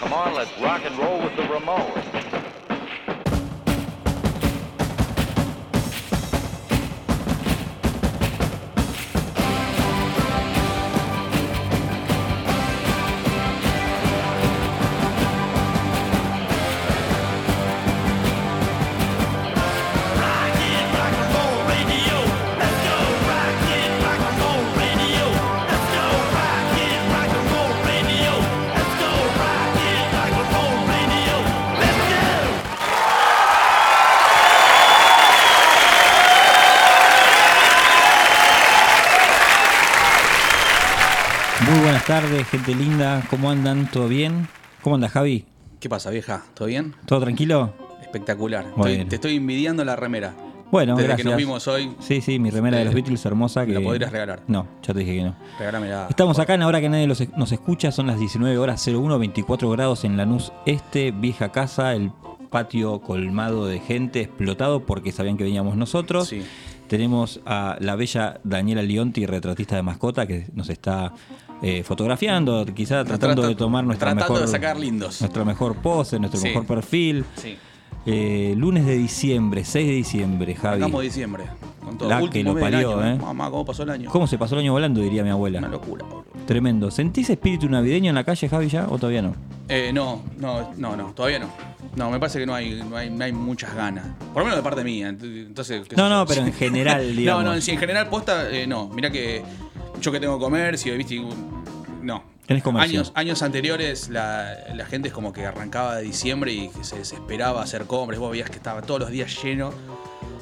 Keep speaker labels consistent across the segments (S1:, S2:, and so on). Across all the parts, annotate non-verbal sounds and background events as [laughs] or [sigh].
S1: Come on, let's rock and roll with the Ramones.
S2: Tardes, gente linda. ¿Cómo andan? ¿Todo bien? ¿Cómo anda Javi?
S3: ¿Qué pasa, vieja? ¿Todo bien?
S2: ¿Todo tranquilo?
S3: Espectacular. Estoy- te estoy envidiando la remera.
S2: Bueno,
S3: Desde
S2: gracias.
S3: que nos vimos hoy,
S2: Sí, sí, mi remera de los
S3: Eh,
S2: Beatles hermosa.
S3: ¿me
S2: Que...
S3: la podrías regalar?
S2: No, ya te dije que no.
S3: regálamela.
S2: Estamos acá en ahora que nadie los- nos escucha, son las 19 horas 01, 24 grados en Lanús Este, vieja casa, el patio colmado de gente, explotado porque sabían que veníamos nosotros.
S3: Sí.
S2: Tenemos a la bella Daniela Lionti, retratista de mascota, que nos está eh, fotografiando, quizá tratando
S3: Trata-
S2: de tomar nuestra
S3: tratando
S2: mejor,
S3: de sacar lindos.
S2: nuestra mejor pose, nuestro
S3: Sí.
S2: mejor perfil.
S3: Sí.
S2: Eh, lunes de diciembre, 6 de diciembre, Javi.
S3: Acabamos diciembre. Con todo.
S2: La que lo parió,
S3: año.
S2: ¿eh?
S3: Mamá, ¿cómo pasó el año?
S2: ¿Cómo se pasó el año volando? Diría mi abuela.
S3: Una locura, boludo.
S2: Tremendo. ¿Sentís espíritu navideño en la calle, Javi, ya o todavía no?
S3: Eh, no, no, no, no, todavía no. No, me parece que no hay, no hay, no hay muchas ganas. Por lo menos de parte mía. Entonces,
S2: No, no, pero en general, [laughs]
S3: No,
S2: digamos.
S3: no, si en general posta, eh, no. Mira que yo que tengo comercio, ¿viste? No.
S2: Tenés comercio.
S3: Años, años anteriores la, la gente es como que arrancaba de diciembre y que se desesperaba hacer compras. Vos veías que estaba todos los días lleno.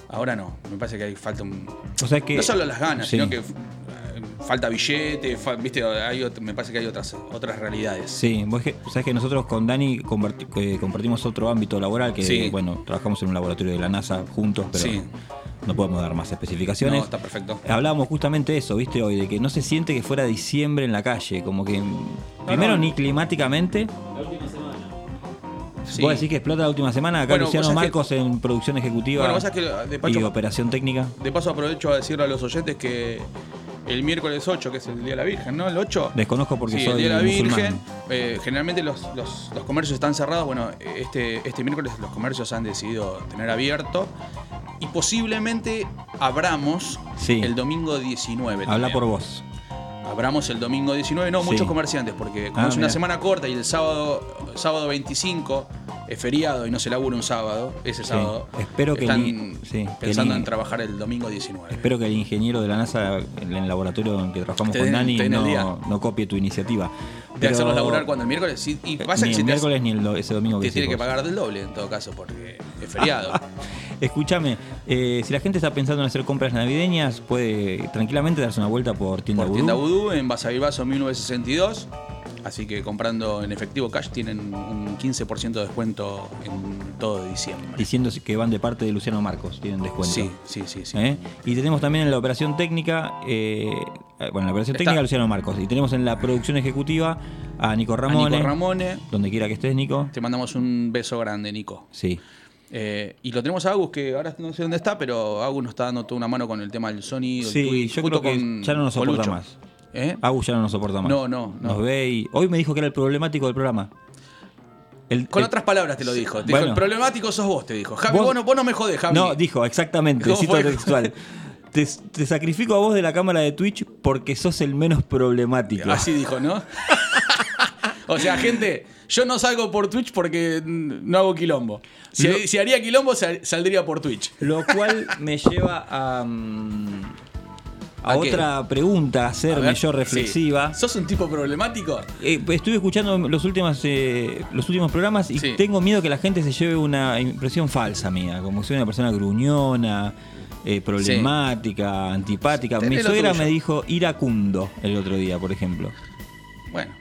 S3: Ahora no. Me parece que hay falta un.
S2: O sea que.
S3: No solo las ganas,
S2: Sí.
S3: sino que eh, falta billete, fa- viste, hay me parece que hay otras, otras realidades.
S2: Sí, vos que, sabés que nosotros con Dani comparti- eh, compartimos otro ámbito laboral que,
S3: Sí.
S2: bueno, trabajamos en un laboratorio de la NASA juntos, pero
S3: Sí.
S2: No podemos dar más especificaciones.
S3: No, está perfecto.
S2: Hablábamos justamente de eso, viste, hoy, de que no se siente que fuera diciembre en la calle, como que primero ni climáticamente.
S3: Sí.
S2: Vos decís que explota la última semana, acá
S3: Bueno,
S2: Luciano Marcos en producción ejecutiva
S3: Bueno, vos sabés que de
S2: y
S3: paso,
S2: operación técnica.
S3: de paso aprovecho a decirle a los oyentes que el miércoles 8, que es el Día de la Virgen, ¿no? El 8.
S2: Desconozco porque
S3: sí,
S2: soy
S3: el Día de la. Virgen. eh, generalmente los, los- los comercios están cerrados. Bueno, este, este miércoles los comercios han decidido tener abierto. Y posiblemente abramos
S2: Sí.
S3: el domingo 19.
S2: Habla
S3: también.
S2: por vos.
S3: Abramos el domingo 19, no,
S2: Sí.
S3: muchos comerciantes, porque como
S2: Ah,
S3: es una semana corta y el sábado, sábado 25 es feriado y no se labura un sábado, ese
S2: Sí.
S3: sábado,
S2: Espero que
S3: están
S2: el- sí, que
S3: pensando
S2: el-
S3: en trabajar el domingo 19.
S2: Espero que el ingeniero de la NASA en el laboratorio en que trabajamos con Dani no copie tu iniciativa.
S3: De hacerlos laburar cuando el miércoles. sí, y pasa
S2: ni
S3: que
S2: el miércoles ni el do- ese domingo que
S3: te tiene que pagar del doble en todo caso, porque es feriado. [laughs]
S2: Escúchame, eh, si la gente está pensando en hacer compras navideñas, puede tranquilamente darse una vuelta por Tienda
S3: Por
S2: Vudú.
S3: tienda Vudú en Basavivaso 1962. Así que comprando en efectivo cash tienen un 15% de descuento en todo diciembre.
S2: Diciendo que van de parte de Luciano Marcos, tienen descuento.
S3: Sí, sí, sí, sí.
S2: ¿Eh? Y tenemos también en la operación técnica, eh, eh, bueno, en la operación
S3: Está-
S2: técnica Luciano Marcos. Y tenemos en la producción ejecutiva a Nico
S3: A
S2: Ramone.
S3: Nico Ramone,
S2: Donde quiera que estés, Nico.
S3: te mandamos un beso grande, Nico.
S2: Sí.
S3: Eh, y lo tenemos a Agus, que ahora no sé dónde está, pero Agus nos está dando toda una mano con el tema del sonido. el
S2: Sí, yo creo que
S3: con-
S2: ya no nos soporta más.
S3: ¿Eh?
S2: Agus ya no nos soporta más.
S3: No, no, no.
S2: Nos ve y. Hoy me dijo que era el problemático del programa. El-
S3: Con
S2: el-
S3: otras palabras te lo dijo. Te
S2: Bueno.
S3: dijo, el problemático sos vos, te dijo. Javi,
S2: Vos-
S3: vos, no, vos no me jodés, Javi.
S2: No, dijo, exactamente,
S3: ¿Cómo
S2: cito
S3: fue?
S2: textual. [laughs] Te, te sacrifico a vos de la cámara de Twitch porque sos el menos problemático.
S3: Así dijo, ¿no? [laughs] o sea, gente, yo no salgo por Twitch porque no hago quilombo. Si,
S2: Lo-
S3: si haría quilombo, sal- saldría por Twitch.
S2: Lo cual me lleva a. mm, a, otra pregunta, hacerme yo reflexiva.
S3: sí. ¿Sos un tipo problemático?
S2: Eh, estuve escuchando los últimos, eh, los últimos programas y
S3: Sí.
S2: tengo miedo que la gente se lleve una impresión falsa mía, como soy una persona gruñona, eh, problemática, antipática. Mi suegra me dijo iracundo el otro día, por ejemplo.
S3: Bueno,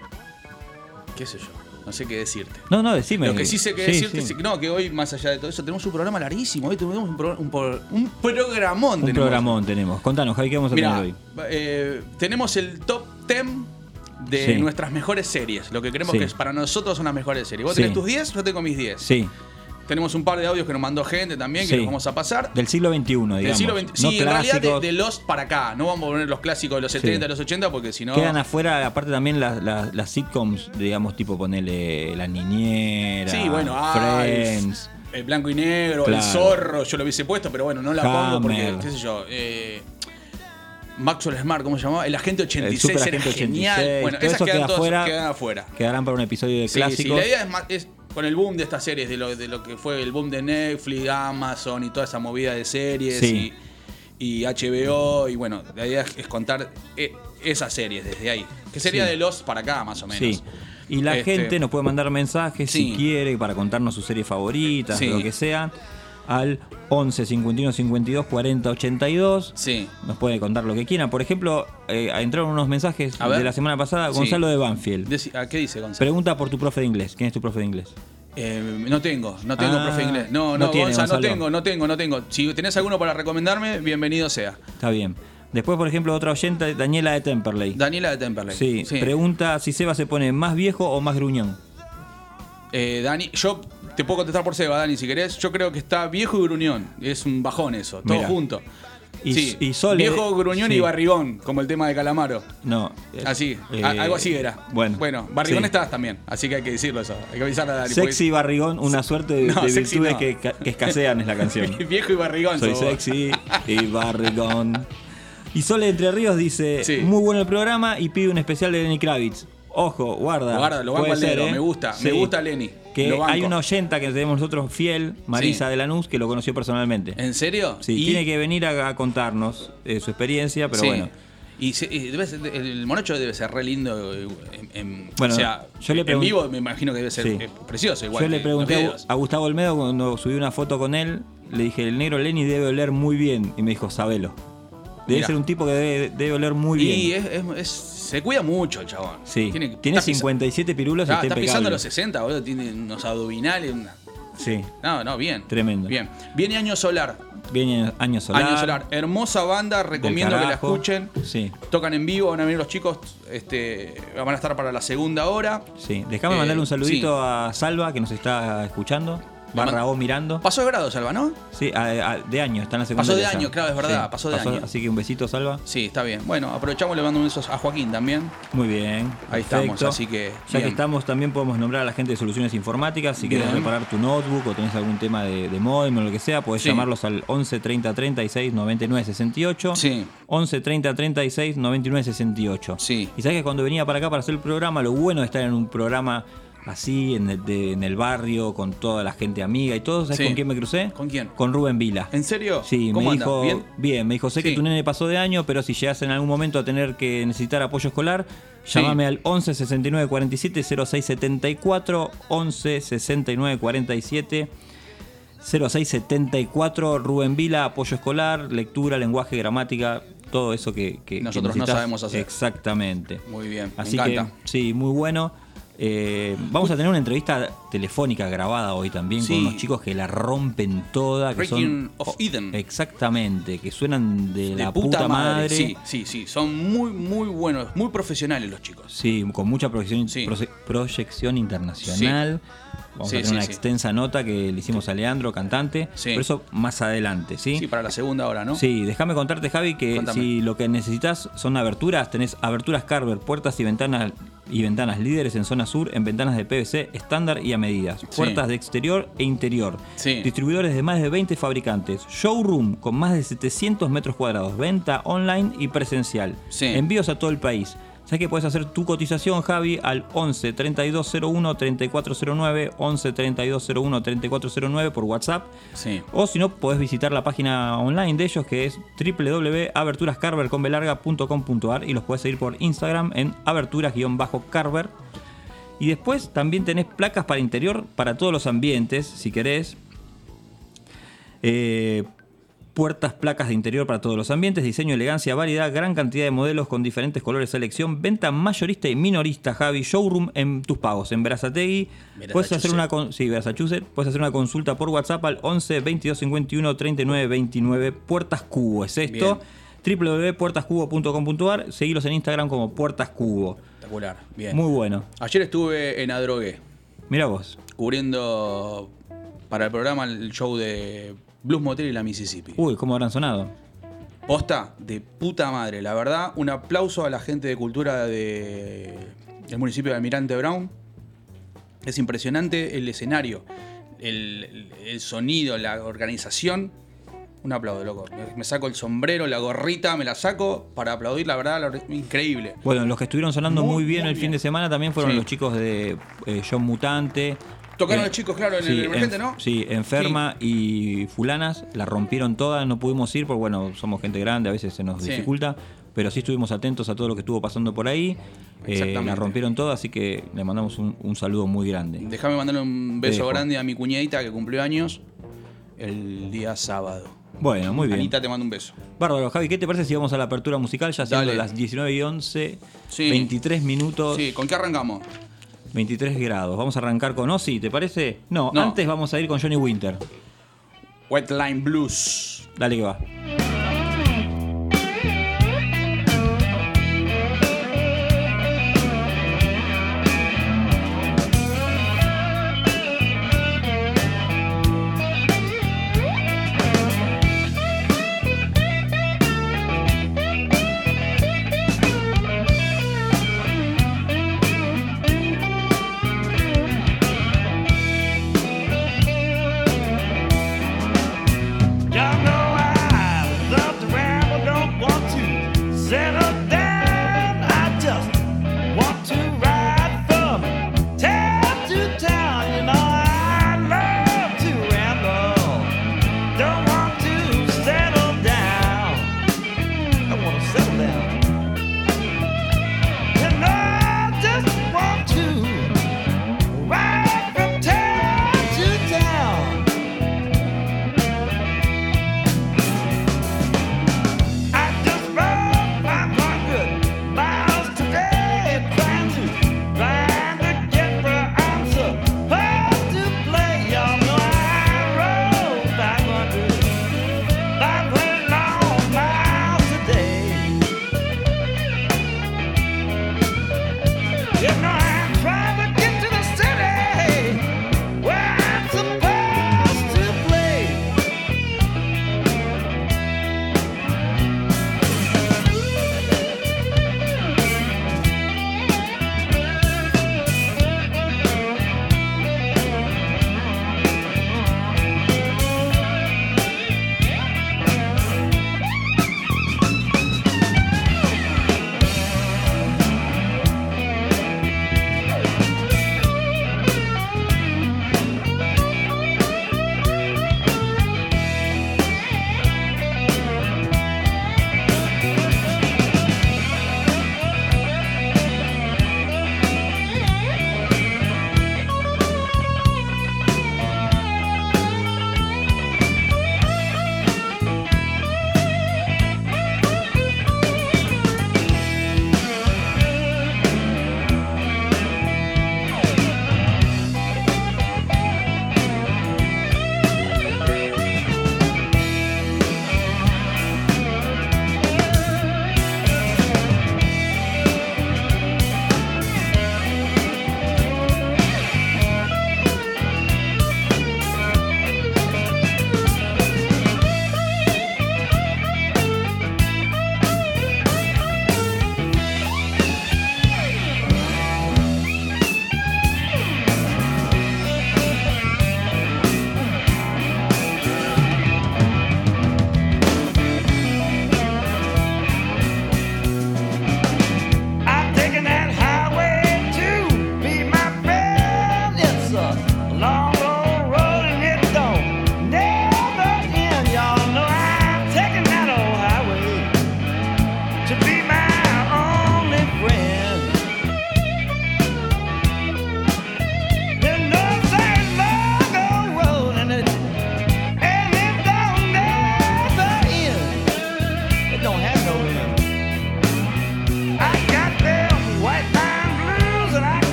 S3: qué sé yo. No sé qué decirte.
S2: No, no, decime.
S3: Lo que sí sé que
S2: Sí,
S3: decirte
S2: sí.
S3: es que, no, que hoy, más allá de todo eso, tenemos un programa larguísimo. Hoy tenemos un, pro- un, un programón.
S2: Un
S3: tenemos.
S2: programón tenemos. Contanos, Javi, ¿qué vamos a
S3: Mira,
S2: tener hoy?
S3: eh, tenemos el top 10 de
S2: Sí.
S3: nuestras mejores series. Lo que creemos que es para nosotros son las mejores series. Vos tenés tus 10, yo tengo mis 10.
S2: Sí.
S3: Tenemos un par de audios que nos mandó gente también, que
S2: Sí.
S3: los vamos a pasar.
S2: Del siglo XXI, digamos.
S3: Del siglo XX.
S2: no
S3: Sí, en realidad de, de los para acá. No vamos a poner los clásicos de los 70, de los 80, porque si no.
S2: Quedan afuera, aparte también las, las, las sitcoms, digamos, tipo ponerle La Niñera,
S3: Sí, bueno,
S2: Friends.
S3: el, el blanco y negro,
S2: Claro.
S3: el zorro, yo lo hubiese puesto, pero bueno, no la pongo porque,
S2: Hammer.
S3: qué sé yo. eh, Maxwell Smart, ¿cómo se llamaba? El agente 86
S2: El
S3: era
S2: Superagente
S3: genial.
S2: 86,
S3: Bueno, esas quedan,
S2: queda
S3: todas-
S2: afuera.
S3: quedan afuera.
S2: Quedarán para un episodio de
S3: Sí, sí,
S2: clásicos.
S3: la idea es, es con el boom de estas series, de lo, de lo que fue el boom de Netflix, Amazon y toda esa movida de series
S2: Sí.
S3: y, y HBO. Y bueno, la idea es, contar eh, esas series desde ahí. Que sería
S2: Sí.
S3: de los para acá, más o menos.
S2: Sí. Y la
S3: Este,
S2: gente nos puede mandar mensajes si quiere para contarnos sus series favoritas, lo que sea, al 11 51 52 40 82.
S3: Sí.
S2: Nos puede contar lo que quieran. Por ejemplo, eh, entraron unos mensajes de la semana pasada.
S3: Sí.
S2: Gonzalo de Banfield.
S3: ¿a ¿Qué dice Gonzalo?
S2: Pregunta por tu profe de inglés. ¿Quién es tu profe de inglés?
S3: Eh, no tengo, no tengo
S2: Ah,
S3: profe de inglés. No,
S2: no
S3: no,
S2: tiene,
S3: Gonza, no
S2: Gonzalo.
S3: tengo, no tengo, no tengo. Si tenés alguno para recomendarme, bienvenido sea.
S2: Está bien. Después, por ejemplo, otra oyente, Daniela de Temperley.
S3: Daniela de Temperley.
S2: Sí, pregunta si Seba se pone más viejo o más gruñón.
S3: Eh, Dani, yo te puedo contestar por Seba, Dani, si querés. Yo creo que está viejo y gruñón. Es un bajón eso, todo
S2: Mira.
S3: junto.
S2: Y-
S3: sí,
S2: y Sole-
S3: viejo, gruñón y barrigón, como el tema de Calamaro.
S2: No. eh,
S3: Así,
S2: eh,
S3: a- algo así era.
S2: Bueno.
S3: Bueno, barrigón
S2: sí.
S3: estás también, así que hay que decirlo eso. Hay que avisarle a Dani.
S2: Sexy y barrigón, una suerte de, [laughs]
S3: No,
S2: de
S3: sexy
S2: virtudes
S3: no.
S2: que, ca- que escasean es la canción. [laughs]
S3: viejo y barrigón.
S2: Soy sexy [laughs] y barrigón. Y Sole Entre Ríos dice, muy bueno el programa y pide un especial de Lenny Kravitz. Ojo, guarda.
S3: Guarda, lo
S2: ser,
S3: dedo,
S2: ¿eh?
S3: me gusta, me gusta Lenny.
S2: Que hay una oyenta que tenemos nosotros fiel, Marisa
S3: Sí.
S2: de Lanús, que lo conoció personalmente.
S3: ¿En serio?
S2: Sí,
S3: Y-
S2: tiene que venir a, a contarnos eh, su experiencia, pero
S3: Sí.
S2: bueno.
S3: Y, se- y debe ser- el monocho debe ser re lindo. eh, En, en-
S2: Bueno,
S3: o sea,
S2: yo le
S3: en vivo me imagino que debe ser
S2: Sí.
S3: eh, precioso. Igual
S2: Yo le pregunté a Gustavo Olmedo cuando subí una foto con él, le dije, el negro Lenny debe oler muy bien. Y me dijo, sabelo. Debe
S3: Mirá.
S2: ser un tipo que debe, debe oler muy bien.
S3: Y es, es- es- se cuida mucho el chabón.
S2: Sí, tiene,
S3: está pisa-
S2: 57 pirulos y está
S3: está
S2: impecable.
S3: pisando los 60, boludo. Tiene unos abdominales. una-
S2: Sí,
S3: No, no, bien.
S2: Tremendo.
S3: Bien. Viene Año Solar.
S2: viene Año Solar.
S3: Año Solar. Hermosa banda,
S2: del
S3: recomiendo que la
S2: carajo.
S3: escuchen.
S2: Sí,
S3: Tocan en vivo, van a venir los chicos. Este, van a estar para la segunda hora.
S2: sí. Déjame
S3: Eh,
S2: mandarle un saludito
S3: sí.
S2: a Salva, que nos está escuchando. Barra O mirando.
S3: Pasó de grado, Salva, ¿no?
S2: Sí, a- a- de año, está en la segunda.
S3: Pasó de año, claro, es verdad, pasó de año.
S2: Así que un besito, Salva.
S3: Sí, está bien. Bueno, aprovechamos le mando besos a Joaquín también.
S2: Muy bien.
S3: Ahí
S2: perfecto.
S3: estamos, así que,
S2: Ya
S3: bien.
S2: que estamos, también podemos nombrar a la gente de Soluciones Informáticas. Si
S3: Bien.
S2: querés reparar tu notebook o tenés algún tema de, de modem o lo que sea, podés
S3: Sí.
S2: llamarlos al 11 30 36 99 68.
S3: Sí.
S2: 11 30 36 99 68.
S3: Sí.
S2: Y sabes que cuando venía para acá para hacer el programa, lo bueno de estar en un programa así, en el, de- en el barrio, con toda la gente amiga y todo, ¿sabes
S3: Sí.
S2: con quién me crucé?
S3: ¿Con quién?
S2: Con Rubén Vila.
S3: ¿En serio?
S2: Sí,
S3: ¿Cómo
S2: me
S3: anda?
S2: dijo,
S3: ¿Bien?
S2: me dijo, sé que tu nene pasó de año, pero si llegas en algún momento a tener que necesitar apoyo escolar,
S3: Sí.
S2: llámame al 11 69 47 06 74, 11 69 47 06 74, Rubén Vila, apoyo escolar, lectura, lenguaje, gramática, todo eso que, que- que
S3: Nosotros no sabemos hacer.
S2: Exactamente.
S3: Muy bien, me
S2: Así que, sí, muy bueno. Eh, vamos a tener una entrevista telefónica grabada hoy también
S3: Sí.
S2: con unos chicos que la rompen toda. Que
S3: Breaking
S2: son,
S3: of Eden.
S2: Exactamente, que suenan de,
S3: De
S2: la puta, madre.
S3: Sí, sí, sí. Son muy, muy buenos, muy profesionales los chicos.
S2: Sí, con mucha proyección,
S3: Sí.
S2: proye- proyección internacional. Vamos a tener una extensa nota que le hicimos a Leandro, cantante.
S3: Sí.
S2: Pero eso más adelante, ¿sí?
S3: Sí, para la segunda hora, ¿no?
S2: Sí, déjame contarte, Javi, que
S3: Contame.
S2: si lo que necesitas son aberturas, tenés aberturas Carver, puertas y ventanas y ventanas líderes en zona sur, en ventanas de PVC estándar y a medidas, puertas de exterior e interior,
S3: Sí.
S2: distribuidores de más de 20 fabricantes, showroom con más de 700 metros cuadrados, venta online y presencial,
S3: Sí.
S2: envíos a todo el país. ¿Sabes que puedes hacer tu cotización, Javi, al 11 3201 3409, 11 3201 3409 por WhatsApp?
S3: Sí.
S2: O si no, podés visitar la página online de ellos que es www.aberturascarver.com.ar y los podés seguir por Instagram en aberturas-carver. Y después también tenés placas para interior para todos los ambientes, si querés. Eh, puertas, placas de interior para todos los ambientes, diseño, elegancia, variedad, gran cantidad de modelos con diferentes colores, selección, venta mayorista y minorista, Javi, showroom en tus pagos, en Verazategui. Puedes hacer una sí, puedes hacer una consulta por WhatsApp al 11 22 51 39 29, Puertas Cubo, es esto. www.puertascubo.com.ar, seguilos en Instagram como Puertas Cubo.
S3: Espectacular. Bien.
S2: Muy bueno.
S3: Ayer estuve en Adrogué,
S2: Mira vos.
S3: cubriendo para el programa el show de Blues Motel y la Mississippi.
S2: Uy, ¿cómo habrán sonado?
S3: Posta de puta madre, la verdad, un aplauso a la gente de cultura de, del municipio de Almirante Brown. Es impresionante el escenario, el, el sonido, la organización. Un aplauso, loco. Me, saco el sombrero, la gorrita, me la saco para aplaudir, la verdad, increíble.
S2: Bueno, los que estuvieron sonando muy,
S3: Muy,
S2: bien
S3: muy
S2: el fin de semana también fueron
S3: Sí.
S2: los chicos de eh, John Mutante.
S3: Tocaron
S2: Eh,
S3: los chicos, claro, en
S2: sí,
S3: el emergente,
S2: en-
S3: ¿no?
S2: Sí, Enferma y Fulanas la rompieron todas, no pudimos ir porque, bueno, somos gente grande, a veces se nos
S3: Sí.
S2: dificulta, pero sí estuvimos atentos a todo lo que estuvo pasando por ahí. Eh, la rompieron todas, así que le mandamos un, un saludo muy grande.
S3: Déjame mandarle un beso grande a mi cuñadita que cumplió años el día sábado.
S2: Bueno, muy bien.
S3: Anita, te mando un beso.
S2: Bárbaro, Javi, ¿qué te parece si vamos a la apertura musical? Ya siendo
S3: Dale.
S2: las 19 y 11,
S3: Sí.
S2: 23 minutos,
S3: Sí, ¿con qué arrancamos?
S2: 23 grados. Vamos a arrancar con Ozzy, ¿te parece? No,
S3: No.
S2: antes vamos a ir con Johnny Winter.
S3: Wetline Blues.
S2: Dale que va.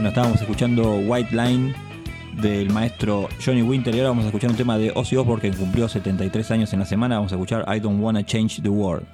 S2: Bueno, estábamos escuchando White Line del maestro Johnny Winter y ahora vamos a escuchar un tema de Ozzy Osbourne que cumplió 73 años en la semana. Vamos a escuchar I Don't Wanna Change the World.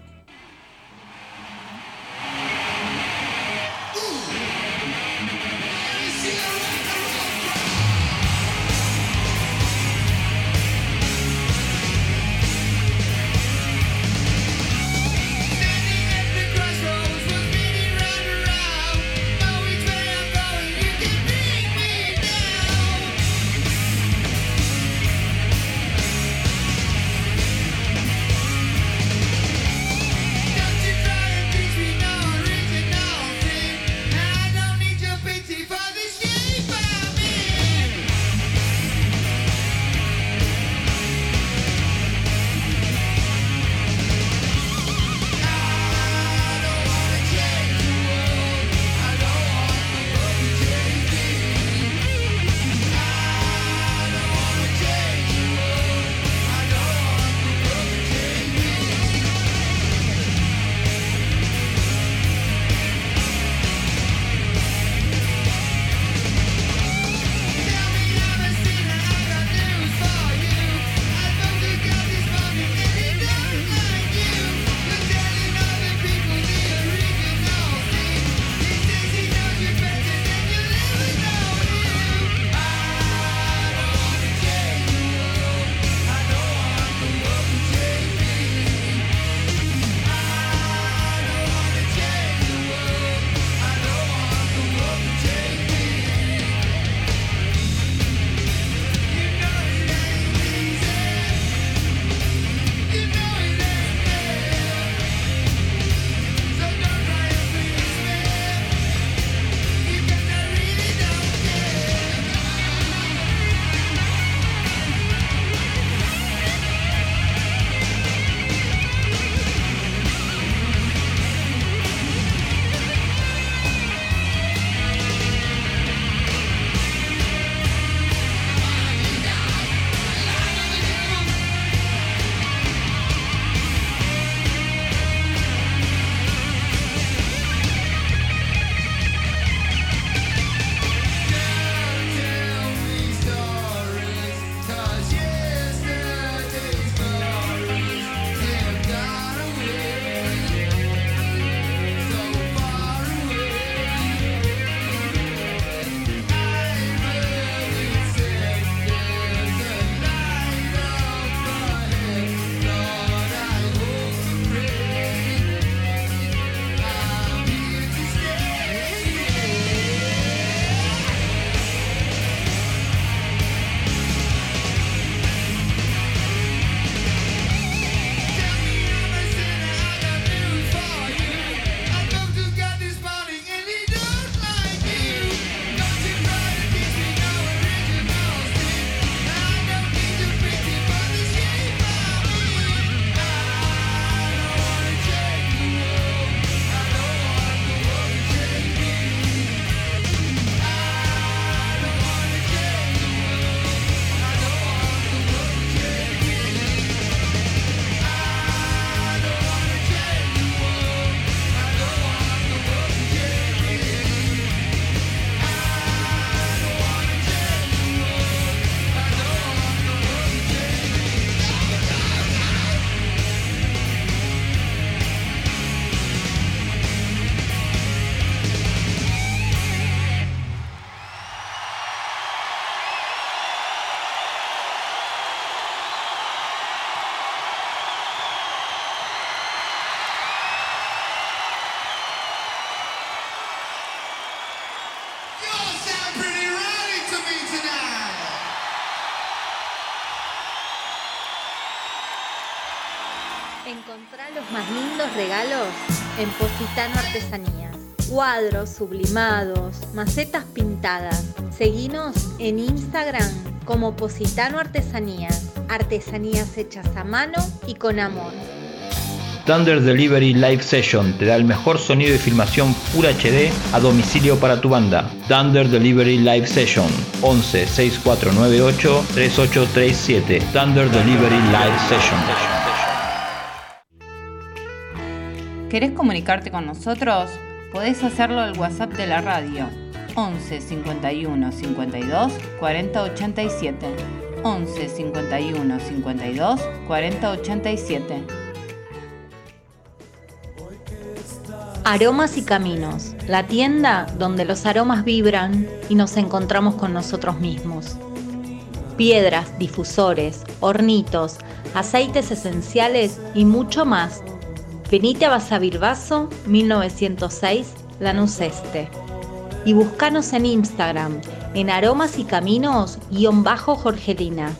S4: Regalos en Positano Artesanías. Cuadros sublimados, macetas pintadas. Seguinos en Instagram como Positano Artesanías. Artesanías hechas a mano y con amor.
S2: Thunder Delivery Live Session te da el mejor sonido y filmación Full HD a domicilio para tu banda. Thunder Delivery Live Session 11 6498 3837. Thunder Delivery Live Session.
S5: ¿Querés comunicarte con nosotros? Podés hacerlo al WhatsApp de la radio 11 51 52 40 87. 11 51 52 40 87.
S4: Aromas y Caminos, la tienda donde los aromas vibran y nos encontramos con nosotros mismos. Piedras, difusores, hornitos, aceites esenciales y mucho más. Venite a Basavilbaso 1906, Lanús Este. Y búscanos en Instagram en aromas y caminos guion bajo Jorgelina.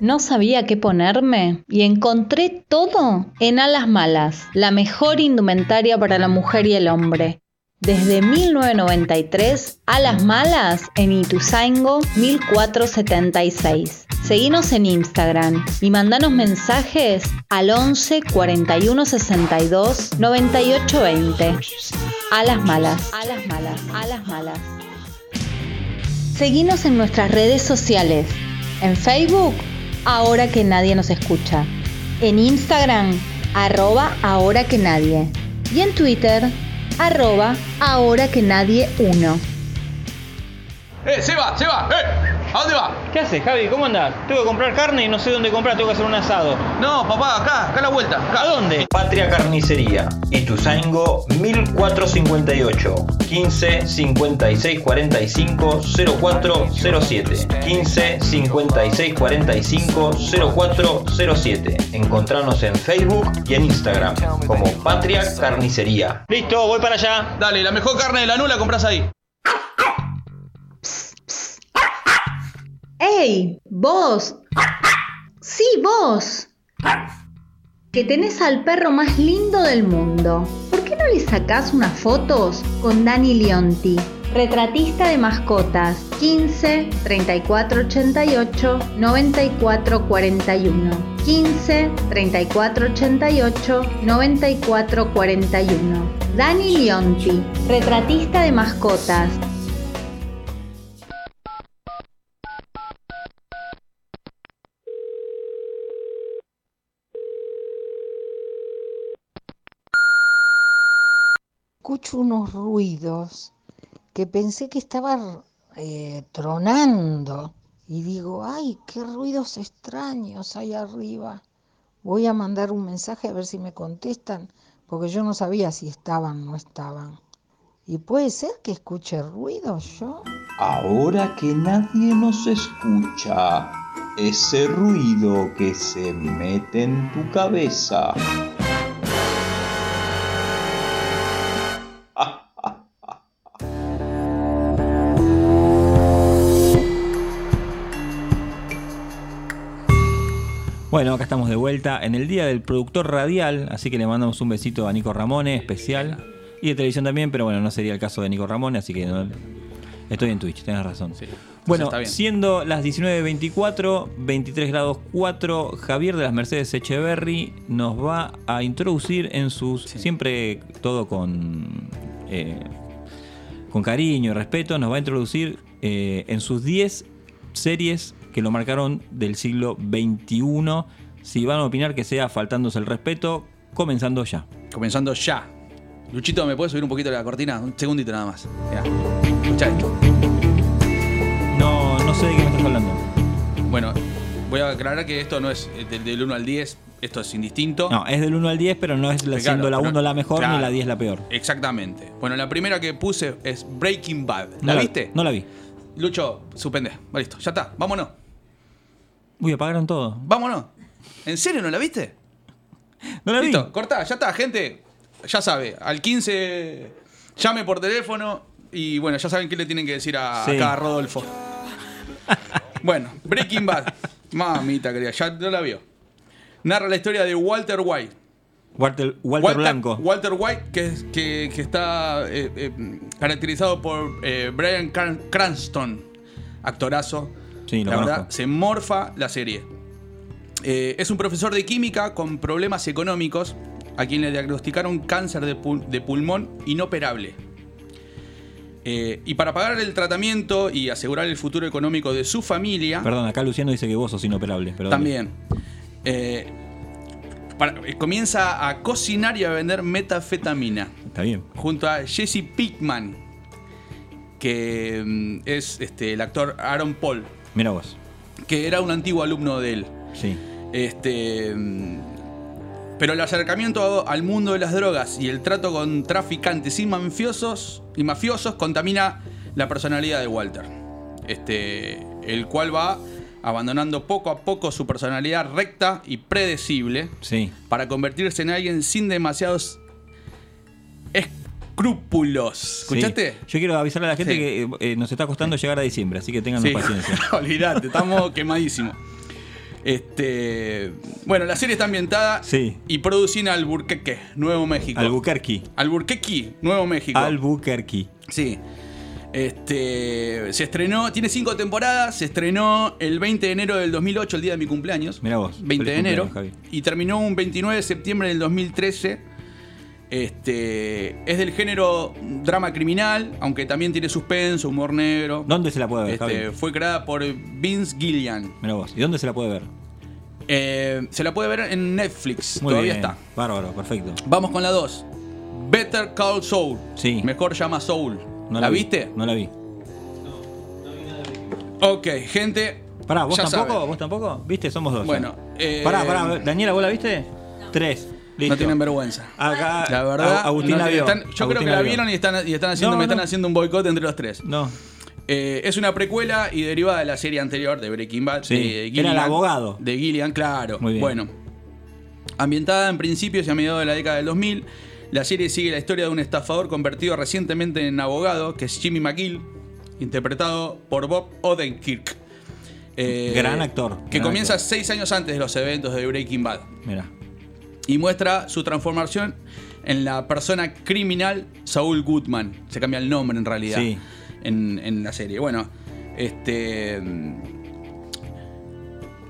S4: No sabía qué ponerme y encontré todo en Alas Malas, la mejor indumentaria para la mujer y el hombre. Desde 1993, Alas Malas en Ituzaingo 1476. Seguinos en Instagram y mandanos mensajes al 11 41 62 98 20. Alas Malas, Alas Malas, Alas Malas. Seguinos en nuestras redes sociales. En Facebook, ahora que nadie nos escucha. En Instagram, arroba ahora que nadie. Y en Twitter, arroba ahora que nadie uno.
S3: ¡Eh, se va, se va! ¡Eh! ¿A dónde va?
S2: ¿Qué haces, Javi? ¿Cómo andás? Tengo que comprar carne y no sé dónde comprar, tengo que hacer un asado.
S3: No, papá, acá, acá a la vuelta. Acá.
S2: ¿A dónde?
S6: Patria Carnicería, Ituzaingo 1458 15 56 45 0407 15 56 45 0407 Encontranos en Facebook y en Instagram como Patria Carnicería.
S2: Listo, voy para allá.
S3: Dale, la mejor carne de la nula compras ahí.
S4: ¡Ey! ¡Vos! Sí, vos. Que tenés al perro más lindo del mundo. ¿Por qué no le sacás unas fotos con Dani Leonti? Retratista de mascotas 15 34 88 94 41 15 34 88 94 41 Dani Leonti, retratista de mascotas
S7: escucho unos ruidos que pensé que estaba eh, tronando y digo, ay, qué ruidos extraños hay arriba. Voy a mandar un mensaje a ver si me contestan, porque yo no sabía si estaban o no estaban. Y puede ser que escuche ruidos yo.
S8: Ahora que nadie nos escucha, ese ruido que se mete en tu cabeza.
S2: Bueno, acá estamos de vuelta en el día del productor radial, así que le mandamos un besito a Nico Ramone, especial. Y de televisión también, pero bueno, no sería el caso de Nico Ramone, así que no- estoy en Twitch, tenés razón. Bueno, siendo las 19.24, 23 grados 4, Javier de las Mercedes Echeverry nos va a introducir en sus. Siempre todo con. eh, con cariño y respeto, nos va a introducir eh, en sus 10 series que lo marcaron del siglo XXI. Si van a opinar que sea faltándose el respeto, comenzando ya.
S3: Comenzando ya. Luchito, ¿me puedes subir un poquito la cortina? Un segundito nada más. Mirá. Escuchá esto.
S2: No, no sé de qué me estás hablando.
S3: Bueno, voy a aclarar que esto no es eh, del, del 1 al 10, esto es indistinto.
S2: No, es del 1 al 10, pero no es la,
S3: Claro,
S2: siendo la
S3: pero-
S2: 1 la mejor
S3: claro.
S2: ni la 10 la peor.
S3: Exactamente. Bueno, la primera que puse es Breaking Bad.
S2: No
S3: ¿La viste?
S2: No la vi.
S3: Lucho, suspende. Listo, ya está. Vámonos.
S2: Uy, apagaron todo.
S3: Vámonos. ¿En serio no la viste?
S2: No la vi.
S3: Listo, cortá, ya está, gente. Ya sabe, al 15 llame por teléfono y bueno, ya saben qué le tienen que decir a,
S2: Sí.
S3: acá a Rodolfo. [laughs] bueno, Breaking Bad. Mamita querida, ya no la vio. Narra la historia de Walter White.
S2: Walter, Walter Blanco.
S3: Walter White, que, que, que está eh, eh, caracterizado por eh, Brian Cran- Cranston, actorazo.
S2: Sí, lo
S3: la verdad, se morfa la serie. Eh, es un profesor de química con problemas económicos a quien le diagnosticaron cáncer de, pul- de pulmón inoperable. Eh, y para pagar el tratamiento y asegurar el futuro económico de su familia,
S2: Perdón, acá Luciano dice que vos sos inoperable. Pero
S3: también. Eh, para- comienza a cocinar y a vender metafetamina
S2: Está bien.
S3: junto a Jesse Pickman, que mm, es este, el actor Aaron Paul,
S2: Mira vos.
S3: que era un antiguo alumno de él.
S2: Sí.
S3: Este, mm, pero el acercamiento al mundo de las drogas y el trato con traficantes y mafiosos, y mafiosos contamina la personalidad de Walter. Este, el cual va abandonando poco a poco su personalidad recta y predecible
S2: Sí.
S3: para convertirse en alguien sin demasiados escrúpulos. ¿Escuchaste?
S2: Sí. Yo quiero avisarle a la gente
S3: Sí.
S2: que eh, nos está costando llegar a diciembre, así que tengan paciencia. [laughs]
S3: Olvídate, estamos [laughs] quemadísimos. Este, bueno, la serie está ambientada
S2: Sí.
S3: y producida en Alburquerque, Nuevo México.
S2: Albuquerque.
S3: Alburquerque, Nuevo México.
S2: Albuquerque.
S3: sí. Este, se estrenó, tiene cinco temporadas, se estrenó el 20 de enero del 2008, el día de mi cumpleaños.
S2: Mirá vos.
S3: 20 de enero.
S2: Javi.
S3: Y terminó un 29 de septiembre del 2013. Este, es del género drama criminal, aunque también tiene suspenso, humor negro.
S2: ¿Dónde se la puede ver,
S3: Este,
S2: Javi?
S3: fue creada por Vince Gillian.
S2: Mira vos. ¿Y dónde se la puede ver?
S3: Eh, se la puede ver en Netflix,
S2: Muy
S3: todavía
S2: bien.
S3: está.
S2: Bárbaro, perfecto.
S3: Vamos con la 2. Better Call Saul.
S2: Sí.
S3: Mejor llama Soul.
S2: No
S3: ¿La,
S2: vi.
S3: viste?
S2: No la vi.
S3: Ok, gente.
S2: Pará, ¿vos tampoco? ¿Vos tampoco? ¿Viste? Somos dos.
S3: Bueno, eh,
S2: Pará, pará. Daniela, ¿vos la viste? Tres. Listo.
S3: No tienen vergüenza.
S2: Acá,
S3: La verdad,
S2: Agustín
S3: no,
S2: la vio.
S3: están- yo creo que la vieron y están, y están haciendo,
S2: No,
S3: me están haciendo un boicot entre los tres.
S2: No.
S3: Eh, es una precuela y derivada de la serie anterior de Breaking Bad.
S2: Sí,
S3: de
S2: era el abogado.
S3: De Gillian, claro.
S2: Muy bien.
S3: Bueno. Ambientada en principios y a mediados de la década del 2000, la serie sigue la historia de un estafador convertido recientemente en abogado, que es Jimmy McGill, interpretado por Bob Odenkirk. Eh,
S2: Gran actor,
S3: Que
S2: gran
S3: comienza
S2: actor.
S3: seis años antes de los eventos de Breaking Bad
S2: Mira.
S3: Y muestra su transformación en la persona criminal Saul Goodman. Se cambia el nombre en realidad
S2: Sí.
S3: en, en la serie. Bueno, este.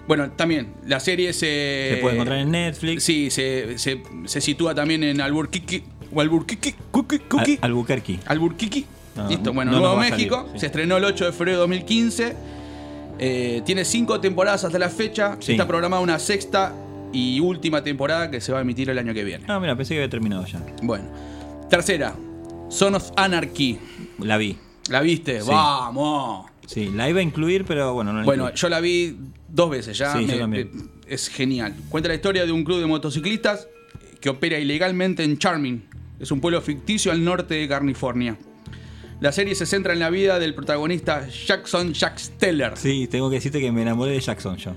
S3: Bueno, también la serie se.
S2: Se puede encontrar en Netflix.
S3: Sí, se, se- se sitúa también en Albuquerque. O Albuquerque.
S2: Al- Albuquerque.
S3: Albuquerque.
S2: No,
S3: Listo, bueno,
S2: no
S3: Nuevo
S2: salir,
S3: México.
S2: sí.
S3: Se estrenó el 8 de febrero de 2015. Eh, tiene cinco temporadas hasta la fecha.
S2: Sí.
S3: Está programada una sexta y última temporada que se va a emitir el año que viene.
S2: Ah, mira, pensé que había terminado ya.
S3: Bueno. Tercera. Son of Anarchy.
S2: La vi.
S3: ¿La viste?
S2: Sí.
S3: ¡Vamos!
S2: Sí, la iba a incluir, pero bueno, no la
S3: Bueno,
S2: incluí.
S3: yo la vi dos veces ya.
S2: Sí, yo también.
S3: Es genial. Cuenta la historia de un club de motociclistas que opera ilegalmente en Charming. Es un pueblo ficticio al norte de California. La serie se centra en la vida del protagonista Jackson Jack Steller.
S2: Sí, tengo que decirte que me enamoré de Jackson yo.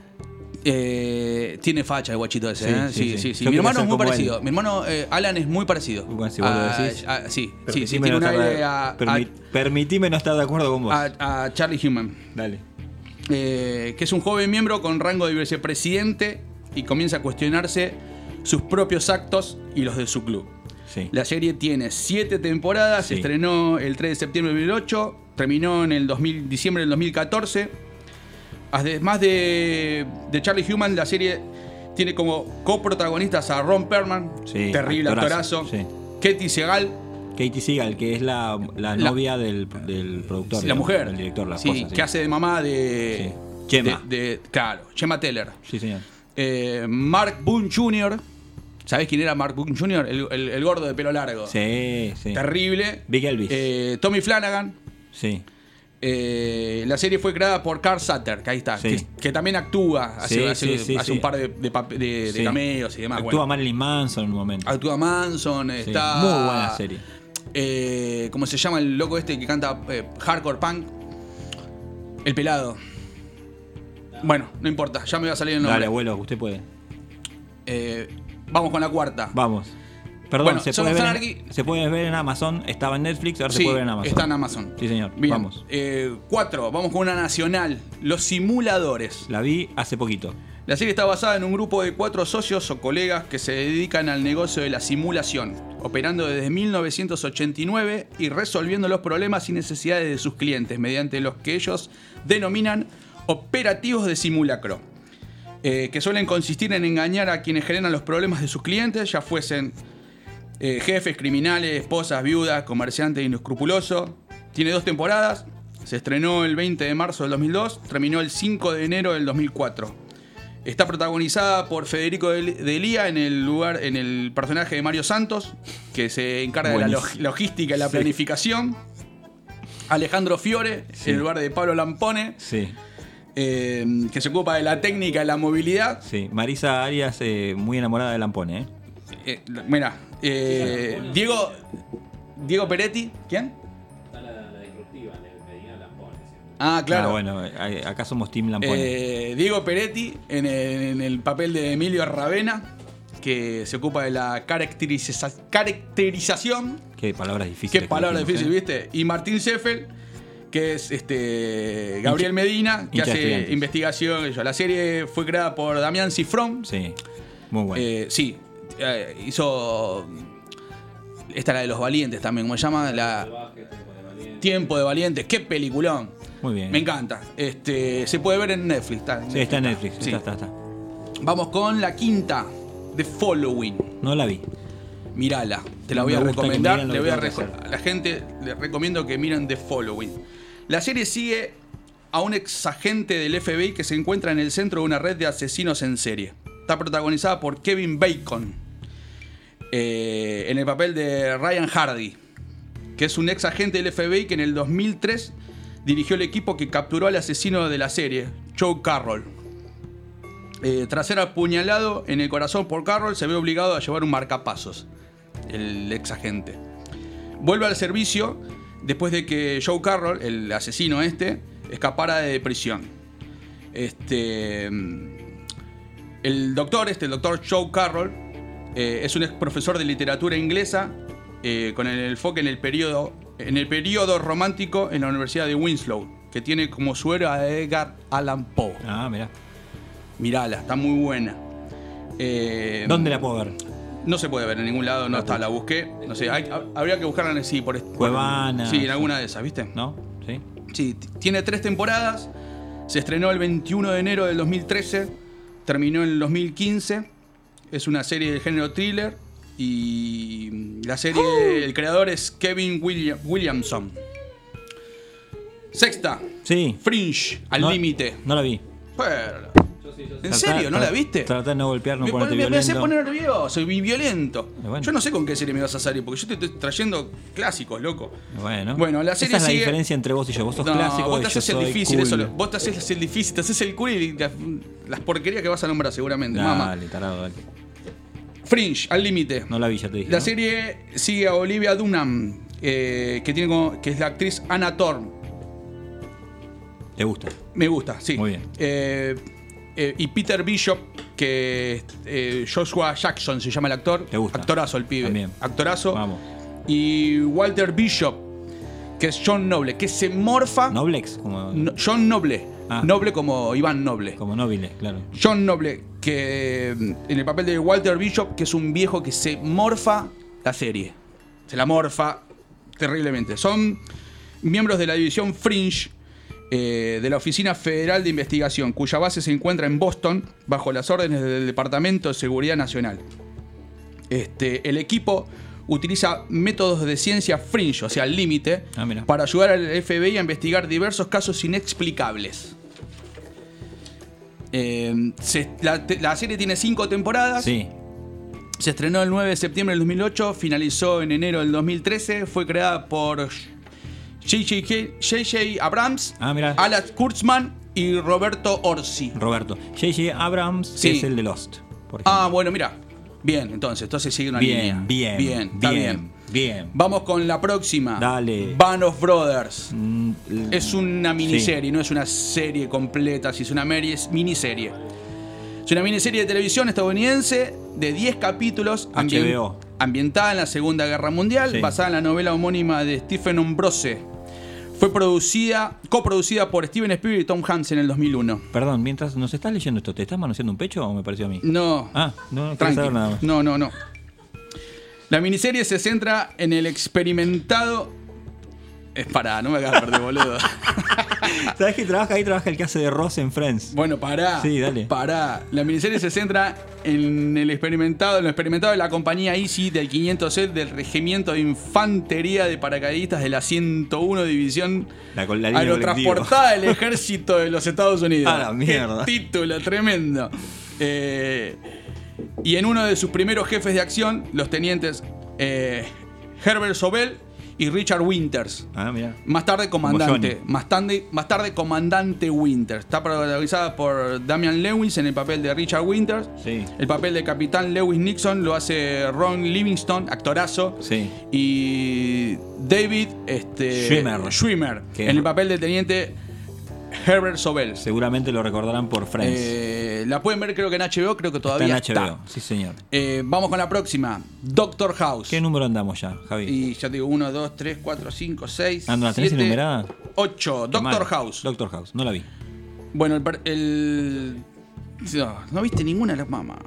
S3: Eh, tiene facha el guachito ese,
S2: Sí,
S3: ¿eh?
S2: sí,
S3: Sí, Mi hermano es muy
S2: como
S3: parecido.
S2: él.
S3: Mi hermano eh, Alan es muy parecido.
S2: Bueno, si vos lo
S3: A-
S2: decís.
S3: a- sí, sí, sí. Tiene
S2: no
S3: un aire a,
S2: permi- permitime no estar de acuerdo con vos.
S3: a- Charlie Human.
S2: Dale.
S3: eh, que es un joven miembro con rango de vicepresidente y comienza a cuestionarse sus propios actos y los de su club.
S2: Sí.
S3: La serie tiene siete temporadas, se estrenó el 3 de septiembre de 2008, terminó en el 2000 diciembre del 2014. Además de, de Charlie Human, la serie tiene como coprotagonistas a Ron Perlman,
S2: Sí,
S3: terrible
S2: actorazo,
S3: actorazo,
S2: sí.
S3: Katie Segal,
S2: Katie Seagal, que es la, la
S3: La-
S2: novia del, del productor.
S3: la
S2: digamos,
S3: mujer,
S2: Del director, la
S3: sí,
S2: esposa.
S3: que hace de mamá de...
S2: Sí. Gemma.
S3: de- de- claro, Gemma Teller.
S2: Sí, señor.
S3: Eh, Mark Boone Jr. ¿Sabés quién era Mark Boone Jr.? El, el- el gordo de pelo largo.
S2: Sí, sí.
S3: Terrible.
S2: Big Elvis.
S3: Eh, Tommy Flanagan.
S2: Sí.
S3: Eh, la serie fue creada por Carl Sutter, que ahí está.
S2: Sí.
S3: Que, que también actúa. Hace,
S2: Sí,
S3: hace-
S2: sí, sí,
S3: hace
S2: sí.
S3: un par de, de cameos y demás.
S2: Actúa
S3: bueno.
S2: Marilyn Manson en un momento.
S3: Actúa Manson. Está.
S2: Muy buena serie.
S3: Eh, ¿Cómo se llama el loco este que canta eh, hardcore punk? El pelado. Bueno, no importa, ya me va a salir el nombre.
S2: Dale, abuelo, usted puede.
S3: Vamos con la cuarta.
S2: Vamos. Perdón,
S3: Bueno,
S2: se, puede ver
S3: Anarchy-
S2: en, se puede ver en Amazon. Estaba en Netflix, ahora
S3: Sí,
S2: se puede ver en Amazon.
S3: está en Amazon.
S2: Sí, señor.
S3: Bien.
S2: Vamos.
S3: Eh, cuatro, vamos con una nacional. Los simuladores.
S2: La vi hace poquito.
S3: La serie está basada en un grupo de cuatro socios o colegas que se dedican al negocio de la simulación, operando desde 1989 y resolviendo los problemas y necesidades de sus clientes mediante los que ellos denominan operativos de simulacro, eh, que suelen consistir en engañar a quienes generan los problemas de sus clientes, ya fuesen eh, jefes, criminales, esposas, viudas, comerciantes inescrupulosos. Tiene dos temporadas, se estrenó el 20 de marzo del 2002, terminó el 5 de enero del 2004. Está protagonizada por Federico de de Lía en el lugar, en el personaje de Mario Santos, que se encarga de la log- logística y la
S2: Sí.
S3: planificación. Alejandro Fiore,
S2: Sí.
S3: en lugar de Pablo Lampone,
S2: Sí,
S3: eh, que se ocupa de la técnica y la movilidad.
S2: sí. Marisa Arias, eh, muy enamorada de Lampone, ¿eh?
S3: Eh, mira, eh, Diego, Diego Peretti, ¿quién? Ah, claro.
S2: Ah, bueno, acá somos Team Lampone.
S3: Eh, Diego Peretti en el, en el papel de Emilio Ravena, que se ocupa de la caracteriza- caracterización.
S2: Qué palabras difíciles.
S3: Qué
S2: que
S3: palabra
S2: dijimos,
S3: difícil,
S2: ¿eh?
S3: ¿viste? Y Martín Seffel, que es este Gabriel Medina, que hace investigación. La serie fue creada por Damián Cifrón.
S2: Sí, muy bueno.
S3: Eh, sí, eh, hizo. Esta la de los valientes también, ¿cómo se llama? La. Tiempo de Valientes, qué peliculón.
S2: muy bien.
S3: Me encanta. Este, se puede ver en Netflix. Está,
S2: Sí, está en Netflix.
S3: Sí.
S2: Está, está, está.
S3: Vamos con la quinta, The Following.
S2: No la vi.
S3: Mirala, te la voy
S2: me
S3: a recomendar. Le voy a la gente le recomiendo que miren The Following. La serie sigue a un ex agente del FBI que se encuentra en el centro de una red de asesinos en serie. Está protagonizada por Kevin Bacon, eh, en el papel de Ryan Hardy, que es un ex agente del FBI que en el 2003 dirigió el equipo que capturó al asesino de la serie, Joe Carroll. Eh, tras ser apuñalado en el corazón por Carroll, se ve obligado a llevar un marcapasos, el ex agente. Vuelve al servicio después de que Joe Carroll, el asesino este, escapara de prisión. Este, mm, el doctor, este, el doctor Joe Carroll, eh, es un ex profesor de literatura inglesa eh, con el enfoque en el periodo, en el periodo romántico en la Universidad de Winslow, que tiene como su héroe a Edgar Allan Poe.
S2: Ah, mirá.
S3: Mirala, está muy buena. Eh,
S2: ¿Dónde la puedo ver?
S3: No se puede ver en ningún lado, no está, la busqué. No sé, hay- habría que buscarla en sí, por por-
S2: Cuevana,
S3: Sí, en alguna de esas, ¿viste?
S2: ¿No? Sí.
S3: Sí, tiene tres temporadas. Se estrenó el 21 de enero del 2013. Terminó en el 2015. Es una serie de género thriller. Y la serie, el creador es Kevin William- Williamson. Sexta,
S2: Sí.
S3: Fringe, al
S2: No-
S3: límite.
S2: No la vi.
S3: Pero- ¿En serio? ¿No la viste?
S2: Tratá de no golpear, no
S3: me,
S2: ponerte
S3: pone- me, me hace
S2: violento.
S3: poner nervioso y violento.
S2: Bueno.
S3: Yo no sé con qué serie me vas a salir, porque yo te estoy trayendo clásicos, loco.
S2: Bueno.
S3: Bueno, la serie
S2: Esa es la
S3: sigue-
S2: diferencia entre vos y yo. Vos sos
S3: No,
S2: clásico
S3: vos te haces el difícil,
S2: cool.
S3: eso, vos te haces el difícil, te haces el cool y las, las porquerías que vas a nombrar seguramente, mamá.
S2: Dale, tarado, dale.
S3: Fringe, al límite.
S2: No la vi, ya te dije.
S3: La
S2: ¿no?
S3: serie sigue a Olivia Dunham, eh, que, tiene como- que es la actriz Anna Thorne.
S2: ¿Te gusta?
S3: Me gusta, sí.
S2: Muy bien.
S3: Eh, eh, y Peter Bishop, que eh, Joshua Jackson se llama el actor.
S2: ¿Te gusta?
S3: Actorazo el pibe.
S2: También.
S3: Actorazo.
S2: Vamos.
S3: Y Walter Bishop, que es John Noble, que se morfa.
S2: Noblex, como,
S3: No- John Noble.
S2: Ah.
S3: Noble como Iván Noble.
S2: como Nobile, claro.
S3: John Noble, que mm, en el papel de Walter Bishop, que es un viejo que se morfa la serie. Se la morfa terriblemente. Son miembros de la división Fringe eh, de la Oficina Federal de Investigación, cuya base se encuentra en Boston, bajo las órdenes del Departamento de Seguridad Nacional. Este, el equipo utiliza métodos de ciencia fringe, o sea, al límite,
S2: Ah,
S3: para ayudar al FBI a investigar diversos casos inexplicables. Eh, se- la, serie tiene cinco temporadas.
S2: Sí.
S3: Se estrenó el 9 de septiembre del 2008, finalizó en enero del 2013. Fue creada por J.J. Abrams,
S2: Ah.
S3: Alex Kurtzman y Roberto Orsi.
S2: Roberto. J.J. Abrams,
S3: Sí.
S2: que es el de Lost. Por.
S3: Ah, bueno, mira. Bien, entonces, entonces sigue una línea.
S2: bien, bien,
S3: bien, está bien.
S2: bien, bien.
S3: Vamos con la próxima.
S2: Dale.
S3: Band of Brothers.
S2: Mm,
S3: Es una miniserie, no es una serie completa, si es una miniserie. Es una miniserie de televisión estadounidense de 10 capítulos
S2: HBO.
S3: ambientada en la Segunda Guerra Mundial,
S2: Sí.
S3: basada en la novela homónima de Stephen Ambrose. Fue producida, coproducida por Steven Spielberg y Tom Hanks en el 2001.
S2: Perdón, mientras nos estás leyendo esto, ¿te estás manoseando un pecho o me pareció a mí?
S3: No.
S2: Ah, no, no saber nada más.
S3: No, no, no. La miniserie se centra en el experimentado. Es para, no me hagas perder, boludo. [laughs]
S2: ¿Sabes que trabaja ahí? Trabaja el que hace de Ross en Friends.
S3: Bueno, pará.
S2: Sí, dale.
S3: Pará. La miniserie se centra en el experimentado, en lo experimentado de la compañía Easy del 500C del Regimiento de Infantería de Paracaidistas de la 101 División
S2: La, la
S3: Aerotransportada del Ejército de los Estados Unidos. [laughs]
S2: A la mierda.
S3: Qué título tremendo. Eh, y en uno de sus primeros jefes de acción, los tenientes eh, Herbert Sobel y Richard Winters.
S2: Ah, mira.
S3: Más tarde comandante. Más tarde, más tarde comandante Winters. Está protagonizada por Damian Lewis en el papel de Richard Winters.
S2: Sí.
S3: El papel de capitán Lewis Nixon lo hace Ron Livingston, actorazo.
S2: Sí.
S3: Y David este,
S2: Schwimmer.
S3: Schwimmer, en el papel del teniente Herbert Sobel.
S2: Seguramente lo recordarán por Friends.
S3: Eh, la pueden ver creo que en HBO, creo que
S2: está
S3: todavía
S2: en HBO. Sí, señor.
S3: Eh, vamos con la próxima. Doctor House.
S2: ¿Qué número andamos ya, Javi?
S3: Y ya te digo, 1, 2, 3, 4, 5, 6.
S2: Ah, ¿no la tenés enumerada?
S3: 8.
S2: Qué
S3: Doctor
S2: mal.
S3: House.
S2: Doctor House, no la vi.
S3: Bueno, el, el- No, no viste ninguna de las mamás.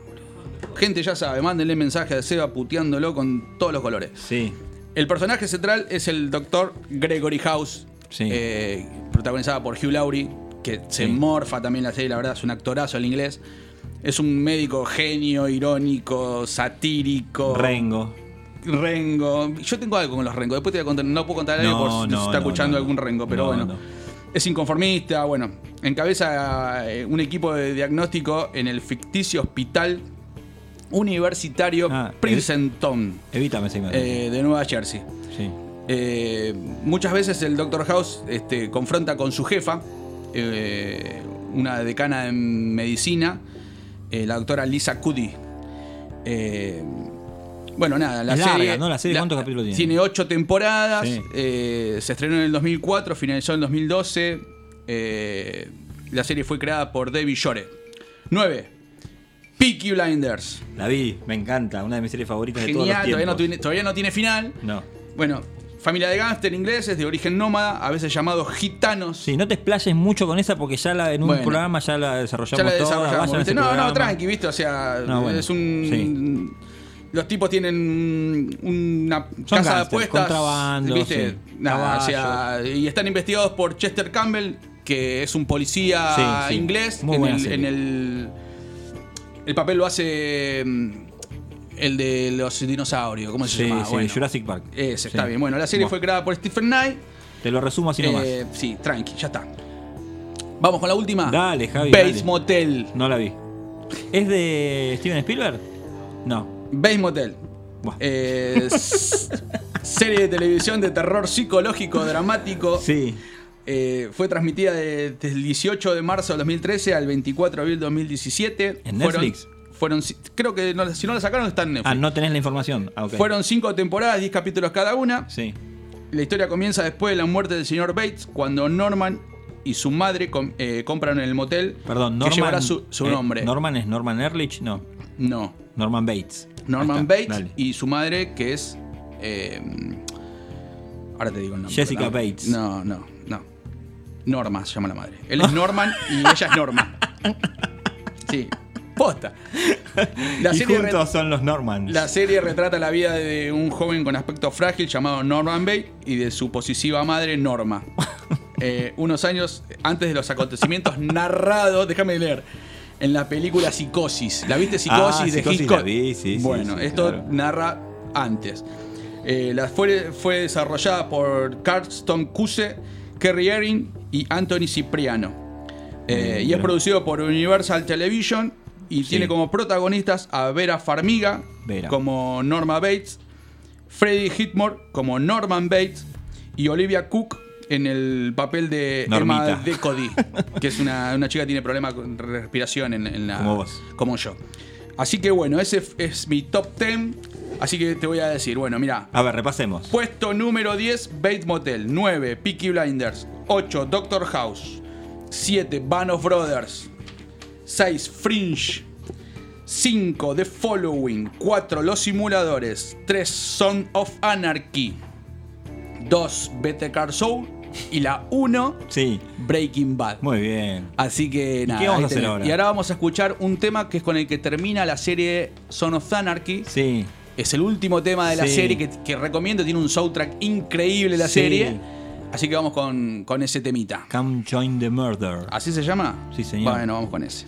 S3: Gente ya sabe, mándenle mensaje a Seba puteándolo con todos los colores.
S2: Sí.
S3: El personaje central es el doctor Gregory House,
S2: Sí.
S3: eh, protagonizada por Hugh Laurie, que se
S2: Sí.
S3: morfa también la serie, la verdad, es un actorazo el inglés. Es un médico genio, irónico, satírico.
S2: Rengo.
S3: Rengo. Yo tengo algo con los Rengo. Después te voy a contar. No puedo contar algo
S2: No,
S3: por si
S2: no,
S3: está
S2: no,
S3: escuchando algún Rengo, pero
S2: No,
S3: bueno.
S2: no.
S3: Es inconformista, bueno. Encabeza eh, un equipo de diagnóstico en el ficticio hospital universitario
S2: Ah,
S3: Princeton
S2: Evítame imagen.
S3: eh, de Nueva Jersey.
S2: sí.
S3: Eh, muchas veces el Dr. House este, confronta con su jefa, eh, una decana en medicina, eh, la doctora Lisa Cuddy. Bueno, nada, la
S2: Es
S3: serie.
S2: larga, ¿no? La serie, ¿cuántos capítulos tiene?
S3: Tiene ocho temporadas.
S2: Sí.
S3: se estrenó en el 2004, finalizó en el 2012. eh, la serie fue creada por David Shore. 9. Peaky Blinders.
S2: La vi, me encanta. Una de mis series favoritas de todos
S3: Genial,
S2: los
S3: todavía no,
S2: tiempos.
S3: tiene, todavía no tiene final.
S2: No.
S3: Bueno, familia de gángster ingleses de origen nómada, a veces llamados gitanos.
S2: Sí, no te explayes mucho con esa porque ya la, en un
S3: Bueno.
S2: programa ya la desarrollamos
S3: ya la
S2: toda.
S3: desarrollamos.
S2: vayan a
S3: ¿viste?
S2: ese
S3: No, no, tranqui, ¿viste? O sea,
S2: No, bueno,
S3: es un. Los tipos tienen una
S2: Son
S3: casa de apuestas.
S2: contrabando,
S3: ¿viste?
S2: sí,
S3: Nada, o sea, y están investigados por Chester Campbell, que es un policía
S2: Sí,
S3: inglés.
S2: Muy
S3: en, el, en el. El papel lo hace. El de los dinosaurios, ¿cómo se
S2: Sí,
S3: llama?
S2: sí,
S3: Bueno,
S2: Jurassic Park.
S3: Ese, está bien. Bueno, la serie fue creada por Stephen Knight.
S2: Te lo resumo así nomás.
S3: Eh, sí, tranqui, ya está. Vamos con la última.
S2: Dale, Javi, dale.
S3: Motel.
S2: No la vi. ¿Es de Steven Spielberg? No.
S3: Bates Motel. Eh, serie de televisión de terror psicológico dramático.
S2: Sí.
S3: Eh, fue transmitida de- desde el 18 de marzo del 2013 al 24 de abril de 2017.
S2: ¿En
S3: Fueron-
S2: Netflix?
S3: Fueron, creo que no- si no la sacaron está en Netflix.
S2: Ah, no tenés la información. Ah.
S3: Fueron cinco temporadas, 10 capítulos cada una.
S2: Sí.
S3: La historia comienza después de la muerte del señor Bates, cuando Norman y su madre com- eh, compran el motel
S2: Perdón,
S3: que
S2: Norman.
S3: llevará su, su
S2: eh,
S3: nombre.
S2: ¿Norman es Norman Erlich? No.
S3: no,
S2: Norman Bates.
S3: Norman Bates
S2: dale.
S3: y su madre que es... eh, ahora te digo el nombre.
S2: Jessica
S3: ¿no?
S2: Bates.
S3: No, no, no. Norma se llama la madre. Él es Norman y ella es Norma. [laughs] Sí, posta. [laughs] La
S2: y
S3: serie,
S2: juntos son los Normans.
S3: la serie retrata la vida de un joven con aspecto frágil llamado Norman Bates y de su posesiva madre Norma. [laughs] Eh, unos años antes de los acontecimientos narrados, déjame leer, en la película Psicosis. ¿La viste Psicosis
S2: Ah,
S3: de
S2: Psicosis
S3: Hitchcock?
S2: la vi, sí,
S3: Bueno,
S2: sí,
S3: esto
S2: claro.
S3: narra antes. Eh, la fue, fue desarrollada por Carlton Cuse, Kerry Ehring y Anthony Cipriano. Eh, y es producido por Universal Television y
S2: Sí.
S3: tiene como protagonistas a Vera Farmiga
S2: Vera.
S3: como Norma Bates, Freddie Hitmore como Norman Bates y Olivia Cook en el papel de
S2: Normita.
S3: Emma Decody, que es una, una chica que tiene problemas con respiración en, en la,
S2: Como vos.
S3: como yo. Así que bueno, ese es mi top 10. Así que te voy a decir, bueno, mira,
S2: A ver, repasemos.
S3: Puesto número 10, Bates Motel. 9, Peaky Blinders. 8, Doctor House. 7, Band of Brothers. 6, Fringe. 5, The Following. 4, Los Simuladores. 3, Son of Anarchy. 2, Better Car Soul. Y la 1,
S2: Sí,
S3: Breaking Bad.
S2: muy bien.
S3: Así que nada.
S2: qué vamos a hacer ahora?
S3: Y ahora vamos a escuchar un tema que es con el que termina la serie Son of Anarchy.
S2: Sí.
S3: Es el último tema de la
S2: Sí.
S3: serie que, que recomiendo. Tiene un soundtrack increíble la
S2: Sí.
S3: serie. Así que vamos con, con ese temita.
S2: Come join the murder.
S3: ¿Así se llama?
S2: Sí, señor.
S3: Bueno, vamos con ese.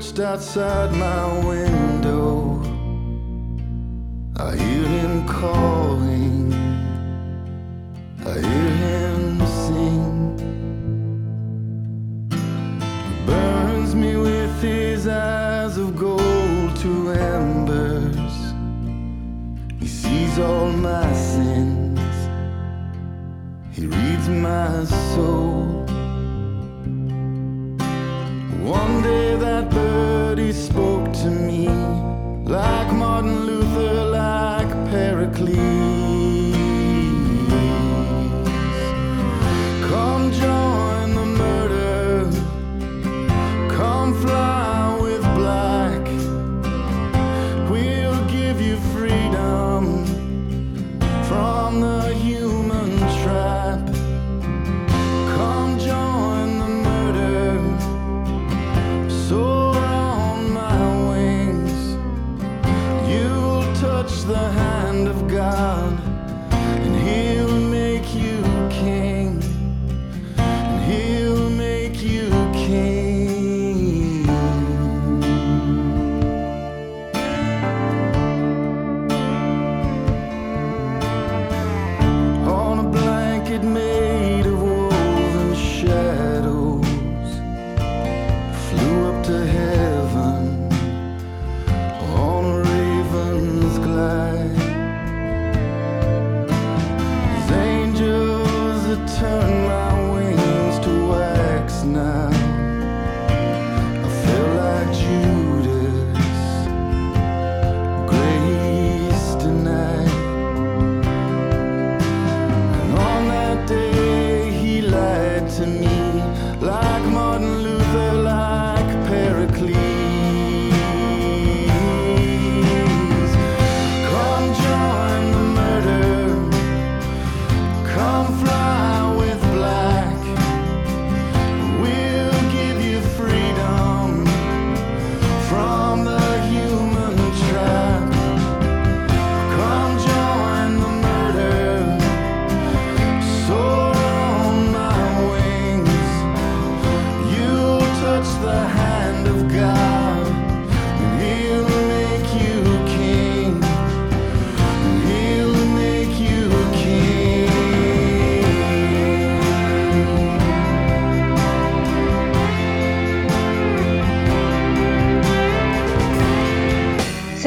S9: Perched outside my window. I hear him calling. I hear him sing. He burns me with his eyes of gold to embers. He sees all my sins. He reads my soul. One day that birdie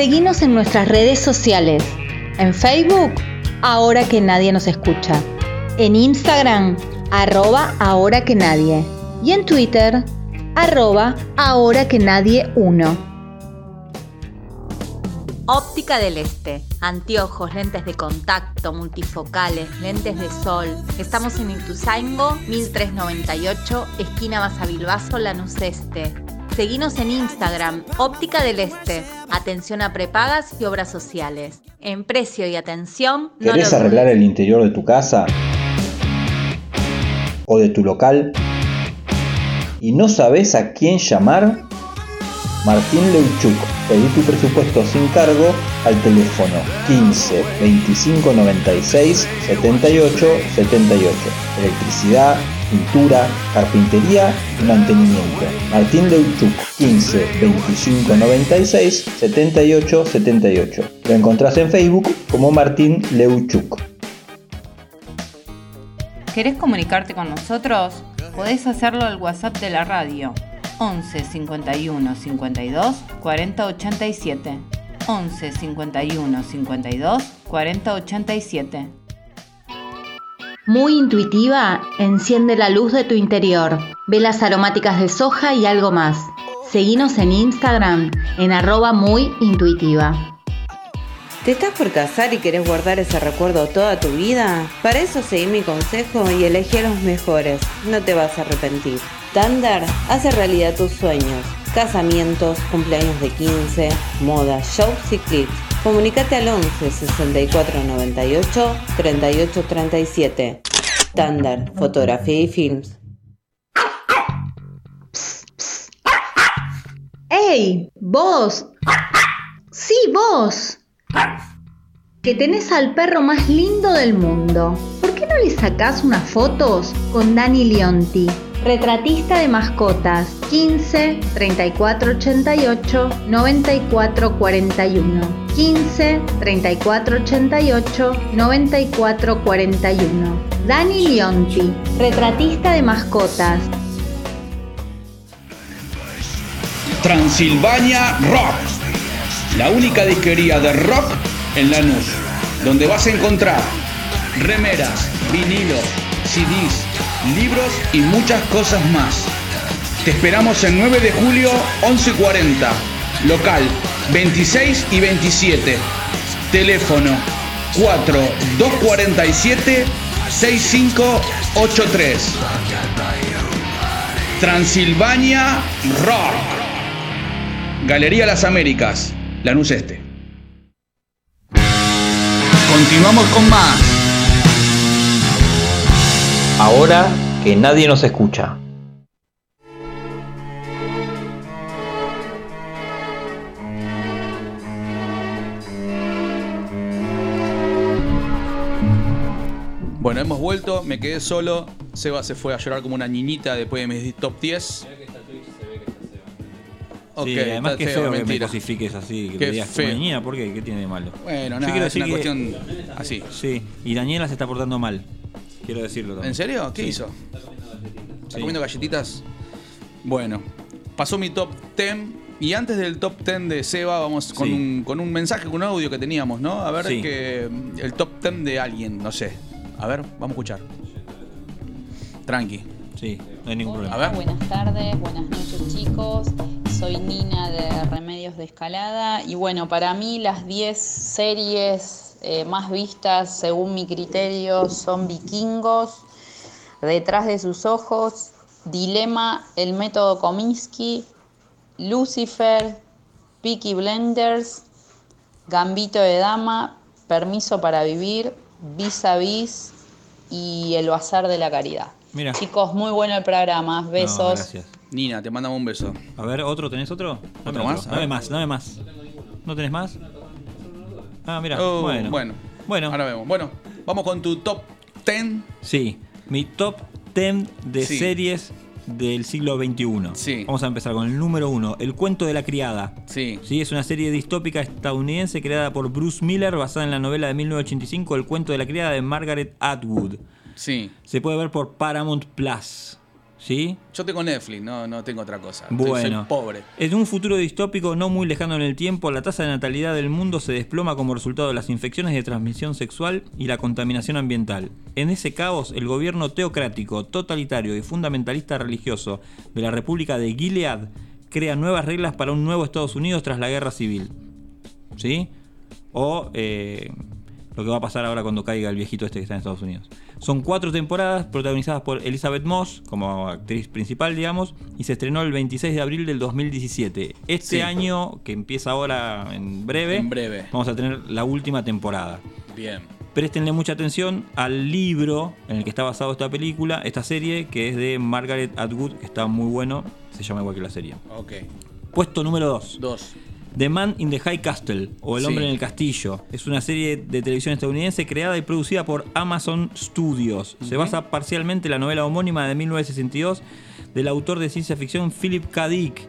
S4: Seguinos en nuestras redes sociales. En Facebook, ahora que nadie nos escucha. En Instagram, arroba ahora que nadie. Y en Twitter, arroba ahora que nadie 1. Óptica del Este. Anteojos, lentes de contacto, multifocales, lentes de sol. Estamos en Ituzaingo, 1398, esquina Basavilbaso, Lanús Este. Seguinos en Instagram, Óptica del Este. Atención a prepagas y obras sociales. En precio y atención, no
S6: ¿Querés
S4: lo
S6: arreglar el interior de tu casa? ¿O de tu local? ¿Y no sabes a quién llamar? Martín Leuchuk. Pedí tu presupuesto sin cargo al teléfono 15 25 96 78 78. Electricidad, pintura, carpintería y mantenimiento. Martín Leuchuk. 15 25 96 78 78. Lo encontrás en Facebook como Martín Leuchuk.
S5: ¿Querés comunicarte con nosotros? Podés hacerlo al WhatsApp de la radio 11 51 52 40 87. 11 51 52 40 87.
S4: Muy intuitiva, enciende la luz de tu interior. Velas aromáticas de soja y algo más. Seguinos en Instagram en arroba muy intuitiva.
S10: ¿Te estás por casar y querés guardar ese recuerdo toda tu vida? Para eso seguí mi consejo y elegí a los mejores. No te vas a arrepentir. Thunder hace realidad tus sueños. Casamientos, cumpleaños de 15, moda, shows y clips. Comunicate al 11 64 98 38 37. Thunder, fotografía y films.
S4: ¡Ey! ¡Vos! ¡Sí, vos! Que tenés al perro más lindo del mundo. ¿Por qué no le sacás unas fotos con Dani Leonti? Retratista de mascotas 15 34 88 94 41. 15 34 88 94 41. Dani Lionti, retratista de mascotas.
S3: Transilvania Rock, la única disquería de rock en Lanús, donde vas a encontrar remeras, vinilos, CDs, libros y muchas cosas más. Te esperamos el 9 de julio 11:40, local 26 y 27. Teléfono 4247 6583. Transilvania Rock. Galería Las Américas, Lanús Este. Continuamos con más.
S6: Ahora que nadie nos escucha.
S3: Bueno, hemos vuelto, me quedé solo. Seba se fue a llorar como una niñita después de mis top 10. Ok,
S2: sí, además
S3: está
S2: que
S3: feo,
S2: feo que me
S3: mentira.
S2: cosifiques así, que
S3: Qué
S2: me digas
S3: feo.
S2: niña, ¿por qué? ¿Qué tiene de malo?
S3: Bueno,
S2: Yo
S3: nada,
S2: quiero
S3: es una
S2: decir que-
S3: cuestión [laughs] así.
S2: Sí, y Daniela se está portando mal. Quiero decirlo también.
S3: ¿En serio? ¿Qué
S2: Sí.
S3: hizo? ¿Está
S2: Sí.
S3: comiendo galletitas? Bueno, pasó mi top 10. Y antes del top 10 de Seba, vamos con,
S2: Sí.
S3: un, con un mensaje, con un audio que teníamos, ¿no? A ver,
S2: Sí.
S3: que el top 10 de alguien, no sé. A ver, vamos a escuchar. Tranqui.
S2: Sí, no hay ningún problema.
S3: A ver.
S11: Buenas tardes, buenas noches chicos. Soy Nina de Remedios de Escalada y bueno, para mí las 10 series eh, más vistas según mi criterio son Vikingos, Detrás de sus ojos, Dilema, El método Kominsky, Lucifer, Peaky Blenders, Gambito de Dama, Permiso para Vivir, Vis a Vis y El Bazar de la Caridad.
S2: Mira.
S11: Chicos, muy bueno el programa.
S2: No,
S11: Besos.
S2: gracias.
S3: Nina, te mandamos un beso.
S2: A ver, ¿otro? ¿Tenés otro? Dame
S3: ¿Otro más? A
S2: Dame más, dame más. ¿No tenés más? Ah, mira,
S3: Oh,
S2: bueno.
S3: bueno.
S2: Bueno.
S3: Ahora vemos. Bueno, vamos con tu top 10.
S2: Sí, mi top 10 de
S3: Sí.
S2: series del siglo XXI.
S3: Sí.
S2: Vamos a empezar con el número uno, El cuento de la criada.
S3: Sí.
S2: Sí, es una serie distópica estadounidense creada por Bruce Miller basada en la novela de 1985 El cuento de la criada de Margaret Atwood.
S3: Sí.
S2: Se puede ver por Paramount Plus. ¿Sí?
S3: Yo tengo Netflix, no, no tengo otra cosa. Estoy-
S2: Bueno,
S3: Soy pobre.
S2: en un futuro distópico no muy lejano en el tiempo, la tasa de natalidad del mundo se desploma como resultado de las infecciones de transmisión sexual y la contaminación ambiental. En ese caos, el gobierno teocrático, totalitario y fundamentalista religioso de la República de Gilead crea nuevas reglas para un nuevo Estados Unidos tras la guerra civil. ¿Sí? O eh, lo que va a pasar ahora cuando caiga el viejito este que está en Estados Unidos. Son cuatro temporadas protagonizadas por Elizabeth Moss como actriz principal, digamos, y se estrenó el 26 de abril del 2017. Este
S3: Sí.
S2: año, que empieza ahora en breve,
S3: En breve.
S2: vamos a tener la última temporada.
S3: Bien.
S2: Préstenle mucha atención al libro en el que está basado esta película, esta serie, que es de Margaret Atwood, que está muy bueno, se llama igual que la serie.
S3: Ok.
S2: Puesto número 2.
S3: Dos.
S2: The Man in the High Castle o El
S3: Sí.
S2: Hombre en el Castillo es una serie de televisión estadounidense creada y producida por Amazon Studios. Se basa parcialmente en la novela homónima de 1962 del autor de ciencia ficción Philip K. Dick,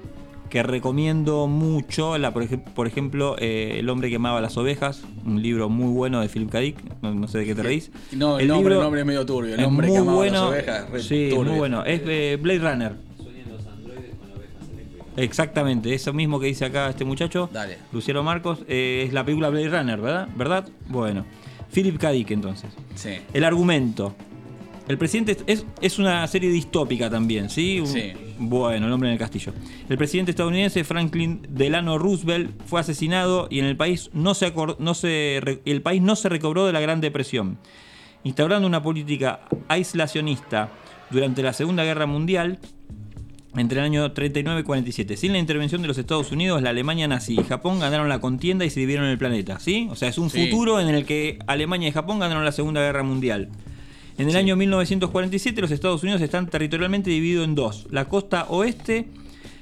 S2: que recomiendo mucho. La, por, ej- por ejemplo, eh, El hombre que amaba las ovejas, un libro muy bueno de Philip K. Dick. No, no sé de qué te reís.
S3: No, el,
S2: El
S3: nombre,
S2: libro
S3: el nombre es medio turbio. El
S2: es
S3: hombre que amaba
S2: bueno.
S3: las ovejas. re
S2: sí,
S3: turbio.
S2: muy bueno. Es eh, Blade Runner. Exactamente, eso mismo que dice acá este muchacho,
S3: Dale.
S2: Luciano Marcos, eh, es la película Blade Runner, ¿verdad? ¿Verdad? Bueno, Philip K. Dick entonces.
S3: Sí.
S2: El argumento. El presidente es, es una serie distópica también, ¿sí? Un-
S3: Sí.
S2: Bueno, el hombre en el castillo. El presidente estadounidense Franklin Delano Roosevelt fue asesinado y en el país no se, no se el país no se recobró de la Gran Depresión. Instaurando una política aislacionista durante la Segunda Guerra Mundial, entre el año 39 y 47. Sin la intervención de los Estados Unidos, la Alemania nazi y Japón ganaron la contienda y se dividieron el planeta, ¿sí? O sea, es un
S3: Sí.
S2: futuro en el que Alemania y Japón ganaron la Segunda Guerra Mundial. En el año 1947 los Estados Unidos están territorialmente divididos en dos. La costa oeste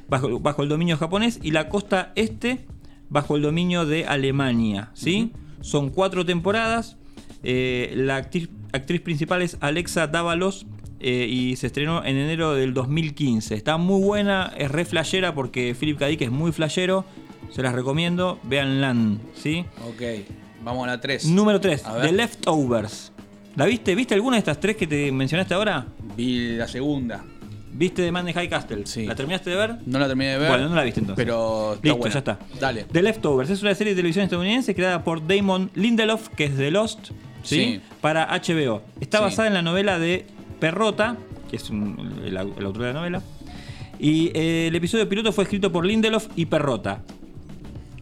S2: bajo, bajo el dominio japonés y la costa este bajo el dominio de Alemania, ¿sí? Son cuatro temporadas. Eh, la actriz, actriz principal es Alexa Dávalos. Eh, y se estrenó en enero del 2015. Está muy buena, es re flashera porque Philip K. Dick es muy flashero. Se las recomiendo, véanla, ¿sí?
S3: Ok, vamos a la 3.
S2: Número 3,
S3: A ver.
S2: The Leftovers. ¿La viste? ¿Viste alguna de estas tres que te mencionaste ahora?
S3: Vi la segunda.
S2: ¿Viste The Man in High Castle?
S3: Sí.
S2: ¿La terminaste de ver?
S3: No la terminé de ver.
S2: Bueno, no la viste entonces.
S3: Pero está
S2: Listo,
S3: buena.
S2: ya está.
S3: Dale.
S2: The Leftovers es una serie de televisión estadounidense creada por Damon Lindelof, que es de Lost, ¿sí?
S3: Sí.
S2: para HBO. Está
S3: Sí.
S2: basada en la novela de Perrota, que es un- el, au- el autor de la novela. Y eh, el episodio piloto fue escrito por Lindelof y Perrota.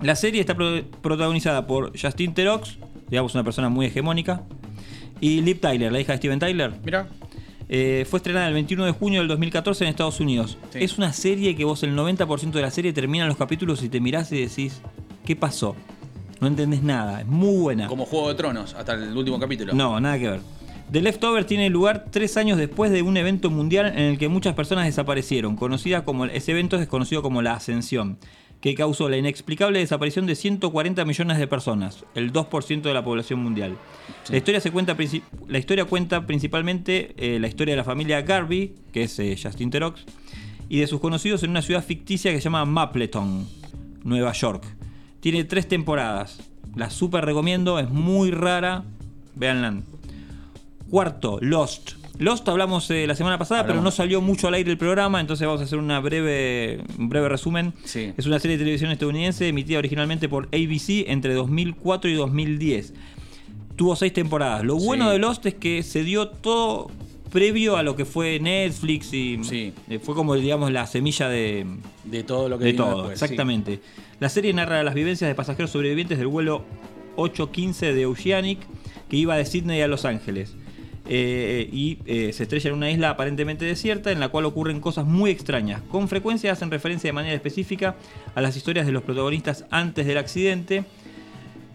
S2: La serie está pro- protagonizada por Justin Terox, digamos una persona muy hegemónica, y Liv Tyler, la hija de Steven Tyler.
S3: Mira.
S2: Eh, fue estrenada el 21 de junio del 2014 en Estados Unidos.
S3: Sí.
S2: Es una serie que vos el 90% de la serie terminan los capítulos y te mirás y decís, ¿qué pasó? No entendés nada, es muy buena.
S3: Como Juego de Tronos, hasta el último capítulo.
S2: No, nada que ver. The Leftover tiene lugar tres años después de un evento mundial en el que muchas personas desaparecieron. Conocida como, ese evento es conocido como la Ascensión, que causó la inexplicable desaparición de 140 millones de personas, el 2% de la población mundial. La, historia se cuenta, la historia cuenta principalmente eh, la historia de la familia Garvey, que es eh, Justin Terox, y de sus conocidos en una ciudad ficticia que se llama Mapleton, Nueva York. Tiene tres temporadas. La super recomiendo, es muy rara. Véanla. Cuarto, Lost. Lost hablamos eh, la semana pasada, pero no salió mucho al aire el programa, entonces vamos a hacer una breve, un breve resumen.
S3: Sí.
S2: Es una serie de televisión estadounidense emitida originalmente por ABC entre 2004 y 2010. Tuvo seis temporadas. Lo bueno
S3: Sí.
S2: de Lost es que se dio todo previo a lo que fue Netflix y
S3: Sí.
S2: eh, fue como digamos la semilla de,
S3: De todo lo que
S2: de
S3: vino
S2: todo,
S3: después, sí.
S2: exactamente. La serie narra las vivencias de pasajeros sobrevivientes del vuelo 815 de Oceanic que iba de Sydney a Los Ángeles. Eh, y eh, se estrella en una isla aparentemente desierta en la cual ocurren cosas muy extrañas. Con frecuencia hacen referencia de manera específica a las historias de los protagonistas antes del accidente,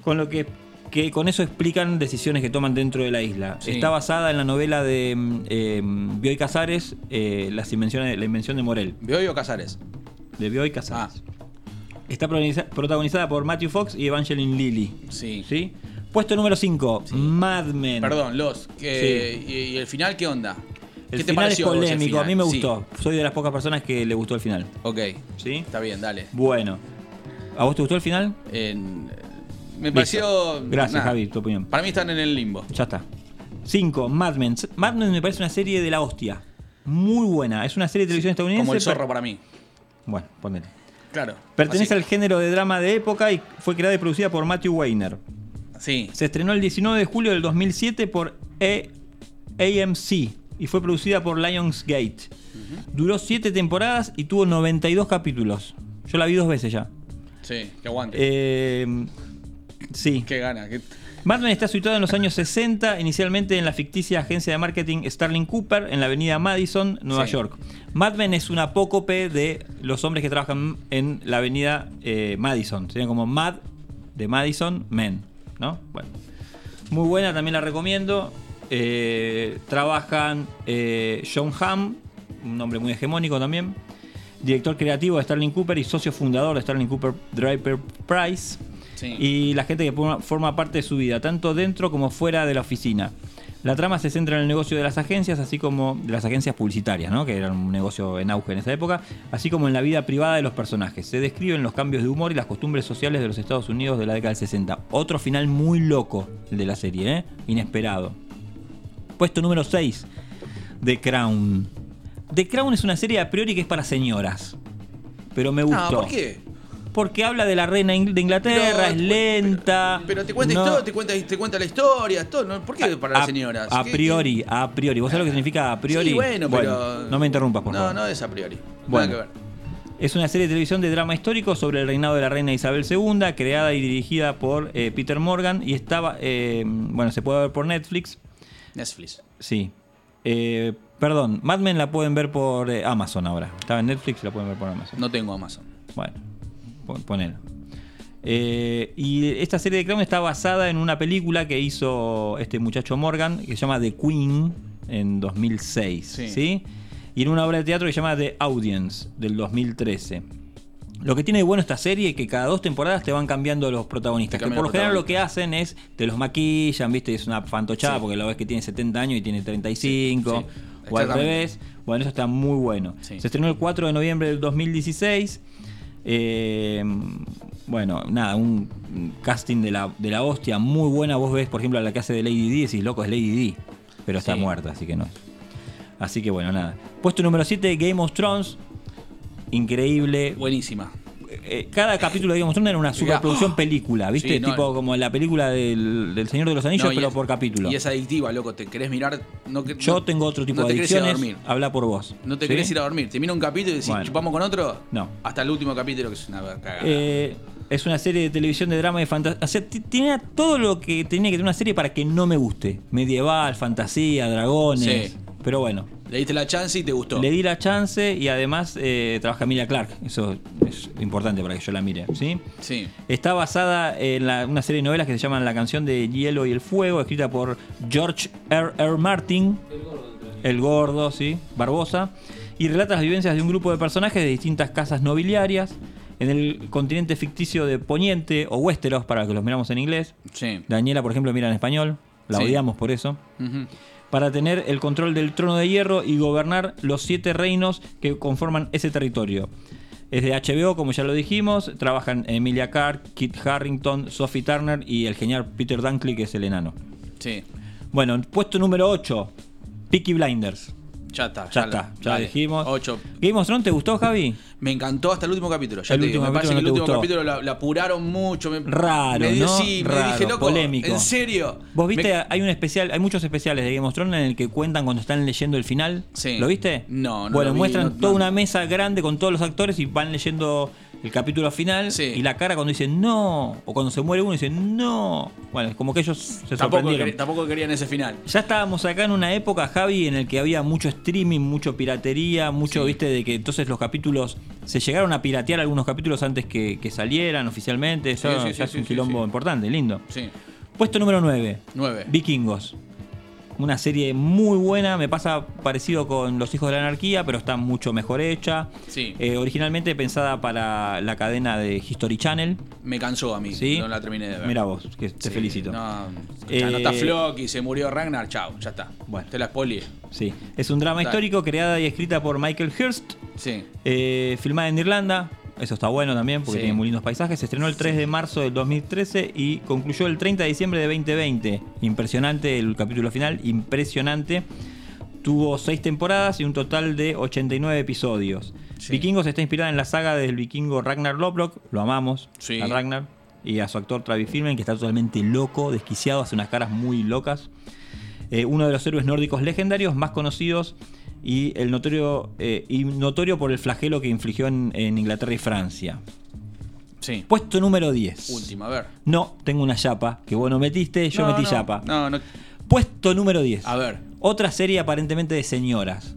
S2: con lo que, que con eso explican decisiones que toman dentro de la isla.
S3: Sí.
S2: Está basada en la novela de eh, Bioy Casares, eh, las invenciones, La invención de Morel.
S3: ¿Bioy o Casares?
S2: De Bioy Casares. Está protagoniza- protagonizada por Matthew Fox y Evangeline Lilly.
S3: Sí.
S2: ¿Sí? Puesto número 5, Mad Men.
S3: Perdón, Los. y, y el final qué onda?
S2: El
S3: ¿Qué te
S2: final es
S3: pareció
S2: polémico, a mí me?
S3: Sí.
S2: gustó. Soy de las pocas personas que le gustó el final.
S3: Ok,
S2: ¿Sí?
S3: está bien, dale.
S2: Bueno. ¿A vos te gustó el final?
S3: En- me
S2: Listo.
S3: pareció.
S2: Gracias,
S3: nada.
S2: Javi, tu opinión.
S3: Para mí están en el limbo.
S2: Ya está. 5, Mad Men. Mad Men me parece una serie de la hostia. Muy buena. Es una serie de televisión estadounidense.
S3: Como el zorro
S2: pero-
S3: para mí.
S2: Bueno, ponele.
S3: Claro.
S2: Pertenece
S3: así.
S2: al género de drama de época y fue creada y producida por Matthew Weiner.
S3: Sí.
S2: Se estrenó el 19 de julio del 2007 por E- AMC y fue producida por Lionsgate. Duró 7 temporadas y tuvo 92 capítulos. Yo la vi dos veces ya.
S3: Sí, que aguante.
S2: Eh, sí.
S3: Qué gana. qué-
S2: Mad Men está situado en los años 60, inicialmente en la ficticia agencia de marketing Starling Cooper, en la avenida Madison, Nueva
S3: Sí.
S2: York. Mad Men es una apócope de los hombres que trabajan en la avenida eh, Madison. Serían como Mad de Madison Men, ¿no? Bueno. Muy buena, también la recomiendo. Eh, trabajan eh, John Hamm, un hombre muy hegemónico también. Director creativo de Starling Cooper y socio fundador de Starling Cooper Draper Price
S3: Sí.
S2: y la gente que forma parte de su vida, tanto dentro como fuera de la oficina. La trama se centra en el negocio de las agencias, así como de las agencias publicitarias, ¿no? que eran un negocio en auge en esa época, así como en la vida privada de los personajes. Se describen los cambios de humor y las costumbres sociales de los Estados Unidos de la década del 60. Otro final muy loco, el de la serie, ¿eh? inesperado. Puesto número 6, The Crown. The Crown es una serie a priori que es para señoras, pero me gustó.
S3: No, ¿por qué?
S2: Porque habla de la reina de Inglaterra, es lenta.
S3: Pero te cuenta,
S2: no-
S3: historia, te, cuenta, te cuenta la historia, todo. ¿no? ¿Por qué para
S2: a,
S3: las señoras?
S2: A
S3: ¿Qué-
S2: priori, a priori. ¿Vos sabés lo que significa a priori?
S3: Sí, bueno, pero.
S2: No me interrumpas, por
S3: no,
S2: favor.
S3: No, es a priori.
S2: Bueno.
S3: Nada que ver.
S2: Es una serie de televisión de drama histórico sobre el reinado de la reina Isabel II, creada y dirigida por eh, Peter Morgan y estaba, eh, bueno, se puede ver por Netflix.
S3: Netflix.
S2: Sí. Eh, perdón, Mad Men la pueden ver por Amazon ahora. Estaba en Netflix, la pueden ver por Amazon.
S3: No tengo Amazon.
S2: Bueno, pon- ponelo. Eh, y esta serie de Crown está basada en una película que hizo este muchacho Morgan, que se llama The Queen, en 2006.
S3: Sí.
S2: Sí. Y en una obra de teatro que se llama The Audience, del 2013. Lo que tiene de bueno esta serie es que cada dos temporadas te van cambiando los protagonistas. Que por lo general lo que hacen es te los maquillan, ¿viste? Es una fantochada
S3: Sí.
S2: porque lo ves que tiene 70 años y tiene 35.
S3: Sí,
S2: o al revés. Bueno, eso está muy bueno. Se estrenó el 4 de noviembre del 2016. Eh, bueno, nada, un casting de la, de la hostia muy buena. Vos ves, por ejemplo, a la que hace de Lady D y decís, loco, es Lady D. Pero está
S3: Sí.
S2: muerta, así que no. Así que bueno, nada. Puesto número 7, Game of Thrones. Increíble.
S3: Buenísima.
S2: Eh, cada capítulo de Game of Thrones era una superproducción película, ¿viste?
S3: Sí, no,
S2: tipo como la película del, del Señor de los Anillos,
S3: No,
S2: pero
S3: es-
S2: por capítulo.
S3: Y es adictiva, loco. Te querés mirar. No, que-
S2: Yo tengo otro tipo de adicciones. Habla por vos.
S3: No te
S2: ¿sí?
S3: querés ir a dormir. Te mira un capítulo y decís,
S2: Bueno.
S3: ¿chupamos con otro?
S2: No.
S3: Hasta el último capítulo, que es una cagada.
S2: Eh, es una serie de televisión de drama y fantasía. O sea, tiene todo lo que tenía que tener una serie para que no me guste. Medieval, fantasía, dragones.
S3: Sí.
S2: Pero bueno,
S3: Le diste la chance y te gustó.
S2: le di la chance y además eh, trabaja Emilia Clark. Eso es importante para que yo la mire. ¿sí?
S3: Sí.
S2: Está basada en la- una serie de novelas que se llaman La canción de Hielo y el Fuego, escrita por George R. R. Martin. El gordo, sí, Barbosa. Y relata las vivencias de un grupo de personajes de distintas casas nobiliarias en el continente ficticio de Poniente o Westeros, para que los miramos en inglés.
S3: Sí.
S2: Daniela, por ejemplo, mira en español. La
S3: Sí.
S2: odiamos por eso.
S3: Ujú.
S2: Para tener el control del trono de hierro y gobernar los siete reinos que conforman ese territorio. Es de HBO, como ya lo dijimos. Trabajan Emilia Clarke, Kit Harrington, Sophie Turner y el genial Peter Dunkley, que es el enano.
S3: Sí.
S2: Bueno, puesto número 8. Peaky Blinders.
S3: Ya está.
S2: Ya
S3: la-
S2: está, ya
S3: dale.
S2: dijimos.
S3: Ocho.
S2: Game of Thrones, ¿te gustó, Javi?
S3: Me encantó hasta el último capítulo. Ya
S2: El
S3: te digo,
S2: último
S3: me parece que el último
S2: gustó.
S3: capítulo la, la apuraron mucho. Me,
S2: Raro,
S3: me dio-
S2: ¿no?
S3: Sí, me
S2: Raro,
S3: dije, loco,
S2: polémico.
S3: ¿en serio?
S2: ¿Vos viste?
S3: Me-
S2: Hay un especial, hay muchos especiales de Game of Thrones en el que cuentan cuando están leyendo el final.
S3: Sí.
S2: ¿Lo viste?
S3: No, no
S2: Bueno,
S3: lo vi,
S2: muestran
S3: no-
S2: toda una mesa grande con todos los actores y van leyendo el capítulo final
S3: Sí.
S2: y la cara cuando dicen no o cuando se muere uno dicen no. Bueno, es como que ellos se
S3: Tampoco,
S2: sorprendieron.
S3: quer- tampoco querían ese final.
S2: Ya estábamos acá en una época, Javi, en el que había mucho streaming, mucho piratería, mucho,
S3: Sí.
S2: viste, de que entonces los capítulos se llegaron a piratear algunos capítulos antes que, que salieran oficialmente. Eso
S3: Sí,
S2: ya es un quilombo importante, lindo.
S3: Sí.
S2: Puesto número 9.
S3: Nueve.
S2: Vikingos. Una serie muy buena, me pasa parecido con Los Hijos de la Anarquía, pero está mucho mejor hecha.
S3: Sí.
S2: Eh, originalmente pensada para la cadena de History Channel.
S3: Me cansó a mí.
S2: Sí.
S3: No la terminé de ver.
S2: Mira vos, que te
S3: Sí,
S2: felicito.
S3: No,
S2: Eh,
S3: ya no está Flock y se murió Ragnar. Chao, ya está.
S2: Bueno.
S3: Te la spoileé.
S2: Sí. Es un drama histórico creada y escrita por Michael Hurst,
S3: Sí.
S2: eh, filmada en Irlanda. Eso está bueno también porque
S3: Sí.
S2: tiene muy lindos paisajes. Se estrenó el 3 de marzo del 2013 y concluyó el 30 de diciembre de 2020. Impresionante el capítulo final, impresionante. Tuvo 6 temporadas y un total de 89 episodios.
S3: Sí.
S2: Vikingos está inspirada en la saga del vikingo Ragnar Lodbrok. Lo amamos
S3: Sí.
S2: a Ragnar. Y a su actor Travis Fimmel, que está totalmente loco, desquiciado, hace unas caras muy locas. Eh, uno de los héroes nórdicos legendarios más conocidos y el notorio, eh, y notorio por el flagelo que infligió en, en Inglaterra y Francia.
S3: Sí.
S2: Puesto número 10.
S3: Última, a ver.
S2: No, tengo una chapa que vos no metiste, yo
S3: No,
S2: metí
S3: no,
S2: chapa.
S3: No, no.
S2: Puesto número 10.
S3: A ver.
S2: Otra serie aparentemente de señoras.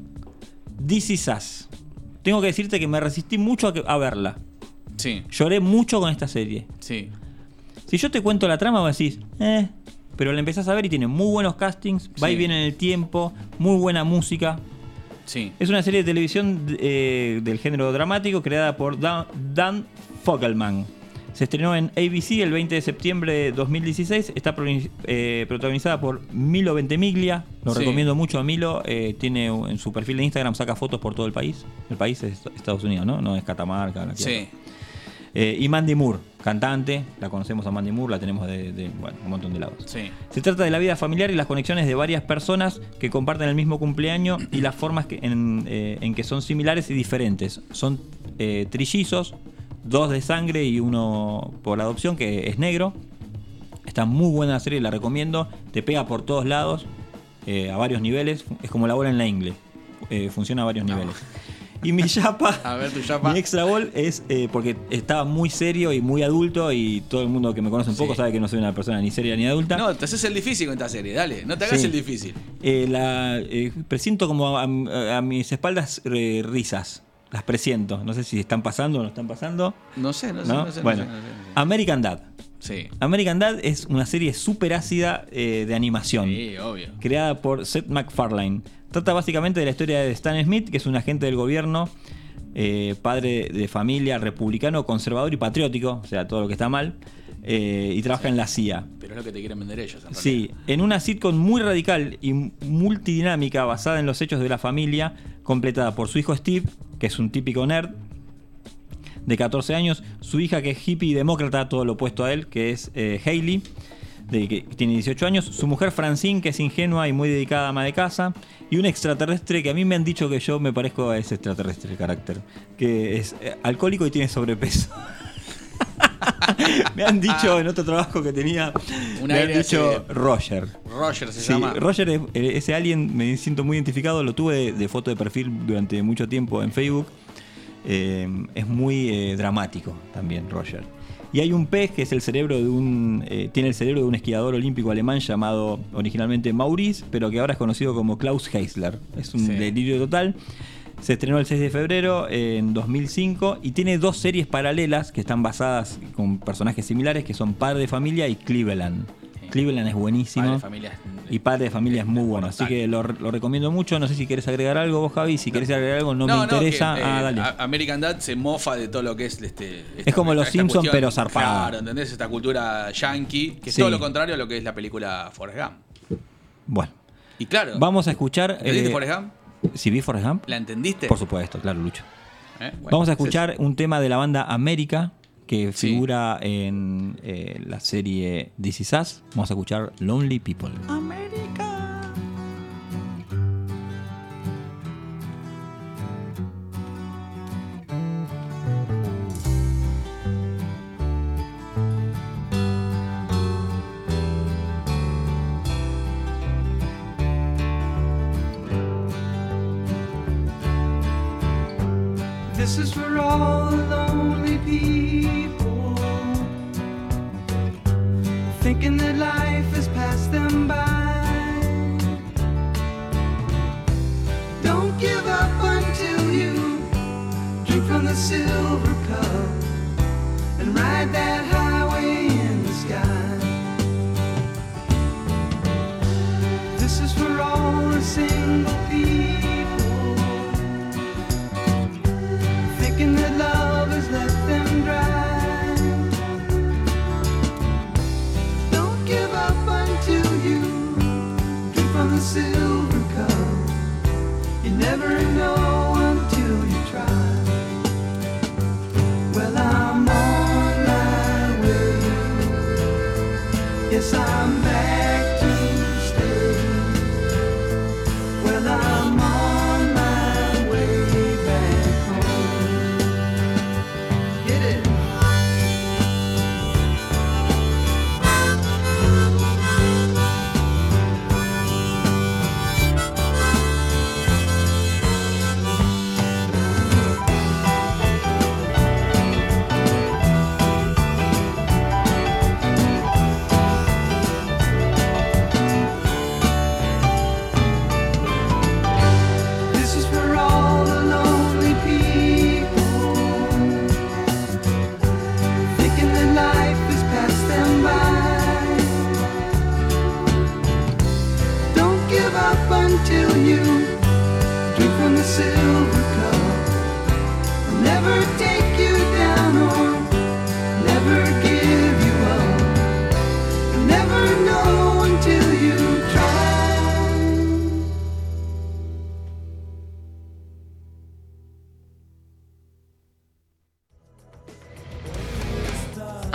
S2: This Is Us. Tengo que decirte que me resistí mucho a, que- a verla.
S3: Sí.
S2: Lloré mucho con esta serie.
S3: Sí.
S2: Si yo te cuento la trama, vos decís, eh, pero la empezás a ver y tiene muy buenos castings, va y viene en el tiempo, muy buena música.
S3: Sí.
S2: Es una serie de televisión eh, del género dramático creada por Dan, Dan Fogelman. Se estrenó en ABC el 20 de septiembre de 2016. Está eh, protagonizada por Milo Ventimiglia. Lo
S3: Sí.
S2: recomiendo mucho a Milo. Eh, tiene en su perfil de Instagram, saca fotos por todo el país. El país es Estados Unidos, ¿no? No es Catamarca.
S3: Sí.
S2: Eh, y Mandy Moore, cantante. La conocemos a Mandy Moore, la tenemos de, de, bueno, un montón de lados.
S3: Sí.
S2: Se trata de la vida familiar y las conexiones de varias personas que comparten el mismo cumpleaños y las formas que- en, eh, en que son similares y diferentes. Son eh, trillizos, dos de sangre y uno por adopción, que es negro. Está muy buena la serie, la recomiendo. Te pega por todos lados, eh, a varios niveles. Es como la bola en la ingle. Eh, funciona a varios niveles. [laughs] Y mi chapa,
S3: A ver tu chapa.
S2: mi extra ball es eh, porque estaba muy serio y muy adulto y todo el mundo que me conoce un poco
S3: Sí.
S2: sabe que no soy una persona ni seria ni adulta.
S3: No, te haces el difícil con esta serie, dale. No te hagas
S2: Sí.
S3: el difícil.
S2: Eh, la, eh, presiento como a, a mis espaldas risas. Las presiento. No sé si están pasando o no están pasando.
S3: No sé, no sé,
S2: ¿no?
S3: no sé. no
S2: bueno,
S3: sé, no sé, no sé.
S2: American Dad.
S3: Sí.
S2: American Dad es una serie súper ácida eh, de animación.
S3: Sí, obvio.
S2: Creada por Seth MacFarlane. Trata básicamente de la historia de Stan Smith, que es un agente del gobierno, eh, padre de familia, republicano, conservador y patriótico, o sea, todo lo que está mal. eh, y trabaja en la CIA.
S3: Pero es lo que te quieren vender ellos. en
S2: Sí, en una sitcom muy radical y multidinámica basada en los hechos de la familia, completada por su hijo Steve, que es un típico nerd de 14 años, su hija que es hippie y demócrata, todo lo opuesto a él, que es eh, Hailey, de, que tiene 18 años, su mujer Francine, que es ingenua y muy dedicada ama de casa, y un extraterrestre que a mí me han dicho que yo me parezco a ese extraterrestre el carácter, que es eh, alcohólico y tiene sobrepeso. [laughs] me han dicho en otro trabajo que tenía, me han dicho Roger.
S3: Roger se
S2: Sí,
S3: llama.
S2: Roger es eh, ese alien, me siento muy identificado, lo tuve de, de foto de perfil durante mucho tiempo en Facebook. Eh, es muy eh, dramático también, Roger. Y hay un pez que es el cerebro de un. eh, tiene el cerebro de un esquiador olímpico alemán llamado originalmente Maurice, pero que ahora es conocido como Klaus Heisler. Es un delirio total. Se estrenó el 6 de febrero en 2005 y tiene dos series paralelas que están basadas con personajes similares que son Padre de Familia y Cleveland. Cleveland es buenísimo.
S3: Padre de Familia es-
S2: y Padre de Familia es muy bueno. Así que lo, lo recomiendo mucho. No sé si quieres agregar algo vos, Javi. Si querés agregar algo, no, me interesa.
S3: que, eh,
S2: ah, dale.
S3: a- American Dad se mofa de todo lo que es este.
S2: Es como los Simpson,
S3: cuestión-
S2: pero zarpado.
S3: Claro, ¿entendés? Esta cultura yankee, que es
S2: Sí.
S3: todo lo contrario a lo que es la película Forrest Gump.
S2: Bueno,
S3: Y claro.
S2: vamos a escuchar.
S3: ¿Entendiste
S2: eh,
S3: Forrest Gump?
S2: Si vi Forrest Gump.
S3: ¿La entendiste?
S2: Por supuesto, claro, Lucho.
S3: Eh, bueno,
S2: Vamos a escuchar un tema de la banda América que figura en eh, la serie This Is Us. Vamos a escuchar Lonely People.
S12: This is for all the lonely people thinking that life has passed them by. Don't give up until you drink from the silver cup and ride that highway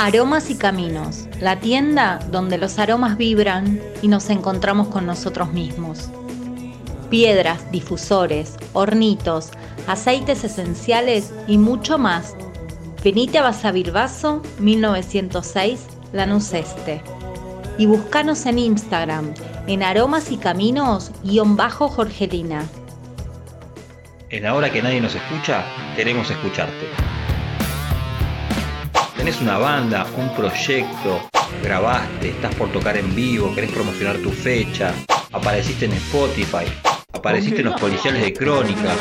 S4: Aromas y Caminos, la tienda donde los aromas vibran y nos encontramos con nosotros mismos. Piedras, difusores, hornitos, aceites esenciales y mucho más. Venite a Basavilbaso 1906, Lanús Este. Y buscanos en Instagram en aromas y caminos guion bajo Jorgelina.
S6: En la hora que nadie nos escucha, queremos escucharte. ¿Tenés una banda, un proyecto? ¿Grabaste? ¿Estás por tocar en vivo? ¿Querés promocionar tu fecha? ¿Apareciste en Spotify? ¿Apareciste en los policiales de Crónica?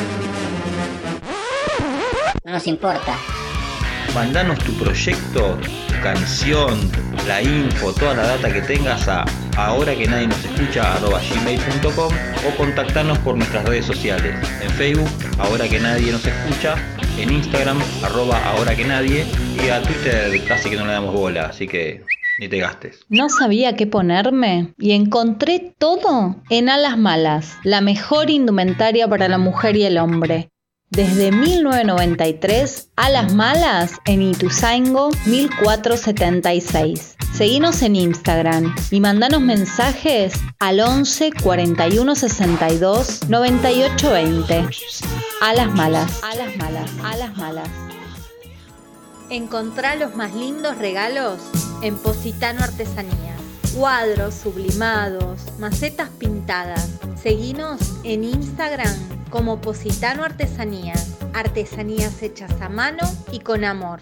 S13: No nos importa.
S6: Mandanos tu proyecto, tu canción, la info, toda la data que tengas a ahora que nadie nos escucha gmail.com o contactarnos por nuestras redes sociales. En Facebook, ahora que nadie nos escucha, en Instagram, arroba ahora que nadie
S2: Y a Twitter casi que no le damos bola, así que ni te gastes.
S4: No sabía qué ponerme y encontré todo en Alas Malas, la mejor indumentaria para la mujer y el hombre. Desde 1993, Alas Malas en Ituzaingo 1476. Seguinos en Instagram y mandanos mensajes al 11 41 62 98 20. Alas Malas, Alas Malas, Alas Malas. Encontrá los más lindos regalos en Positano Artesanía. Cuadros sublimados, macetas pintadas. Seguinos en Instagram como Positano Artesanías. Artesanías hechas a mano y con amor.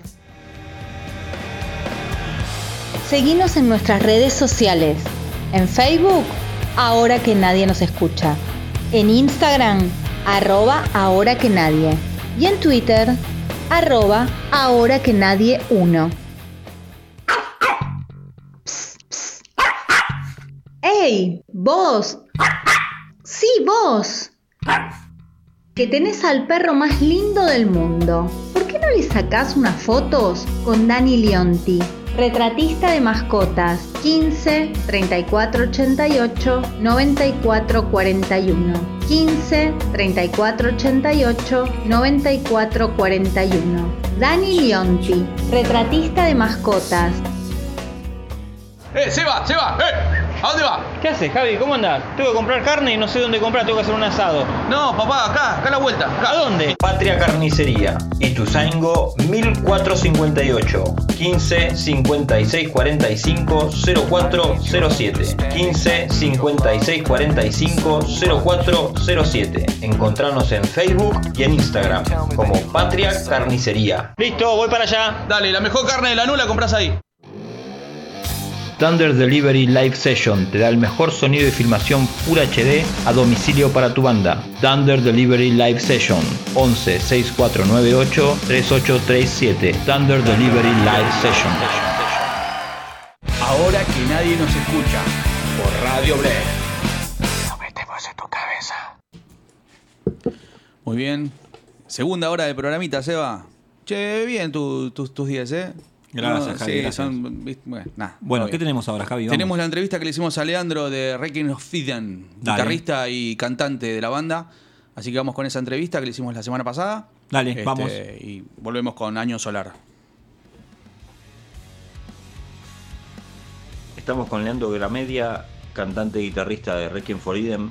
S4: Seguinos en nuestras redes sociales. En Facebook, ahora que nadie nos escucha. En Instagram, arroba ahora que nadie. Y en Twitter, arroba ahora que nadie uno. ¡Ey! ¡Vos! ¡Sí, vos! Que tenés al perro más lindo del mundo. ¿Por qué no le sacás unas fotos con Dani Leonti? Retratista de mascotas 15 34 88 94 41 15 34 88 94 41 Dani Leonti, retratista de mascotas
S3: ¡Eh, Seba! ¡Seba! ¡Eh! ¿A dónde va?
S2: ¿Qué haces, Javi? ¿Cómo andás? Tengo que comprar carne y no sé dónde comprar, tengo que hacer un asado.
S3: No, papá, acá, acá a la vuelta.
S2: ¿A dónde?
S6: Patria Carnicería, Ituzaingo 1458, 15 56 45 0407, 15 56 45 0407. Encontrarnos en Facebook y en Instagram como Patria Carnicería.
S2: Listo, voy para allá.
S3: Dale, la mejor carne de la nula compras ahí.
S2: Thunder Delivery Live Session te da el mejor sonido y filmación Full HD a domicilio para tu banda. Thunder Delivery Live Session 11 6498 3837. Thunder Delivery Live Session.
S3: Ahora que nadie nos escucha. Por Radio Blair.
S12: Lo metemos en tu cabeza.
S3: Muy bien. Segunda hora de programita, Seba. Che, bien tu- tus- tus días, ¿eh?
S2: Gracias,
S3: No,
S2: Javi,
S3: sí,
S2: gracias.
S3: son- viste, bueno,
S2: ¿qué tenemos ahora, Javi? Vamos.
S3: Tenemos la entrevista que le hicimos a Leandro de Requiem of Fidan, guitarrista y cantante de la banda. Así que vamos con esa entrevista que le hicimos la semana pasada.
S2: Dale,
S3: Este,
S2: vamos.
S3: Y volvemos con Año Solar.
S2: Estamos con Leandro Gramedia, cantante y guitarrista de Requiem for Eden.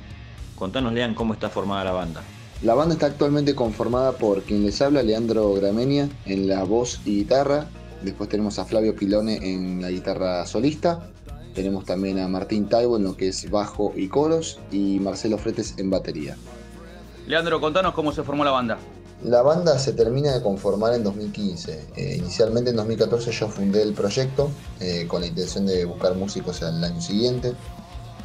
S2: Contanos, Lean, cómo está formada la banda.
S13: La banda está actualmente conformada por quien les habla, Leandro Gramenia, en la voz y guitarra. Después tenemos a Flavio Pilone en la guitarra solista. Tenemos también a Martín Taibo en lo que es bajo y coros. Y Marcelo Fretes en batería.
S3: Leandro, contanos cómo se formó la banda.
S13: La banda se termina de conformar en 2015. Eh, inicialmente en 2014 yo fundé el proyecto eh, con la intención de buscar músicos el año siguiente.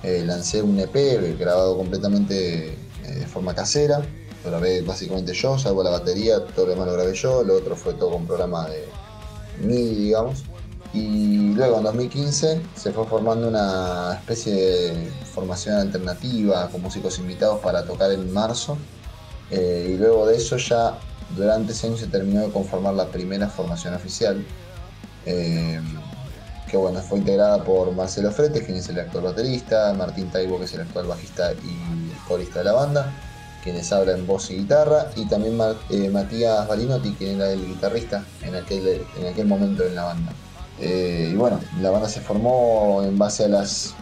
S13: Eh, lancé un EP grabado completamente eh, de forma casera. Lo grabé básicamente yo, salvo la batería, todo lo demás lo grabé yo. Lo otro fue todo con programa de MIDI, digamos. Y luego en 2015 se fue formando una especie de formación alternativa con músicos invitados para tocar en marzo. Eh, y luego de eso ya durante ese año se terminó de conformar la primera formación oficial. eh, que bueno, fue integrada por Marcelo Fretes, quien es el actual baterista, Martín Taibo, que es el actual bajista y corista de la banda, quienes hablan voz y guitarra, y también eh, Matías Balinotti, quien era el guitarrista en aquel, en aquel momento en la banda. Eh, y bueno, la banda se formó en base a las,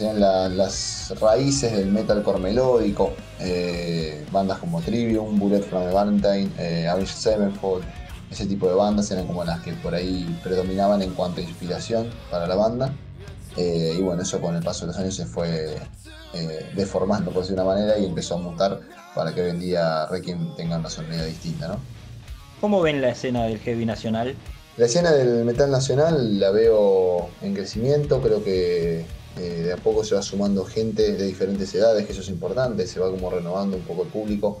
S13: las raíces del metalcore melódico, eh, bandas como Trivium, Bullet from the Valentine, eh, Avenged Sevenfold, ese tipo de bandas eran como las que por ahí predominaban en cuanto a inspiración para la banda. Y bueno, eso con el paso de los años se fue eh, deformando por decir una manera y empezó a mutar para que hoy en día Requiem tenga una sonoridad distinta, ¿no?
S2: ¿Cómo ven la escena del heavy nacional?
S13: La escena del metal nacional la veo en crecimiento, creo que eh, de a poco se va sumando gente de diferentes edades, que eso es importante, se va como renovando un poco el público,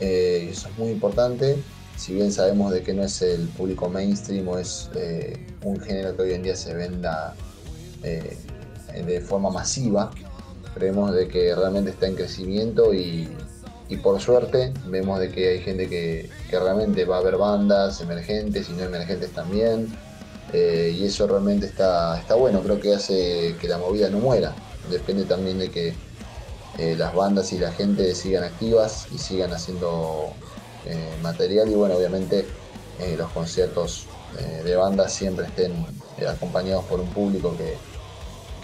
S13: eh, eso es muy importante, si bien sabemos de que no es el público mainstream o es eh, un género que hoy en día se venda eh, de forma masiva, creemos de que realmente está en crecimiento y, por suerte vemos de que hay gente que, realmente va a ver bandas emergentes y no emergentes también. Eh, y eso realmente está, está bueno, creo que hace que la movida no muera. Depende también de que eh, las bandas y la gente sigan activas y sigan haciendo eh, material y bueno, obviamente los conciertos de bandas siempre estén acompañados por un público que,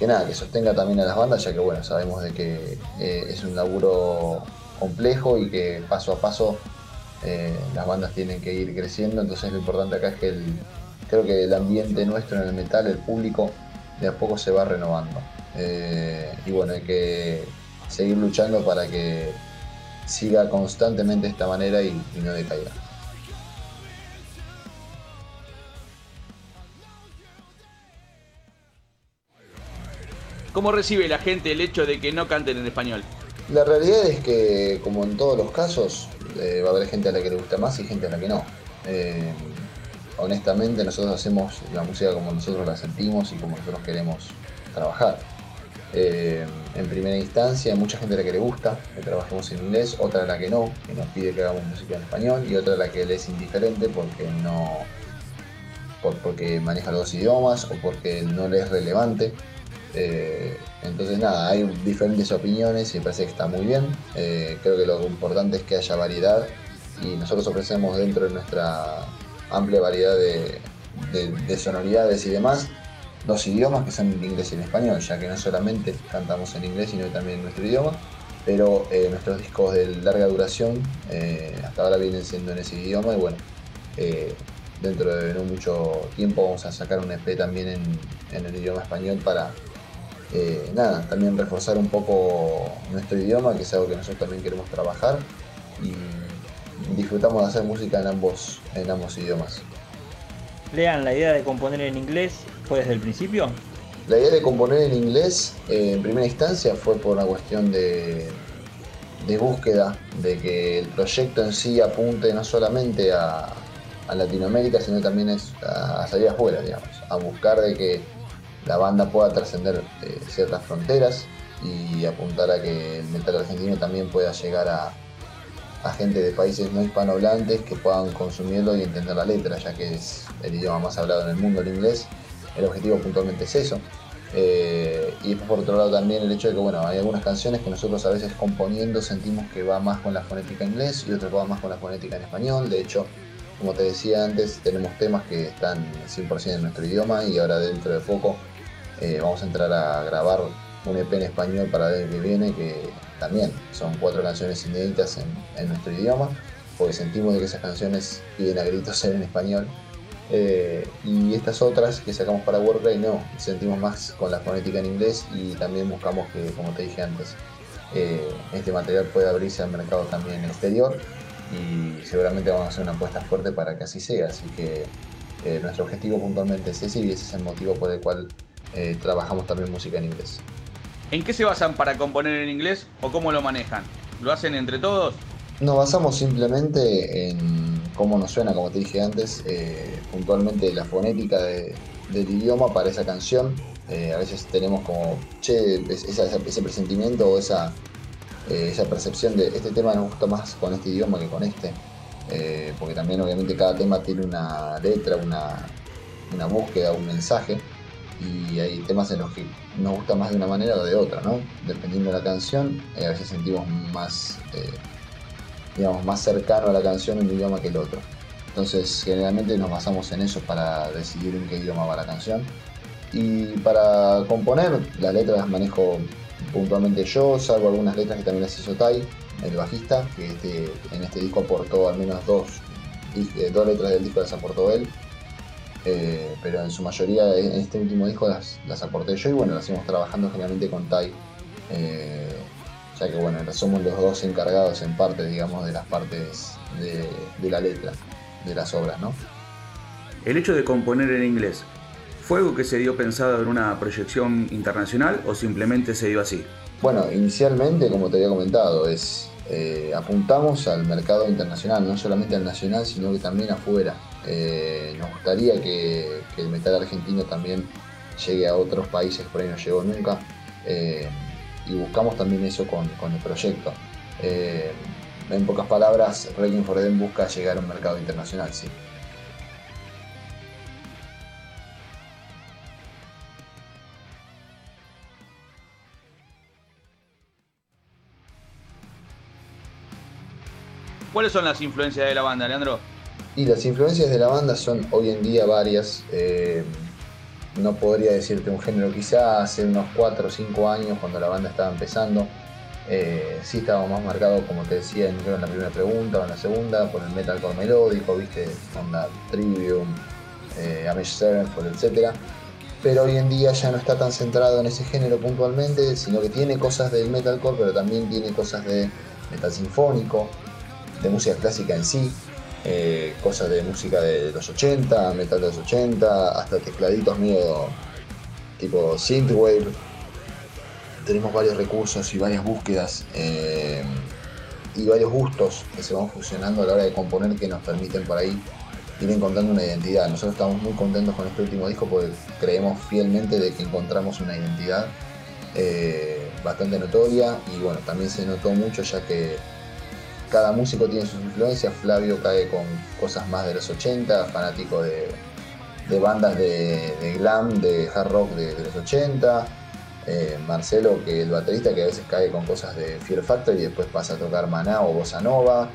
S13: que nada, que sostenga también a las bandas, ya que bueno, sabemos de que eh, es un laburo complejo y que paso a paso eh, las bandas tienen que ir creciendo, entonces lo importante acá es que creo que el ambiente nuestro en el metal, el público, de a poco se va renovando. Eh, y bueno, hay que seguir luchando para que siga constantemente de esta manera y no decaiga.
S3: ¿Cómo recibe la gente el hecho de que no canten en español?
S13: La realidad es que, como en todos los casos, eh, va a haber gente a la que le gusta más y gente a la que no. Eh, honestamente, nosotros hacemos la música como nosotros la sentimos y como nosotros queremos trabajar. Eh, en primera instancia, hay mucha gente a la que le gusta que trabajemos en inglés, otra a la que no, que nos pide que hagamos música en español, y otra a la que le es indiferente porque no por- porque maneja los dos idiomas o porque no le es relevante. Eh, entonces nada, hay diferentes opiniones y me parece que está muy bien. Eh, creo que lo importante es que haya variedad y nosotros ofrecemos dentro de nuestra amplia variedad de, de- de sonoridades y demás dos idiomas que son el inglés y el español, ya que no solamente cantamos en inglés sino también en nuestro idioma, pero eh, nuestros discos de larga duración hasta ahora vienen siendo en ese idioma y bueno, dentro de no mucho tiempo vamos a sacar un EP también en el idioma español para eh, nada, también reforzar un poco nuestro idioma, que es algo que nosotros también queremos trabajar y disfrutamos de hacer música en ambos, en ambos idiomas.
S2: Lean, la idea de componer en inglés fue desde el principio.
S13: La idea de componer en inglés eh, en primera instancia fue por una cuestión de, de búsqueda, de que el proyecto en sí apunte no solamente a, a Latinoamérica, sino también es a, a salir afuera, digamos, a buscar de que la banda pueda trascender eh, ciertas fronteras y apuntar a que el metal argentino también pueda llegar a, gente de países no hispanohablantes que puedan consumirlo y entender la letra, ya que es el idioma más hablado en el mundo, el inglés. El objetivo puntualmente es eso. Eh, y después por otro lado también el hecho de que bueno, hay algunas canciones que nosotros a veces componiendo sentimos que va más con la fonética en inglés y otras va más con la fonética en español. De hecho, como te decía antes, tenemos temas que están 100% en nuestro idioma y ahora dentro de poco eh, vamos a entrar a grabar un EP en español para el que viene que también son cuatro canciones inéditas en, en nuestro idioma porque sentimos de que esas canciones piden a gritos ser en español eh, y estas otras que sacamos para Warcry no, sentimos más con la fonética en inglés y también buscamos que, como te dije antes, eh, este material pueda abrirse al mercado también exterior y seguramente vamos a hacer una apuesta fuerte para que así sea. Así que nuestro objetivo puntualmente es ese y ese es el motivo por el cual eh, trabajamos también música en inglés.
S3: ¿En qué se basan para componer en inglés o cómo lo manejan? ¿Lo hacen entre todos?
S13: Nos basamos simplemente en cómo nos suena, como te dije antes, eh, puntualmente la fonética de- del idioma para esa canción. Eh, a veces tenemos como, che, es- esa- esa- ese presentimiento o esa, eh, esa percepción de este tema nos gusta más con este idioma que con este. Porque también obviamente cada tema tiene una letra, una, una búsqueda, un mensaje. Y hay temas en los que nos gusta más de una manera o de otra, ¿no? Dependiendo de la canción, eh, a veces sentimos más... eh, digamos, más cercano a la canción un idioma que el otro. Entonces, generalmente nos basamos en eso para decidir en qué idioma va la canción. Y para componer, las letras las manejo puntualmente yo, salvo algunas letras que también las hizo Tai, el bajista, que este- en este disco aportó al menos dos, eh, dos letras del disco las aportó él. Eh, pero en su mayoría en este último disco las, las aporté yo y bueno, las seguimos trabajando generalmente con Tai. eh, ya que bueno, somos los dos encargados en parte, digamos, de las partes de, de la letra, de las obras, ¿no?
S3: El hecho de componer en inglés, ¿fue algo que se dio pensado en una proyección internacional o simplemente se dio así?
S13: Bueno, inicialmente, como te había comentado, es eh, apuntamos al mercado internacional, no solamente al nacional, sino que también afuera. Eh, nos gustaría que, el metal argentino también llegue a otros países, por ahí no llegó nunca. Eh, y buscamos también eso con, el proyecto. Eh, en pocas palabras, Requiem for busca llegar a un mercado internacional, sí.
S3: ¿Cuáles son las influencias de la banda, Leandro?
S13: Y las influencias de la banda son hoy en día varias. eh, no podría decirte un género, quizá hace unos 4 o 5 años cuando la banda estaba empezando. eh, sí estábamos más marcados, como te decía en, la primera pregunta o en la segunda, por el metalcore melódico, viste, onda Trivium, eh, Avenged Sevenfold, etc. Pero hoy en día ya no está tan centrado en ese género puntualmente, sino que tiene cosas del metalcore, pero también tiene cosas de metal sinfónico, de música clásica en sí, eh, cosas de música de los 80, metal de los 80, hasta tecladitos medio tipo synthwave. Tenemos varios recursos y varias búsquedas eh, y varios gustos que se van fusionando a la hora de componer que nos permiten por ahí ir encontrando una identidad. Nosotros estamos muy contentos con este último disco porque creemos fielmente de que encontramos una identidad eh, bastante notoria y bueno, también se notó mucho ya que cada músico tiene sus influencias. Flavio cae con cosas más de los 80, fanático de, de bandas de, glam, de hard rock de, los 80. Eh, Marcelo, que el baterista, que a veces cae con cosas de Fear Factory y después pasa a tocar Maná o Bossa Nova.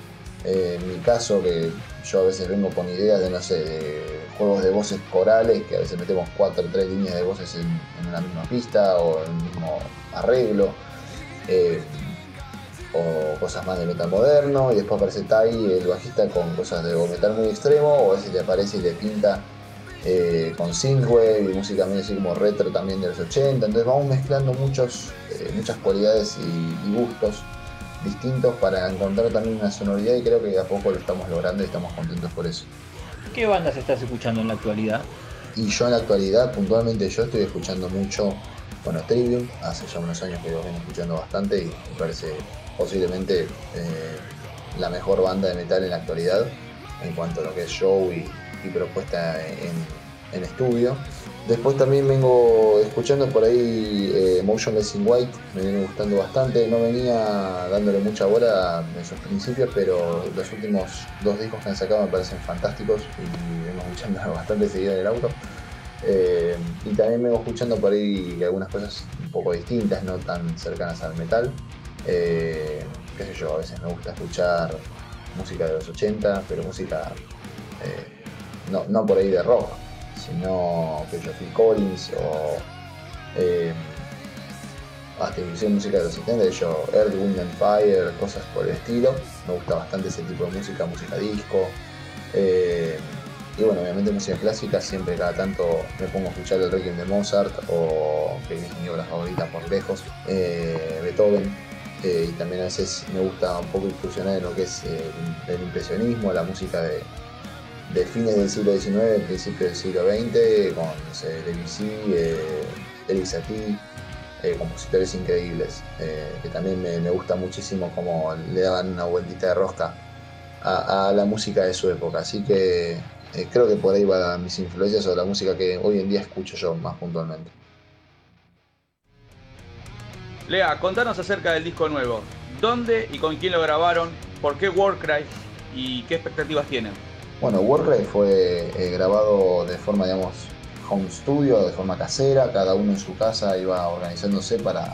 S13: Eh, mi caso, que yo a veces vengo con ideas de, no sé, juegos de voces corales, que a veces metemos cuatro o tres líneas de voces en, en una misma pista o en el mismo arreglo. Eh, o cosas más de metal moderno, y después aparece Tai, el bajista, con cosas de metal muy extremo, o a veces le aparece y le pinta eh, con synthwave y música medio así como retro también de los 80, entonces vamos mezclando muchos, eh, muchas cualidades y, y gustos distintos para encontrar también una sonoridad y creo que de a poco lo estamos logrando y estamos contentos por eso.
S2: ¿Qué bandas estás escuchando en la actualidad?
S13: Y yo en la actualidad, puntualmente yo estoy escuchando mucho, bueno, Trivium, hace ya unos años que lo vengo escuchando bastante y me parece posiblemente eh, la mejor banda de metal en la actualidad en cuanto a lo que es show y, propuesta en, en estudio. Después también vengo escuchando por ahí eh, Motionless in White, me viene gustando bastante, no venía dándole mucha bola en sus principios, pero los últimos dos discos que han sacado me parecen fantásticos y vengo escuchando [laughs] bastante seguido en el auto. Eh, y también vengo escuchando por ahí algunas cosas un poco distintas, no tan cercanas al metal. Eh, qué sé yo, a veces me gusta escuchar música de los 80, pero música eh, no, no por ahí de rock, sino que yo Phil Collins o eh, hasta inclusive música de los 70, yo Earth, Wind and Fire, cosas por el estilo. Me gusta bastante ese tipo de música, música disco. Eh, y bueno, obviamente música clásica, siempre cada tanto me pongo a escuchar el Requiem de Mozart o que es mi obra favorita por lejos, Beethoven. Eh, y también a veces me gusta un poco incursionar en lo que es eh, el impresionismo, la música de, fines del siglo XIX, principios del siglo XX, con no sé, Debussy, eh, eh, compositores increíbles, que también me, gusta muchísimo cómo le daban una vueltita de rosca a, a la música de su época. Así que creo que por ahí van mis influencias o la música que hoy en día escucho yo más puntualmente.
S3: Lea, contanos acerca del disco nuevo. ¿Dónde y con quién lo grabaron? ¿Por qué Warcry? ¿Y qué expectativas tienen?
S13: Bueno, Warcry fue eh, grabado de forma, digamos, home studio, de forma casera, cada uno en su casa iba organizándose para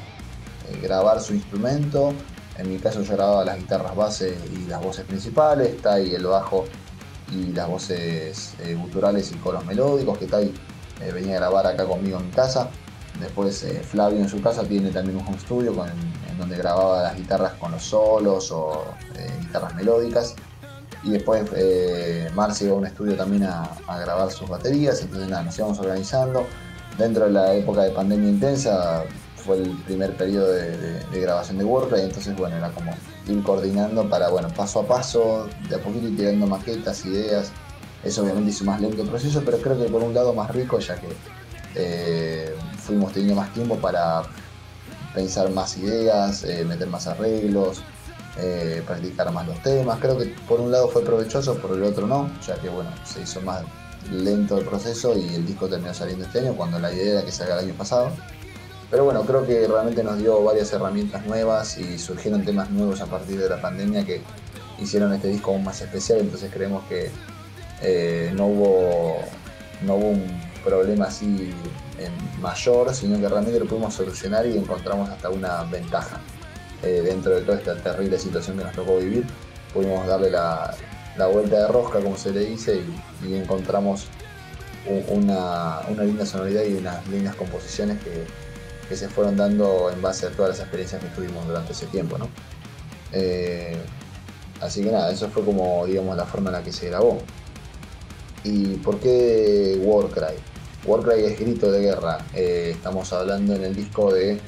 S13: eh, grabar su instrumento. En mi caso yo grababa las guitarras base y las voces principales, ahí el bajo y las voces eh, guturales y coros melódicos, que Tai eh, venía a grabar acá conmigo en casa. Después eh, Flavio en su casa tiene también un home studio en donde grababa las guitarras con los solos o eh, guitarras melódicas. Y después eh, iba a un estudio también a, a grabar sus baterías, entonces nada, nos íbamos organizando. Dentro de la época de pandemia intensa fue el primer periodo de, de- de grabación de Warcry, entonces bueno, era como ir coordinando para, bueno, paso a paso, de a poquito ir tirando maquetas, ideas. Eso obviamente hizo más lento el proceso, pero creo que por un lado más rico, ya que eh, fuimos teniendo más tiempo para pensar más ideas, eh, meter más arreglos, eh, practicar más los temas. Creo que por un lado fue provechoso, por el otro no, ya que bueno, se hizo más lento el proceso y el disco terminó saliendo este año cuando la idea era que salga el año pasado. Pero bueno, creo que realmente nos dio varias herramientas nuevas y surgieron temas nuevos a partir de la pandemia que hicieron este disco aún más especial, entonces creemos que no, hubo, no hubo un problema así mayor, sino que realmente lo pudimos solucionar y encontramos hasta una ventaja. Eh, dentro de toda esta terrible situación que nos tocó vivir, pudimos darle la, la vuelta de rosca, como se le dice, y, encontramos una, una linda sonoridad y unas lindas composiciones que, que se fueron dando en base a todas las experiencias que tuvimos durante ese tiempo. ¿no? Eh, así que nada, eso fue como digamos la forma en la que se grabó. ¿Y por qué Warcry? Warcry es grito de guerra. Eh, estamos hablando en el disco de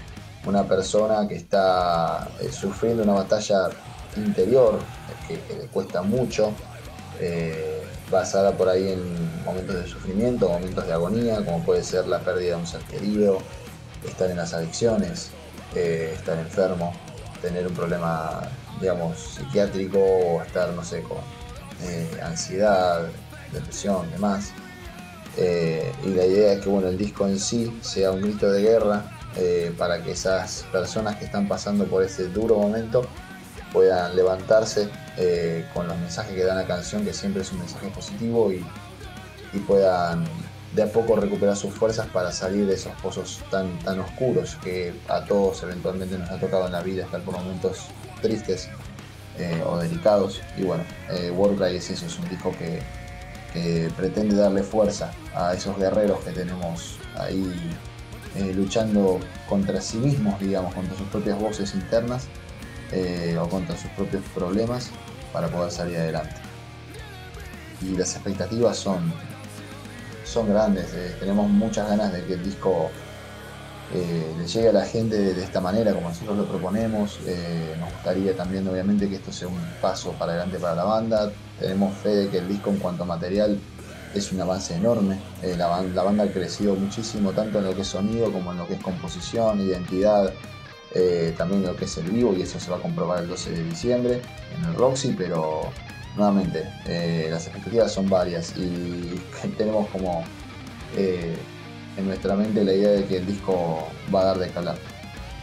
S13: una persona que está eh, sufriendo una batalla interior que, le cuesta mucho, eh, basada por ahí en momentos de sufrimiento, momentos de agonía, como puede ser la pérdida de un ser querido, estar en las adicciones, estar enfermo, tener un problema, digamos, psiquiátrico o estar, no sé, con ansiedad, depresión, demás. Eh, y la idea es que bueno, el disco en sí sea un grito de guerra eh, para que esas personas que están pasando por ese duro momento puedan levantarse eh, con los mensajes que da la canción, que siempre es un mensaje positivo, y, y puedan de a poco recuperar sus fuerzas para salir de esos pozos tan, tan oscuros que a todos eventualmente nos ha tocado en la vida estar por momentos tristes o delicados. Y bueno, eh, Warcry es eso, es un disco que, que pretende darle fuerza a esos guerreros que tenemos ahí eh, luchando contra sí mismos, digamos, contra sus propias voces internas eh, o contra sus propios problemas para poder salir adelante. Y las expectativas son, son grandes, eh, tenemos muchas ganas de que el disco eh, le llegue a la gente de, de esta manera, como nosotros lo proponemos. Eh, nos gustaría también, obviamente, que esto sea un paso para adelante para la banda. Tenemos fe de que el disco, en cuanto a material, es un avance enorme. Eh, la, ban- la banda ha crecido muchísimo, tanto en lo que es sonido como en lo que es composición, identidad, eh, también en lo que es el vivo, y eso se va a comprobar el 12 de diciembre en el Roxy, pero nuevamente, eh, las expectativas son varias y [laughs] tenemos como en nuestra mente la idea de que el disco va a dar de escalar.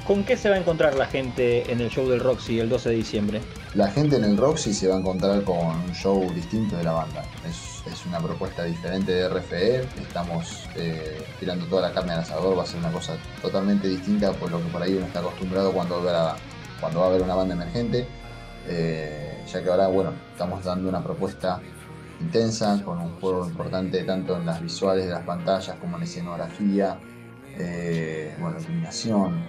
S14: ¿Con qué se va a encontrar la gente en el show del Roxy el 12 de diciembre?
S13: La gente en el Roxy se va a encontrar con un show distinto de la banda. Es, una propuesta diferente de RFE. Estamos eh, tirando toda la carne al asador. Va a ser una cosa totalmente distinta por lo que por ahí uno está acostumbrado cuando, ve a- cuando va a ver una banda emergente. Eh, ya que ahora, bueno, estamos dando una propuesta intensa, con un juego importante tanto en las visuales de las pantallas como en la escenografía, eh, bueno, iluminación.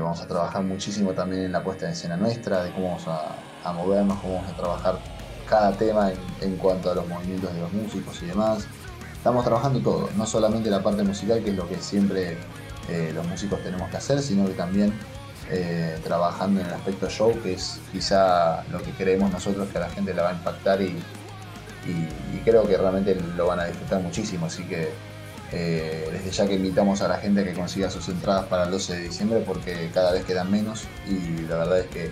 S13: Vamos a trabajar muchísimo también en la puesta en escena nuestra, de cómo vamos a, a movernos, cómo vamos a trabajar cada tema en, en cuanto a los movimientos de los músicos y demás. Estamos trabajando todo, no solamente la parte musical, que es lo que siempre eh, los músicos tenemos que hacer, sino que también eh, trabajando en el aspecto show, que es quizá lo que creemos nosotros que a la gente la va a impactar y, y- creo que realmente lo van a disfrutar muchísimo. Así que eh, desde ya que invitamos a la gente a que consiga sus entradas para el 12 de diciembre porque cada vez quedan menos y la verdad es que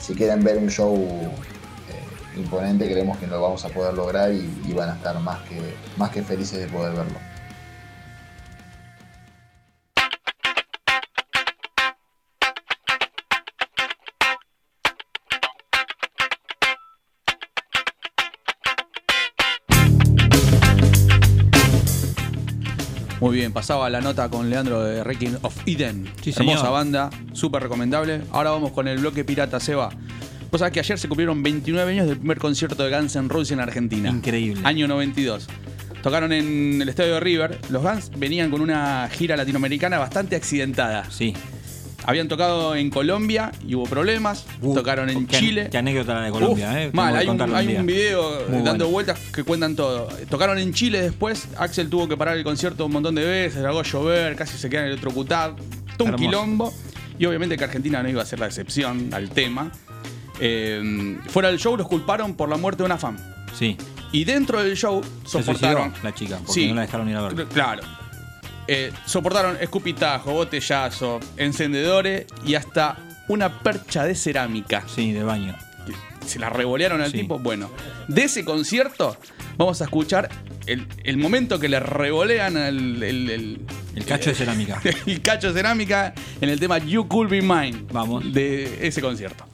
S13: si quieren ver un show eh, imponente creemos que lo vamos a poder lograr y, y van a estar más que, más que felices de poder verlo.
S3: Muy bien, pasaba la nota con Leandro de Wrecking of Eden.
S2: Sí,
S3: Hermosa
S2: señor.
S3: banda, súper recomendable. Ahora vamos con el bloque pirata, Seba. Vos sabés que ayer se cumplieron 29 años del primer concierto de Guns N' Roses en Argentina.
S2: Increíble.
S3: Año 92. Tocaron en el estadio de River. Los Guns venían con una gira latinoamericana bastante accidentada.
S2: Sí.
S3: Habían tocado en Colombia y hubo problemas. Tocaron en
S2: qué-
S3: Chile.
S2: Qué anécdota la de Colombia,
S3: Uf,
S2: ¿eh?
S3: Mal, hay un, hay video
S2: Muy
S3: dando
S2: bueno.
S3: vueltas que cuentan todo. Tocaron en Chile después, Axel tuvo que parar el concierto un montón de veces, largó a llover, casi se quedan electrocutados, todo un quilombo. Y obviamente que Argentina no iba a ser la excepción al tema. Eh, fuera del show los culparon por la muerte de una fan.
S2: Sí.
S3: Y dentro del show
S2: Se
S3: soportaron.
S2: suicidó la chica, porque
S3: Sí.
S2: no la dejaron ir a ver.
S3: Claro. Eh, soportaron escupitajo, botellazo, encendedores y hasta una percha de cerámica.
S2: Sí, de baño.
S3: Se la revolearon al
S2: Sí.
S3: tipo. Bueno, de ese concierto vamos a escuchar el, el momento que le revolean el, el- el-
S2: El cacho de cerámica. [laughs]
S3: el cacho de cerámica en el tema You Could Be Mine.
S2: Vamos.
S3: De ese concierto.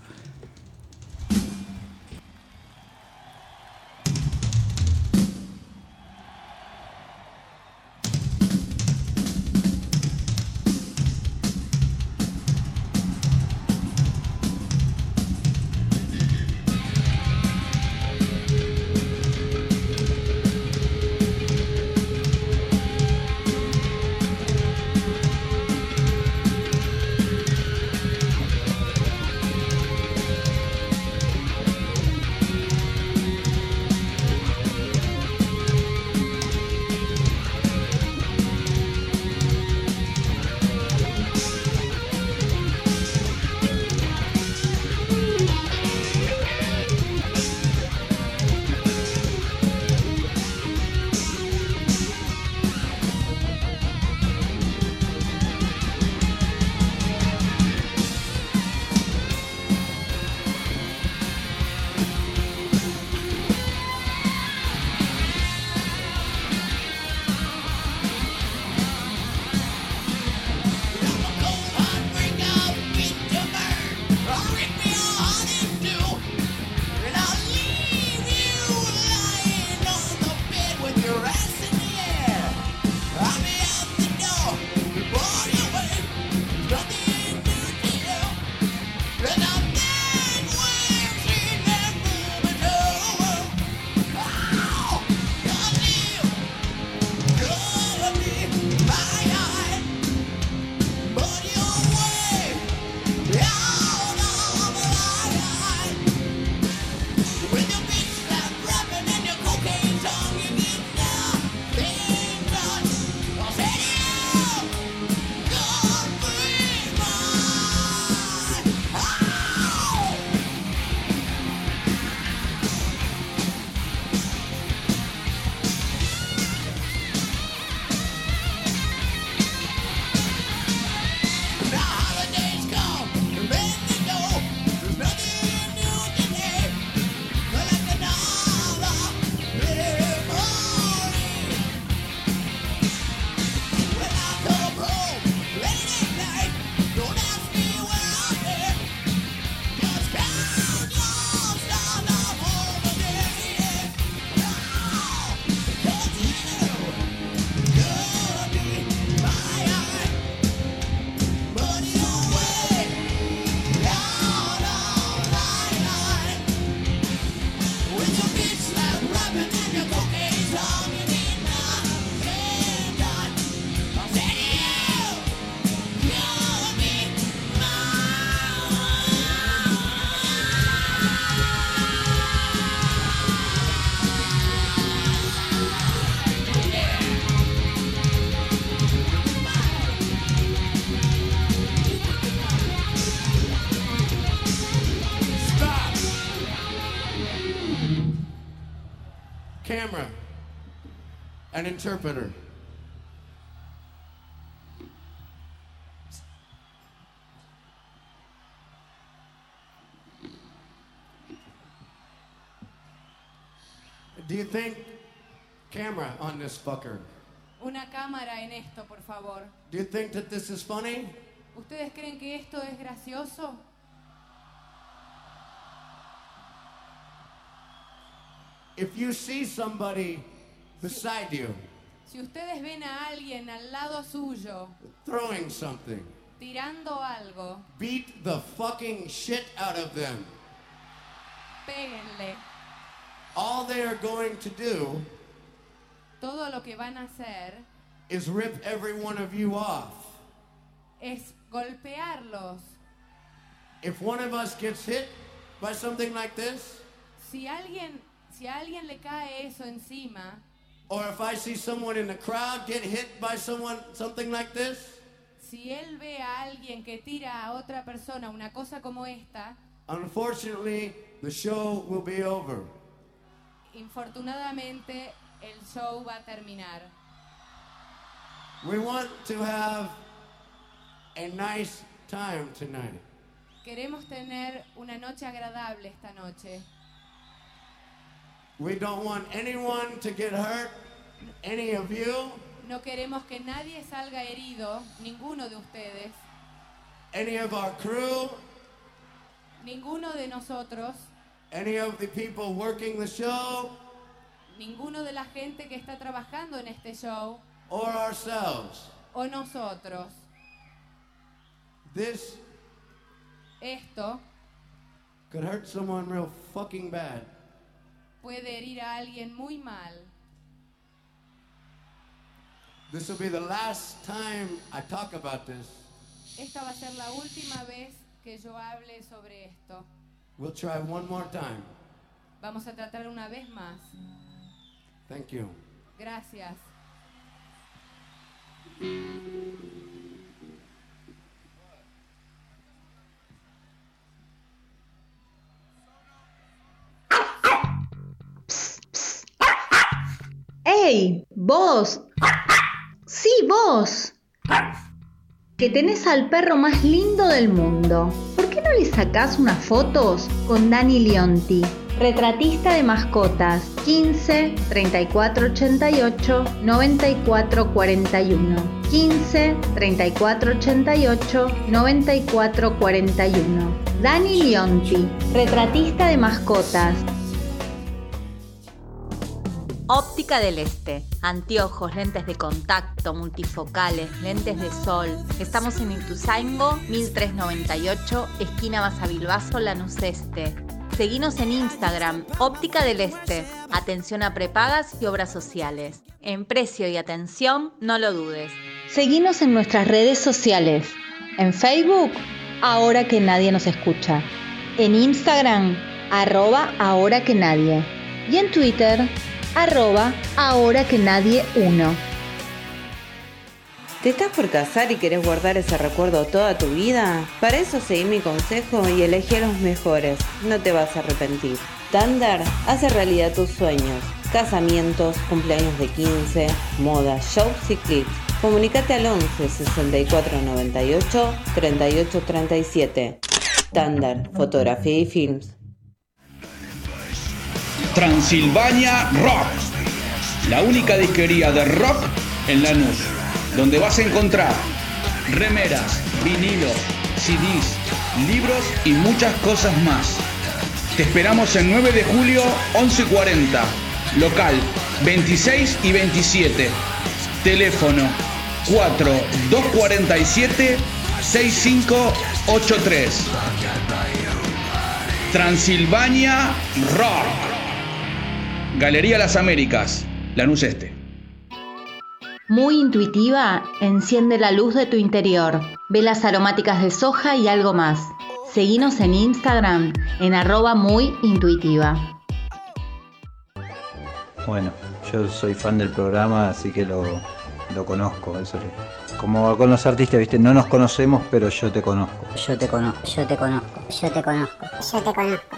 S15: Interpreter. Do you think camera on this fucker?
S16: Una cámara en esto, por favor.
S15: Do you think that this is funny?
S16: ¿Ustedes creen que esto es gracioso?
S15: If you see somebody beside you
S16: Si ustedes ven a alguien al lado suyo
S15: throwing something,
S16: tirando algo,
S15: beat the fucking shit out of them.
S16: péguenle.
S15: All they are going to do
S16: Todo lo que van a hacer
S15: is rip every one of you off.
S16: es golpearlos.
S15: If one of us gets hit by something like this,
S16: Si alguien, si a alguien le cae eso encima,
S15: or if I see someone in the crowd get hit by someone something like this,
S16: si él ve a alguien que tira a otra persona una cosa como esta,
S15: unfortunately, the show will be over.
S16: infortunadamente el show va a terminar.
S15: We want to have a nice time tonight.
S16: Queremos tener una noche agradable esta noche.
S15: We don't want anyone to get hurt, any of you,
S16: No queremos que nadie salga herido, ninguno de ustedes,
S15: any of our crew,
S16: ninguno de nosotros,
S15: any of the people working the show,
S16: ninguno de la gente que está trabajando en este show
S15: or ourselves.
S16: o nosotros.
S15: This
S16: Esto
S15: could hurt someone real fucking bad.
S16: Puede herir a alguien muy mal.
S15: This will be the last time I talk about this.
S16: Esta va a ser la última vez que yo hable sobre esto.
S15: We'll try one more time.
S16: Vamos a tratar una vez más.
S15: Thank you.
S16: Gracias.
S4: ¡Ey! ¡Vos! ¡Sí, vos! Que tenés al perro más lindo del mundo. ¿Por qué no le sacás unas fotos con Dani Leonti? Retratista de mascotas 15 34 88 94 41 15 34 88 94 41 Dani Leonti, retratista de mascotas Óptica del Este. Anteojos, lentes de contacto, multifocales, lentes de sol. Estamos en Ituzaingo, 1398, esquina Basavilbaso, Lanús Este. Seguinos en Instagram, Óptica del Este. Atención a prepagas y obras sociales. En precio y atención, no lo dudes. Seguinos en nuestras redes sociales. En Facebook, ahora que nadie nos escucha. En Instagram, arroba ahora que nadie. Y en Twitter, arroba ahora que nadie uno.
S10: ¿Te estás por casar y querés guardar ese recuerdo toda tu vida? Para eso seguí mi consejo y elegí a los mejores. No te vas a arrepentir. Tandar hace realidad tus sueños. Casamientos, cumpleaños de 15, moda, shows y clips. Comunicate al 11 64 98 38 37. Tandar, fotografía y films.
S17: Transilvania Rock, la única disquería de rock en Lanús, donde vas a encontrar remeras, vinilos, CDs, libros y muchas cosas más. Te esperamos el 9 de julio 11:40, local 26 y 27, teléfono 4247 6583. Transilvania Rock. Galería Las Américas, Lanús Este.
S4: Muy intuitiva, enciende la luz de tu interior. Velas aromáticas de soja y algo más. Seguinos en Instagram en arroba muy intuitiva.
S6: Bueno, yo soy fan del programa, así que lo, lo conozco. Eso le- Como con los artistas, ¿viste? No nos conocemos, pero yo te conozco.
S18: Yo te conozco, yo te conozco, yo te conozco, yo te conozco.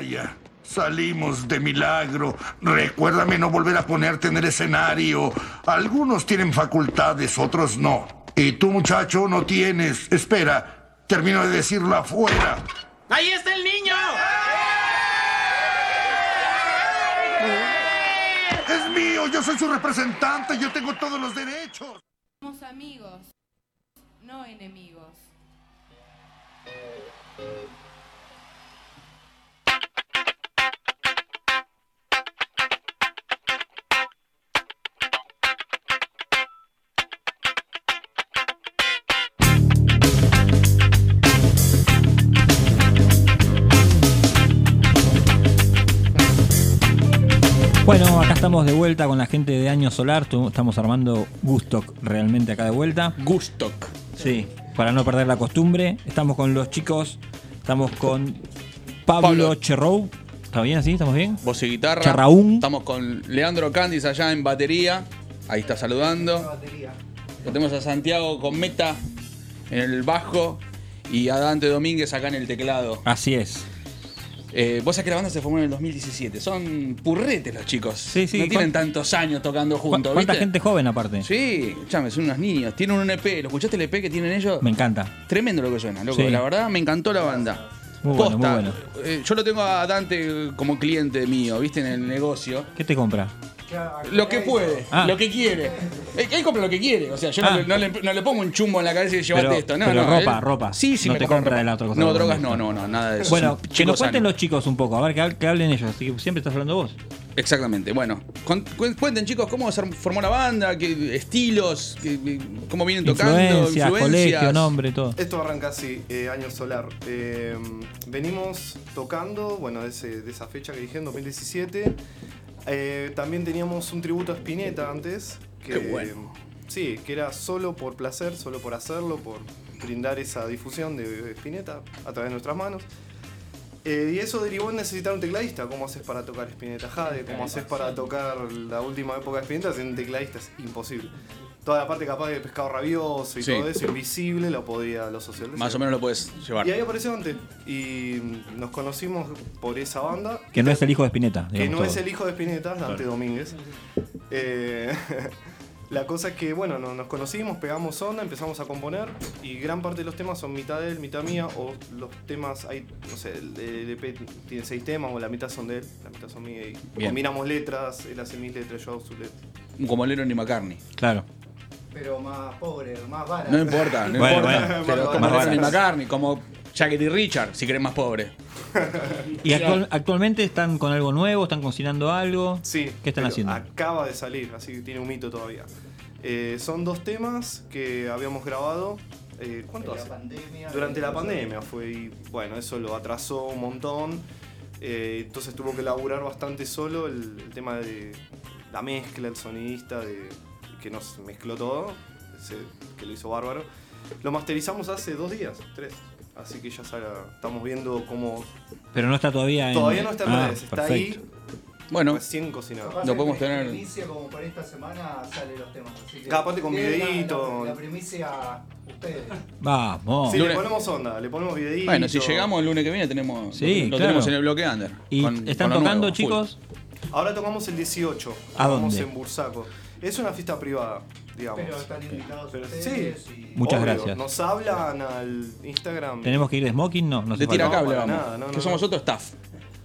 S19: Vaya, salimos de milagro. Recuérdame no volver a ponerte en el escenario. Algunos tienen facultades, otros no. Y tú, muchacho, no tienes. Espera, termino de decirlo afuera.
S15: ¡Ahí está el niño!
S19: Es mío, yo soy su representante, yo tengo todos los derechos.
S16: Somos amigos, no enemigos.
S2: Estamos de vuelta con la gente de Año Solar. Estamos armando Gustock realmente acá de vuelta.
S3: Gustock.
S2: Sí, para no perder la costumbre. Estamos con los chicos. Estamos con Pablo,
S3: Pablo.
S2: Cherrou. ¿Está bien así? ¿Estamos bien?
S3: Voz y guitarra.
S2: Charraún.
S3: Estamos con Leandro Candis allá en batería. Ahí está saludando. Lo tenemos a Santiago con meta en el bajo. Y a Dante Domínguez acá en el teclado.
S2: Así es.
S3: Eh, vos sabés que la banda se formó en el 2017. Son purretes los chicos.
S2: Sí, sí.
S3: No tienen
S2: ¿Cuán-
S3: tantos años tocando
S2: ¿Cu-
S3: juntos.
S2: ¿Cuánta
S3: ¿viste?
S2: gente joven aparte?
S3: Sí, escuchame, son unos niños. Tienen un EP. ¿Lo escuchaste el EP que tienen ellos?
S2: Me encanta.
S3: Tremendo lo que suena, loco.
S2: Sí.
S3: La verdad me encantó la banda.
S2: Muy bueno, muy
S3: Posta,
S2: bueno.
S3: eh, yo lo tengo a Dante como cliente mío, ¿viste? En el negocio.
S2: ¿Qué te compra?
S3: Lo que puede,
S2: Ah.
S3: lo que quiere. Eh, Él compra lo que quiere. O sea, yo
S2: Ah.
S3: no, le, no le- no le pongo un chumbo en la cabeza y llevate
S2: Pero-
S3: esto. No,
S2: pero
S3: no,
S2: ropa,
S3: él-
S2: ropa.
S3: Sí, sí,
S2: No te
S3: compra ropa.
S2: de la otra cosa
S3: No, drogas no, no, no, nada de eso.
S2: Bueno, que
S3: chico
S2: nos cuenten
S3: sano.
S2: los chicos un poco. A ver, que, hab- que hablen ellos. Así que siempre estás hablando vos.
S3: Exactamente. Bueno, con- cuenten chicos cómo se formó la banda, qué estilos, qué- cómo vienen tocando,
S2: Influencias,
S3: influencias.
S2: colegio, nombre, todo.
S20: Esto arranca así, eh, año solar. Eh, venimos tocando, bueno, de, ese- de esa fecha que dije, en 2017. Eh, también teníamos un tributo a Spinetta antes. Que,
S3: Qué bueno.
S20: Sí, que era solo por placer, solo por hacerlo, por brindar esa difusión de Spinetta a través de nuestras manos. Eh, y eso derivó en necesitar un tecladista. ¿Cómo haces para tocar Spinetta Jade? ¿Cómo haces para tocar la última época de Spinetta? Sin un tecladista es imposible. Toda la parte capaz de pescado rabioso y
S3: Sí.
S20: todo eso, invisible, lo podía lo social.
S3: Más o menos lo puedes llevar.
S20: Y ahí apareció Dante. Y nos conocimos por esa banda.
S2: Que no es el hijo de Spinetta.
S20: Que no es el hijo de Spinetta, Dante
S2: Claro.
S20: Domínguez. Eh, [laughs] la cosa es que, bueno, no- nos conocimos, pegamos onda, empezamos a componer. Y gran parte de los temas son mitad de él, mitad mía. O los temas, hay, no sé, el el EP tiene seis temas, o la mitad son de él, la mitad son mías. Y
S3: Bien.
S20: combinamos letras, él hace mis letras, yo hago sus letras.
S3: Como Lennon y McCartney.
S2: Claro.
S21: Pero más pobre, más barato.
S3: No importa, no
S2: Bueno,
S3: importa.
S2: bueno.
S3: pero
S2: Más
S3: como Lennon y
S2: baratas.
S3: McCartney, como Jacket y Richard, si querés más pobre. [laughs]
S2: ¿Y actual- actualmente están con algo nuevo? ¿Están cocinando algo?
S20: Sí.
S2: ¿Qué están haciendo?
S20: Acaba de salir, así que tiene un mito todavía. Eh, son dos temas que habíamos grabado. eh, ¿Cuánto
S21: la
S20: hace?
S21: pandemia,
S20: Durante la
S21: empezó.
S20: pandemia fue y bueno, eso lo atrasó un montón. eh, entonces tuvo que laburar bastante solo el, el tema de la mezcla, el sonidista, de, que nos mezcló todo, ese, que lo hizo bárbaro. Lo masterizamos hace dos días, tres. Así que ya estamos viendo cómo
S2: Pero no está todavía en.
S20: Todavía no está en
S2: Ah,
S20: redes, está
S2: perfecto.
S20: ahí.
S3: Bueno,
S20: recién cocinado.
S21: Capaz
S3: Lo podemos
S21: en
S3: tener-
S21: primicia, como para esta semana, sale los temas. Así que
S20: Cada parte con
S21: la-
S20: videíto.
S21: La, la primicia a ustedes.
S2: Vamos.
S20: Sí,
S3: Lunes-
S20: le ponemos onda, le ponemos videíto.
S3: Bueno, si llegamos el lunes que viene tenemos
S2: Sí,
S3: lo, lo
S2: claro.
S3: tenemos en el bloque under.
S2: ¿Y
S3: con-
S2: están
S3: con
S2: tocando,
S3: nuevo, full.
S2: chicos?
S20: Ahora tocamos el 18.
S2: ¿A dónde?
S20: en Bursaco. Es una fiesta privada, digamos.
S21: Pero están invitados
S20: Pero
S21: ustedes
S20: sí.
S21: y-
S2: Muchas
S20: obvio,
S2: gracias.
S20: Nos hablan al Instagram.
S2: ¿Tenemos que ir de smoking? No, no
S3: De
S2: falta.
S3: tiracable
S20: para
S3: vamos.
S20: nada, no, no,
S3: que
S20: no.
S3: somos otro staff.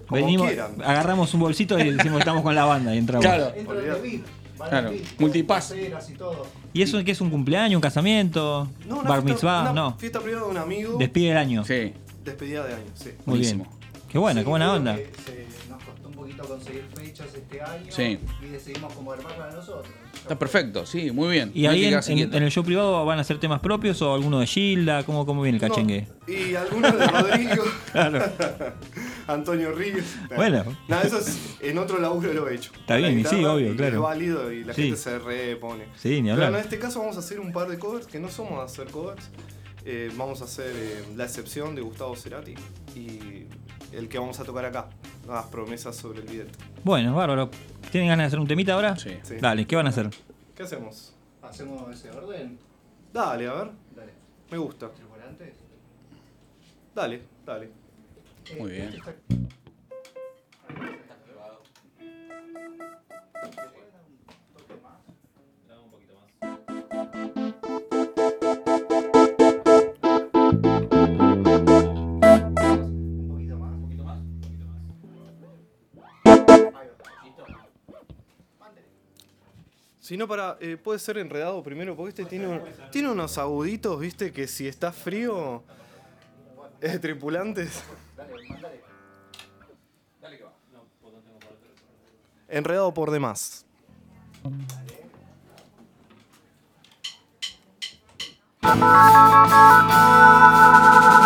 S20: Como
S2: Venimos,
S20: quieran.
S2: agarramos un bolsito y decimos que estamos con la banda y entramos.
S3: Claro.
S21: Entran de VIP, van
S3: Claro.
S21: VIP,
S3: Multipass.
S21: pulseras y todo.
S2: ¿Y eso qué es un cumpleaños, un casamiento?
S20: No, una
S2: ¿Bar
S20: fiesta-
S2: mitzvah?
S20: una
S2: No.
S20: fiesta privada de un amigo.
S2: Despide el año.
S3: Sí.
S20: Despedida de año, sí.
S2: Muy bien.
S3: Buenísimo.
S2: Qué buena,
S21: Sí,
S2: qué buena
S21: creo
S2: onda.
S21: que se- nos costó un poquito conseguir fechas este año
S3: Sí.
S21: y decidimos como armarla nosotros.
S3: Está perfecto, sí, muy bien.
S2: ¿Y ahí en, el show privado van a hacer temas propios o alguno de Gilda? ¿Cómo, cómo viene el
S20: No,
S2: cachengue?
S20: Y algunos de Rodrigo. [laughs]
S2: Claro. [laughs]
S20: Antonio Ríos.
S2: Bueno.
S20: Nada, eso es, en otro laburo lo he hecho.
S2: Está bien, y sí, obvio,
S20: y
S2: claro.
S20: Es válido y la
S2: Sí.
S20: gente se repone.
S2: Sí, ni
S20: Pero
S2: hablar.
S20: en este caso vamos a hacer un par de covers que no somos a hacer covers. Eh, vamos a hacer eh, La excepción de Gustavo Cerati y el que vamos a tocar acá. Las promesas sobre el vidente.
S2: Bueno, bárbaro. ¿Tienen ganas de hacer un temita ahora?
S3: Sí.
S20: Sí.
S2: Dale, ¿qué van a hacer?
S20: ¿Qué hacemos?
S21: Hacemos ese orden.
S20: Dale, a ver.
S21: Dale.
S20: Me gusta.
S21: Tripulantes.
S20: Dale, dale.
S3: Muy bien.
S21: Este está-
S20: Si no, para, eh, puede ser enredado primero, porque este tiene, tiene unos aguditos, viste, que si está frío, de tripulantes. Enredado por demás. Hoy [laughs]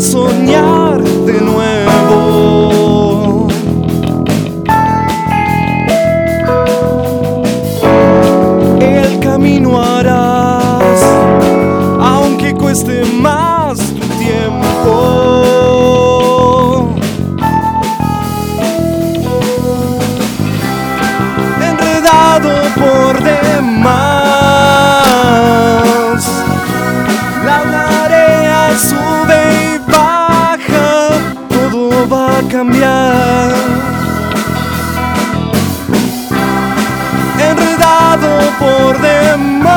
S20: soñar de nuevo. Enredado por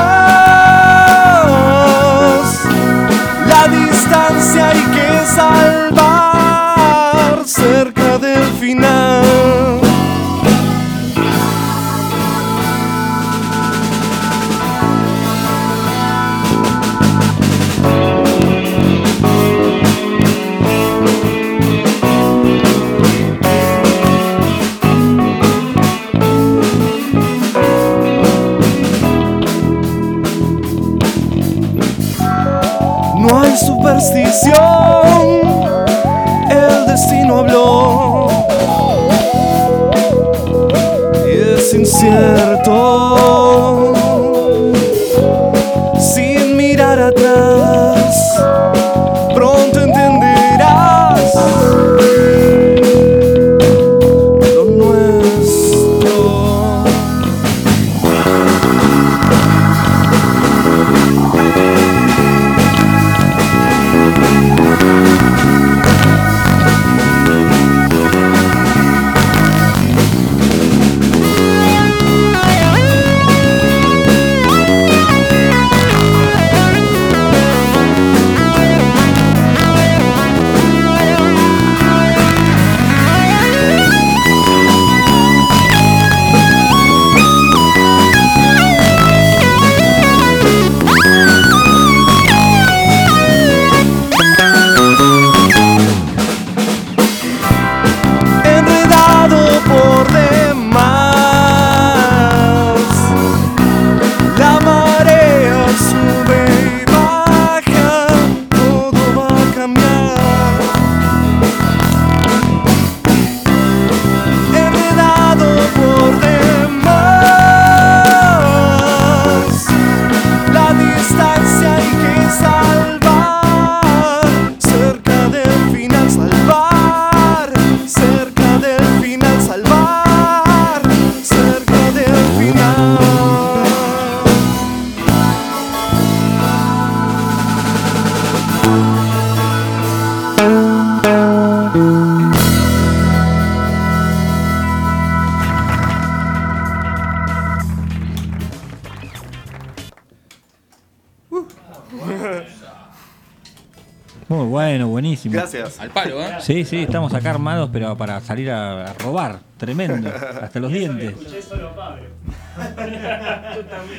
S20: Gracias.
S3: Al palo, ¿eh?
S2: Sí, sí, estamos acá armados, pero para salir a, a robar. Tremendo. Hasta los dientes. [laughs]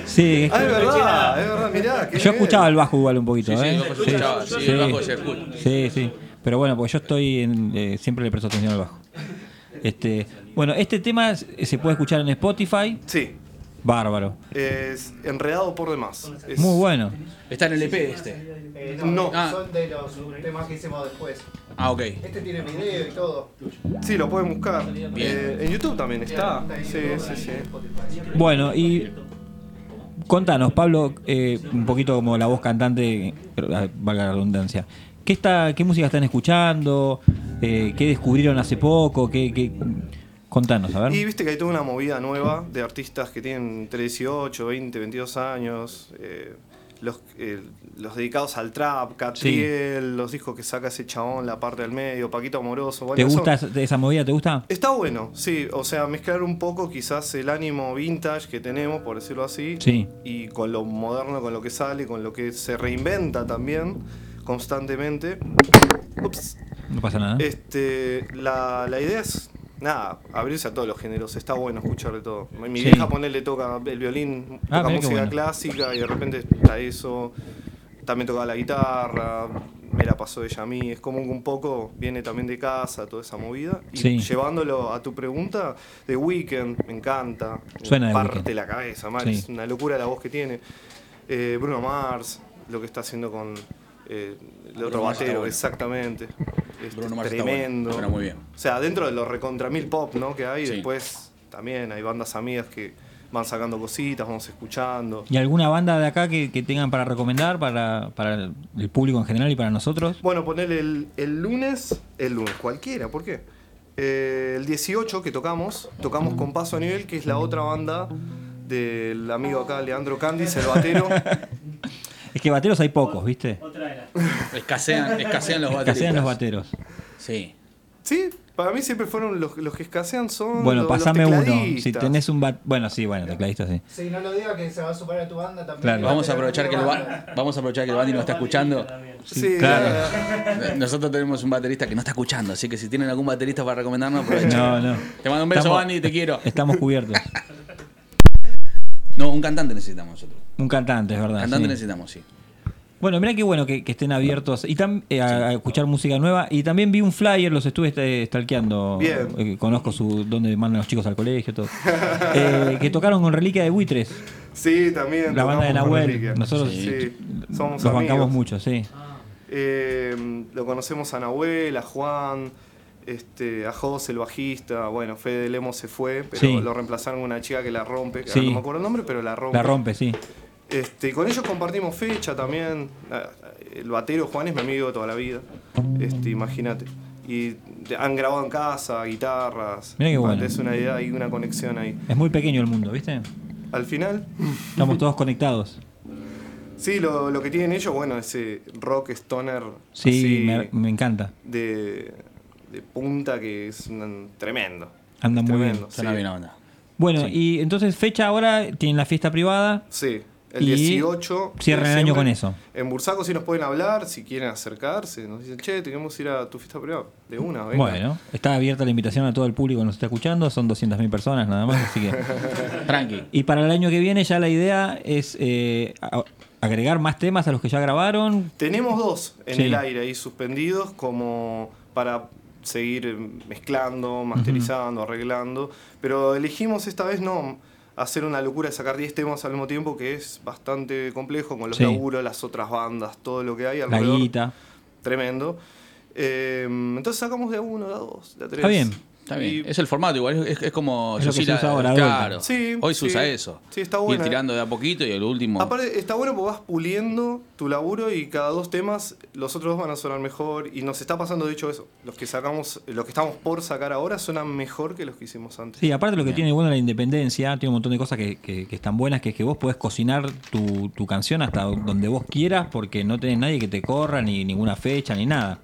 S2: Sí, es
S20: Ah, es verdad, es verdad, mirá.
S2: Yo escuchaba el bajo igual un poquito,
S3: Sí, sí,
S2: ¿eh?
S3: escuchaba, sí, el bajo se escucha.
S2: Sí, sí. Pero bueno, porque yo estoy en, eh, siempre le presto atención al bajo. Este, bueno, este tema se se puede escuchar en Spotify.
S20: Sí.
S2: Bárbaro.
S20: Es enredado por demás. Es-
S2: Muy bueno.
S3: Está en el EP este.
S21: Eh,
S20: No.
S21: no, son de los temas que hicimos después.
S3: Ah, ok.
S21: Este tiene video y todo.
S20: Sí, lo pueden buscar. Eh, en YouTube también está. Sí, sí, sí.
S2: Bueno, y contanos, Pablo, eh, un poquito como la voz cantante, eh, valga la redundancia. ¿Qué, está, ¿Qué música están escuchando? Eh, ¿Qué descubrieron hace poco? ¿Qué, qué- Contanos, a ver.
S20: Y viste que hay toda una movida nueva de artistas que tienen entre 18, 20, 22 años. eh, los, eh, los dedicados al trap, Catriel, los discos que saca ese chabón, la parte del medio, Paquito Amoroso. Bueno,
S2: ¿Te
S20: eso-
S2: gusta esa- esa movida? ¿Te gusta?
S20: Está bueno, sí. O sea, mezclar un poco quizás el ánimo vintage que tenemos, por decirlo así,
S2: Sí.
S20: y con lo moderno, con lo que sale, con lo que se reinventa también constantemente. Ups.
S2: No pasa nada.
S20: Este, la, la idea es, nada, abrirse a todos los géneros. Está bueno escuchar de todo. Mi
S2: Sí.
S20: vieja ponele toca el violín,
S2: Ah,
S20: toca música
S2: bueno.
S20: clásica y de repente está eso. También tocaba la guitarra, me la pasó ella a mí. Es como un poco viene también de casa, toda esa movida. Y
S2: Sí.
S20: llevándolo a tu pregunta, The Weeknd, me encanta.
S2: Suena
S20: me
S2: The
S20: parte la cabeza, mal.
S2: Sí.
S20: Es una locura la voz que tiene. Eh, Bruno Mars, lo que está haciendo con eh, el otro batero,
S3: bueno.
S20: exactamente. Este,
S3: Bruno bueno,
S20: tremendo.
S3: suena muy bien.
S20: O sea, dentro de los recontra mil pop ¿no? que hay,
S3: Sí.
S20: después también hay bandas amigas que van sacando cositas, vamos escuchando.
S2: ¿Y alguna banda de acá que, que tengan para recomendar para, para el público en general y para nosotros?
S20: Bueno, ponerle el, el lunes, el lunes, cualquiera, ¿por qué? Eh, el 18 que tocamos, tocamos con Paso a Nivel, que es la otra banda del amigo acá, Leandro Candis, el batero. [laughs]
S2: Es que bateros hay pocos, ¿viste?
S3: Escasean, [laughs] escasean los bateristas.
S2: Escasean los bateros.
S3: Sí.
S20: Sí, para mí siempre fueron los, los que escasean son
S2: Bueno,
S20: los, los
S2: pasame uno. Si tenés un bat... Bueno, sí, bueno, tecladista sí.
S21: Si no lo digas que se va a superar a tu banda también.
S2: Claro.
S3: Vamos a aprovechar que el ba- vamos a aprovechar que el Bandi nos está escuchando.
S20: Sí,
S2: claro.
S3: Nosotros tenemos un baterista que no está escuchando, así que si tienen algún baterista para recomendarnos, aprovechen.
S2: No, no.
S3: Te mando un beso, Bandi, te quiero.
S2: Estamos cubiertos. [laughs]
S3: No, un cantante necesitamos nosotros.
S2: Un cantante, es verdad.
S3: Cantante
S2: sí.
S3: necesitamos, sí.
S2: Bueno, mira qué bueno que, que estén abiertos y tam- eh, a, a escuchar música nueva. Y también vi un flyer, los estuve este, stalkeando.
S20: Bien.
S2: Eh, conozco su dónde mandan los chicos al colegio, todo. [laughs] Eh, que tocaron con Reliquia de Buitres,
S20: Sí, también.
S2: la banda de Nahuel. Nosotros
S20: Sí, somos
S2: los bancamos mucho, sí.
S20: Eh, lo conocemos a Nahuel, a Juan, este, a José, el bajista. Bueno, Fede Lemo se fue, pero
S2: Sí.
S20: lo reemplazaron con una chica que la rompe.
S2: Sí.
S20: No me acuerdo el nombre, pero la rompe.
S2: La rompe, sí.
S20: Este, y con ellos compartimos fecha también. Ah, El batero Juan es mi amigo de toda la vida. Este, imagínate. Y han grabado en casa, guitarras.
S2: Mirá qué bueno.
S20: Es una idea, hay una conexión ahí.
S2: Es muy pequeño el mundo, ¿viste?
S20: Al final,
S2: Estamos todos conectados.
S20: sí, lo, lo que tienen ellos, bueno, ese rock stoner
S2: Sí,
S20: así
S2: me, me encanta.
S20: de, de punta que es un- tremendo.
S2: Anda muy
S20: Tremendo,
S2: bien.
S3: Suena
S20: sí.
S3: bien onda.
S2: Bueno, y entonces fecha ahora, tienen la fiesta privada.
S20: Sí, el
S2: Y
S20: 18. de
S2: cierran el año con eso.
S20: En Bursaco sí nos pueden hablar, si quieren acercarse. Nos dicen, che, tenemos que ir a tu fiesta privada. De una, venga.
S2: Bueno, está abierta la invitación a todo el público que nos está escuchando. Son 200.000 personas nada más, así que... [laughs]
S3: Tranqui.
S2: Y para el año que viene ya la idea es eh, agregar más temas a los que ya grabaron.
S20: Tenemos dos en
S2: Sí.
S20: el aire ahí suspendidos como para seguir eh, mezclando, masterizando, arreglando. Pero elegimos esta vez no hacer una locura de sacar 10 temas al mismo tiempo, que es bastante complejo con los
S2: Sí.
S20: laburos, las otras bandas, todo lo que hay
S2: La
S20: alrededor.
S2: guita.
S20: Tremendo. Eh, entonces sacamos de a uno, de a dos, de a tres.
S2: Está bien.
S3: Está bien. Es el formato, igual es, es como.
S2: Es lo que se usa ahora.
S3: Claro.
S20: Sí,
S3: Hoy se
S20: sí.
S3: usa eso.
S20: Sí, está bueno,
S3: Ir tirando de a poquito y el último.
S20: Aparte, está bueno porque vas puliendo tu laburo y cada dos temas los otros dos van a sonar mejor. Y nos está pasando, de hecho, eso. Los que sacamos, los que estamos por sacar ahora suenan mejor que los que hicimos antes.
S2: Sí, aparte lo que tiene bueno la independencia, tiene un montón de cosas que, que- que están buenas, que es que vos podés cocinar tu, tu canción hasta donde vos quieras porque no tenés nadie que te corra, ni ninguna fecha, ni nada.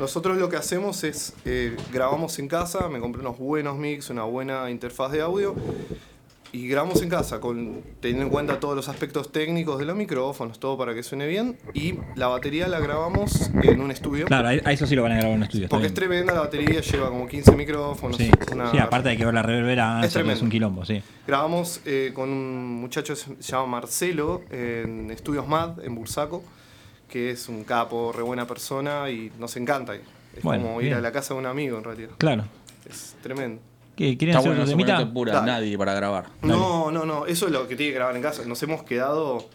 S20: Nosotros lo que hacemos es eh, grabamos en casa, me compré unos buenos mix, una buena interfaz de audio y grabamos en casa con teniendo en cuenta todos los aspectos técnicos de los micrófonos, todo para que suene bien y la batería la grabamos en un estudio.
S2: Claro, a eso sí lo van a grabar en un estudio.
S20: Porque es tremenda la batería, lleva como 15 micrófonos.
S2: Sí.
S20: una-
S2: Sí, aparte hay que ver la reverberancia,
S20: Es
S2: es un quilombo, sí.
S20: Grabamos eh, con un muchacho que se llama Marcelo en Estudios MAD en Bursaco, que es un capo, re buena persona y nos encanta. Es
S2: Bueno,
S20: como ir
S2: bien.
S20: a la casa de un amigo en realidad.
S2: Claro.
S20: Es tremendo.
S2: ¿Qué, ¿Quieren
S3: Está
S2: hacer
S3: bueno, no se pura
S20: Dale.
S3: nadie para grabar.
S20: No, no, no, eso es lo que tiene que grabar en casa. Nos hemos quedado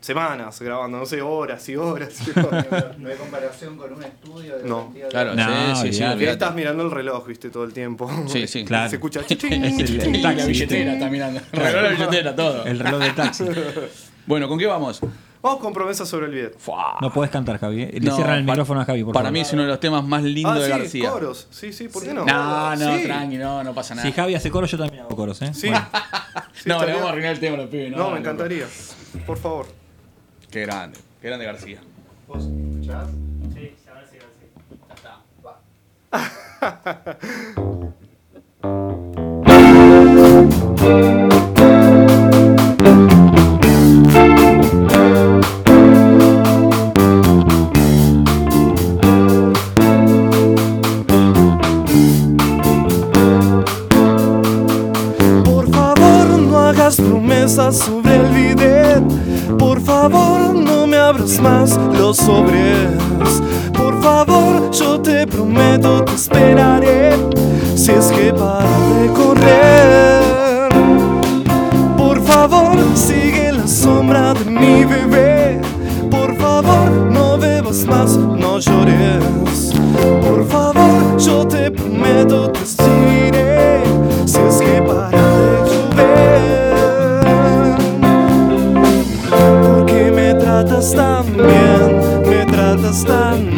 S20: semanas grabando, no sé, horas y horas. y horas. [laughs]
S21: No hay comparación con un estudio de
S20: No.
S21: de-
S3: Claro,
S2: No,
S3: sí, sí, sí.
S20: estás mirando el reloj, viste, todo el tiempo.
S3: Sí, sí.
S2: Claro.
S20: Se escucha [laughs]
S2: Es el, el
S3: Y
S2: taxi,
S3: la billetera está mirando. Regaló la billetera, todo.
S2: El reloj del taxi.
S3: Bueno, ¿con qué vamos?
S20: Vamos con promesas sobre el video.
S2: No podés cantar, Javi. ¿eh? Le
S3: No,
S2: cierran el micrófono a Javi, por
S3: Para
S2: favor.
S3: mí es uno de los temas más lindos
S20: Ah,
S3: de
S20: sí,
S3: García.
S20: coros. Sí, sí, ¿por qué no?
S3: No, no,
S20: Sí.
S3: tranqui, no, no pasa nada.
S2: Si Javi hace coro, yo también hago coros, ¿eh?
S20: Sí.
S2: Bueno. [laughs]
S20: Sí,
S3: no, le vamos a arruinar el tema a los pibes.
S20: No,
S3: No,
S20: me encantaría. Por favor.
S3: Qué grande, qué grande García.
S21: ¿Vos escuchás?
S22: Sí, a ver si sí.
S3: Ya está, va. [laughs]
S20: promesas sobre el bidet. Por favor, no me abras más los sobres. Por favor, yo te prometo, te esperaré. Si es que para de correr. Por favor, sigue la sombra de mi bebé. Por favor, no bebas más, no llores. Por favor, me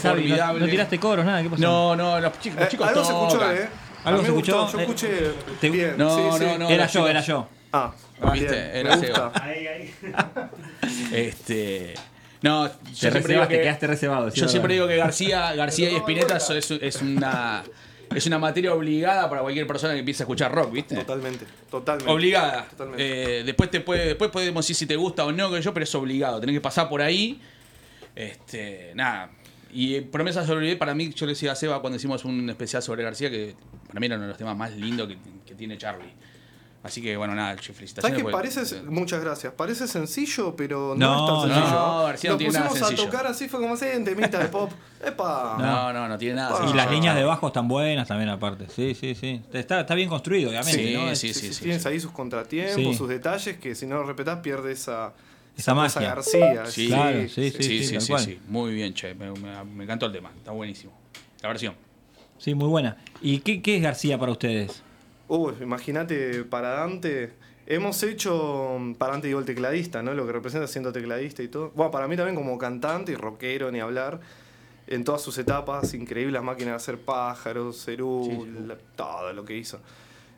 S2: Javi. No, tiraste coros, nada. ¿Qué pasó?
S3: No, no, los chicos, los
S21: Eh,
S3: chicos
S21: algo se escuchó,
S3: tocan.
S21: ¿eh?
S2: ¿Algo se
S21: me
S2: escuchó?
S21: gustó, Yo
S2: Eh,
S21: escuché
S2: te-
S21: bien.
S3: No,
S21: sí,
S3: no,
S21: sí.
S3: no,
S2: Era yo,
S3: chicos-
S2: era yo.
S21: Ah,
S3: ¿Viste?
S21: bien,
S3: Era
S21: me gusta.
S22: Ahí, ahí. [laughs]
S3: Este. No, yo
S2: Te
S3: siempre digo
S2: quedaste reservado. sí,
S3: yo siempre digo que García, García y Spinetta es, es- es una es una materia obligada para cualquier persona que empiece a escuchar rock, ¿viste?
S21: Totalmente, totalmente.
S3: Obligada.
S21: Totalmente.
S3: Eh, después te puede, después podemos decir si te gusta o no, que yo, pero es obligado. Tenés que pasar por ahí. Este, nada. Y eh, Promesas sobre Olvidé, para mí, yo le decía a Seba cuando hicimos un especial sobre García, que para mí era uno de los temas más lindos que, que tiene Charlie. Así que, bueno, nada, che, felicitaciones.
S21: ¿Sabes
S3: porque-
S21: Parece, muchas gracias. Parece sencillo, pero no,
S2: No,
S21: es tan sencillo.
S3: no, García no
S21: Lo
S3: tiene nada
S21: pusimos
S3: sencillo.
S21: a tocar así, fue como así, en temita de pop. [laughs] ¡Epa!
S3: No, no, no tiene nada.
S21: Ah.
S2: Y
S3: sencillo.
S2: las líneas de bajo están buenas también, aparte. Sí, sí, sí. Está, está bien construido, obviamente.
S3: Sí,
S2: ¿no?
S3: sí, sí, sí.
S21: Tienes ahí sus contratiempos,
S2: Sí.
S21: sus detalles, que si no lo respetás pierde esa,
S2: Esa magia.
S21: García.
S3: Sí,
S2: Claro, sí, sí,
S3: sí,
S2: sí,
S3: sí. Muy bien, che. Me, me- me encantó el tema. Está buenísimo. La versión.
S2: Sí, muy buena. ¿Y qué, qué es García para ustedes?
S21: Uy, imagínate para Dante. Hemos hecho, para Dante digo el tecladista, ¿no? Lo que representa siendo tecladista y todo. Bueno, para mí también como cantante y rockero, ni hablar. En todas sus etapas, increíble las máquinas de hacer pájaros, Cerú, la- todo lo que hizo.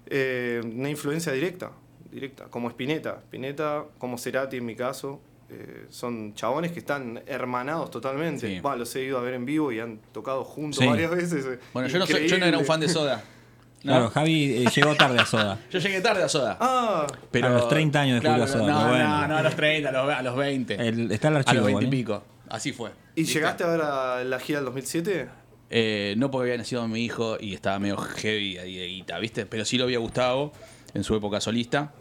S21: Eh, una influencia directa, directa, como Spinetta. Spinetta, como Cerati en mi caso, eh, son chabones que están hermanados totalmente.
S3: Sí.
S21: Los he ido a ver en vivo y han tocado juntos
S3: Sí.
S21: varias veces. eh,
S3: Bueno, yo no, soy- yo no era un fan de Soda. [laughs] ¿no?
S2: Claro, Javi eh, llegó tarde a Soda. [laughs]
S3: Yo llegué tarde a Soda.
S21: Ah,
S2: A los 30 años
S3: Claro,
S2: descubrió Soda,
S3: No,
S2: pero bueno.
S3: no, no, a los 30, a los, a los 20.
S2: El- está el
S3: a
S2: archivo
S3: los 20 y pico. Así fue.
S21: ¿Y llegaste a ver a la gira del 2007?
S3: Eh, no porque había nacido mi hijo y estaba medio heavy ahí de guita, ¿viste? Pero sí lo había gustado en su época solista.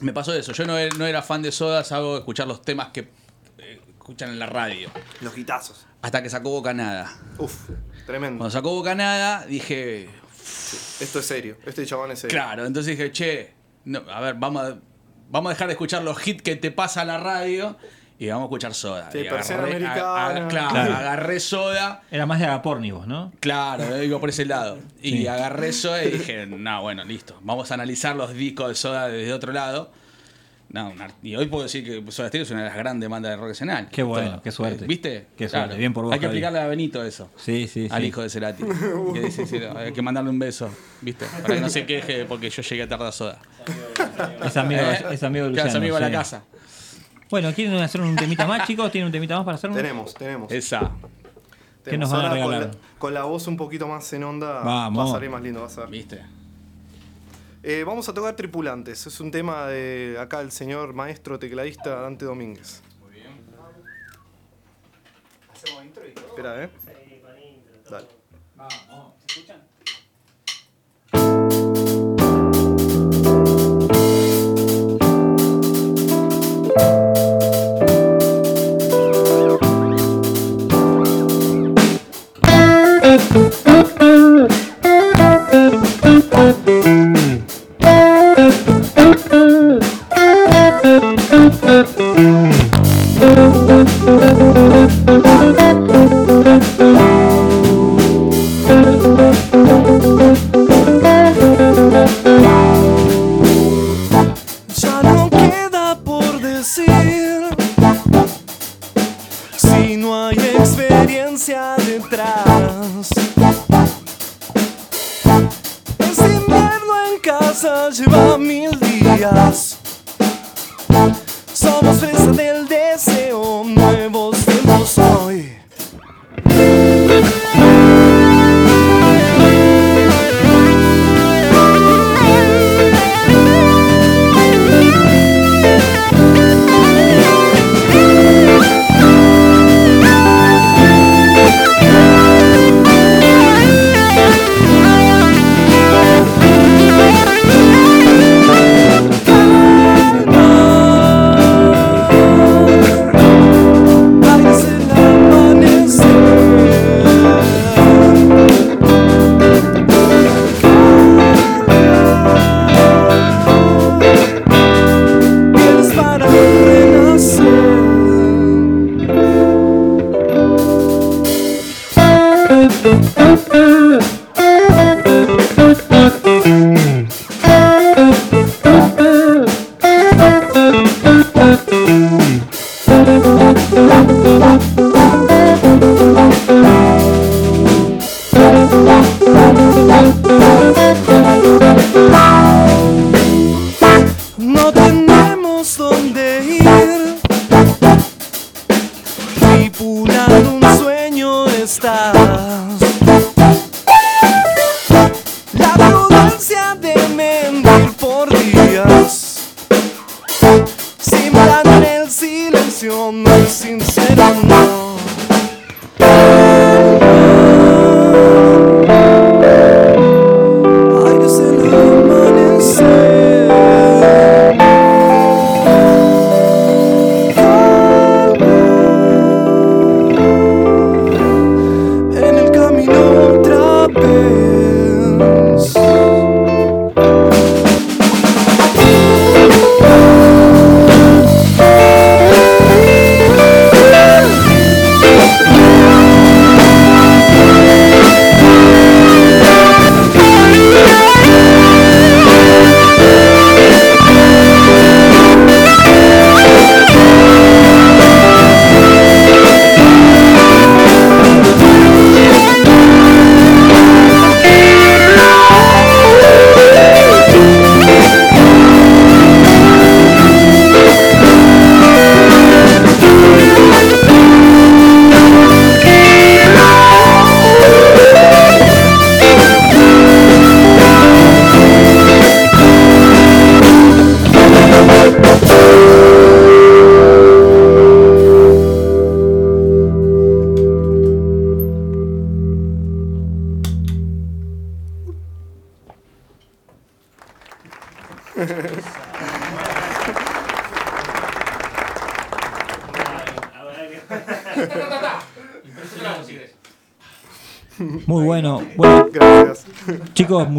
S3: Me pasó eso. Yo no, no era fan de Soda, salvo escuchar los temas que eh, escuchan en la radio.
S21: Los guitazos.
S3: Hasta que sacó Bocanada.
S21: Uf, tremendo.
S3: Cuando sacó Bocanada, dije,
S21: Esto es serio, este chabón es serio.
S3: Claro, entonces dije, che, no, a ver, vamos a, vamos a dejar de escuchar los hits que te pasa la radio y vamos a escuchar soda.
S21: Sí,
S3: Y
S21: persiana
S3: agarré-
S21: americana.
S3: a- a- claro,
S2: Claro.
S3: agarré soda.
S2: Era más de agapórnivos, ¿no?
S3: Claro, eh, digo por ese lado. Y
S2: Sí.
S3: agarré soda y dije, no, bueno, listo. Vamos a analizar los discos de soda desde otro lado. No, y hoy puedo decir que Soda Stereo es una de las grandes bandas de rock nacional.
S2: Qué bueno, qué suerte.
S3: ¿Viste?
S2: Qué suerte,
S3: Claro.
S2: bien por vos,
S3: Hay que
S2: Javi.
S3: explicarle a Benito eso.
S2: Sí, sí,
S3: Al
S2: sí.
S3: hijo de Cerati. [laughs] que dice, sí, hay que mandarle un beso, ¿viste? Para que no se queje porque yo llegué tarde a soda.
S2: Es amigo,
S3: ¿Eh?
S2: es amigo de
S3: Claro,
S2: Luciano.
S3: es amigo de la casa.
S2: Bueno, ¿quieren hacer un temita más, chicos? ¿Tienen un temita más para hacernos?
S21: Tenemos, tenemos.
S3: Esa.
S2: ¿Qué nos van a
S21: Ahora
S2: regalar?
S21: Con la, con la voz un poquito más en onda,
S2: Vamos.
S21: va a salir más lindo, vas a ver.
S3: ¿Viste?
S21: Eh, vamos a tocar Tripulantes. Es un tema de acá el señor maestro tecladista Dante Domínguez.
S20: Muy bien. Hacemos intro y todo.
S21: Espera, ¿eh? Dale.
S20: Vamos. ¿Se escuchan?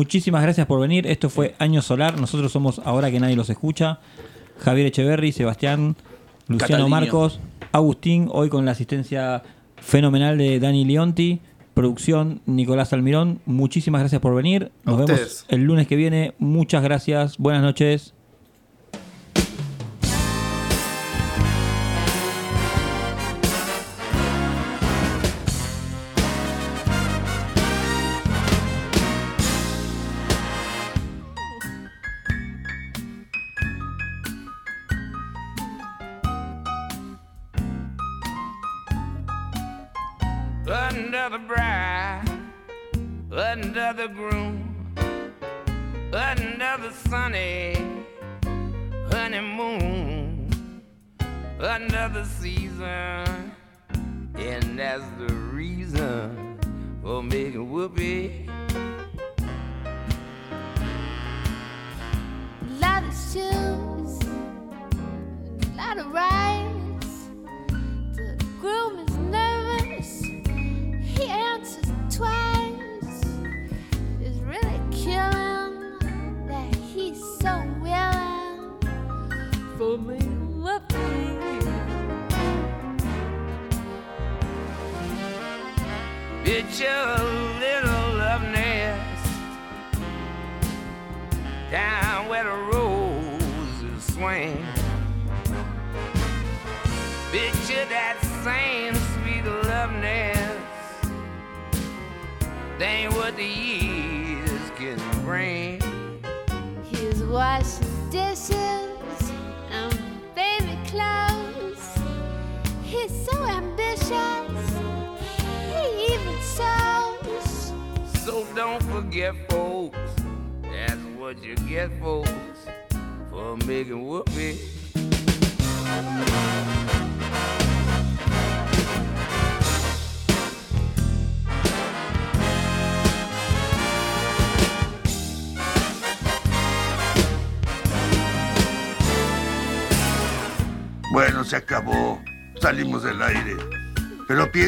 S1: Muchísimas gracias por venir. Esto fue Año Solar. Nosotros somos ahora que nadie los escucha. Javier Echeverry, Sebastián, Luciano Marcos, Agustín, hoy con la asistencia fenomenal de Dani Leonti, producción Nicolás Almirón. Muchísimas gracias por venir. Nos vemos el lunes que viene. Muchas gracias. Buenas noches.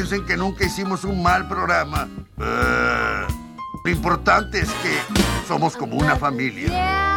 S23: piensen que nunca hicimos un mal programa. Eh, lo importante es que somos como una familia.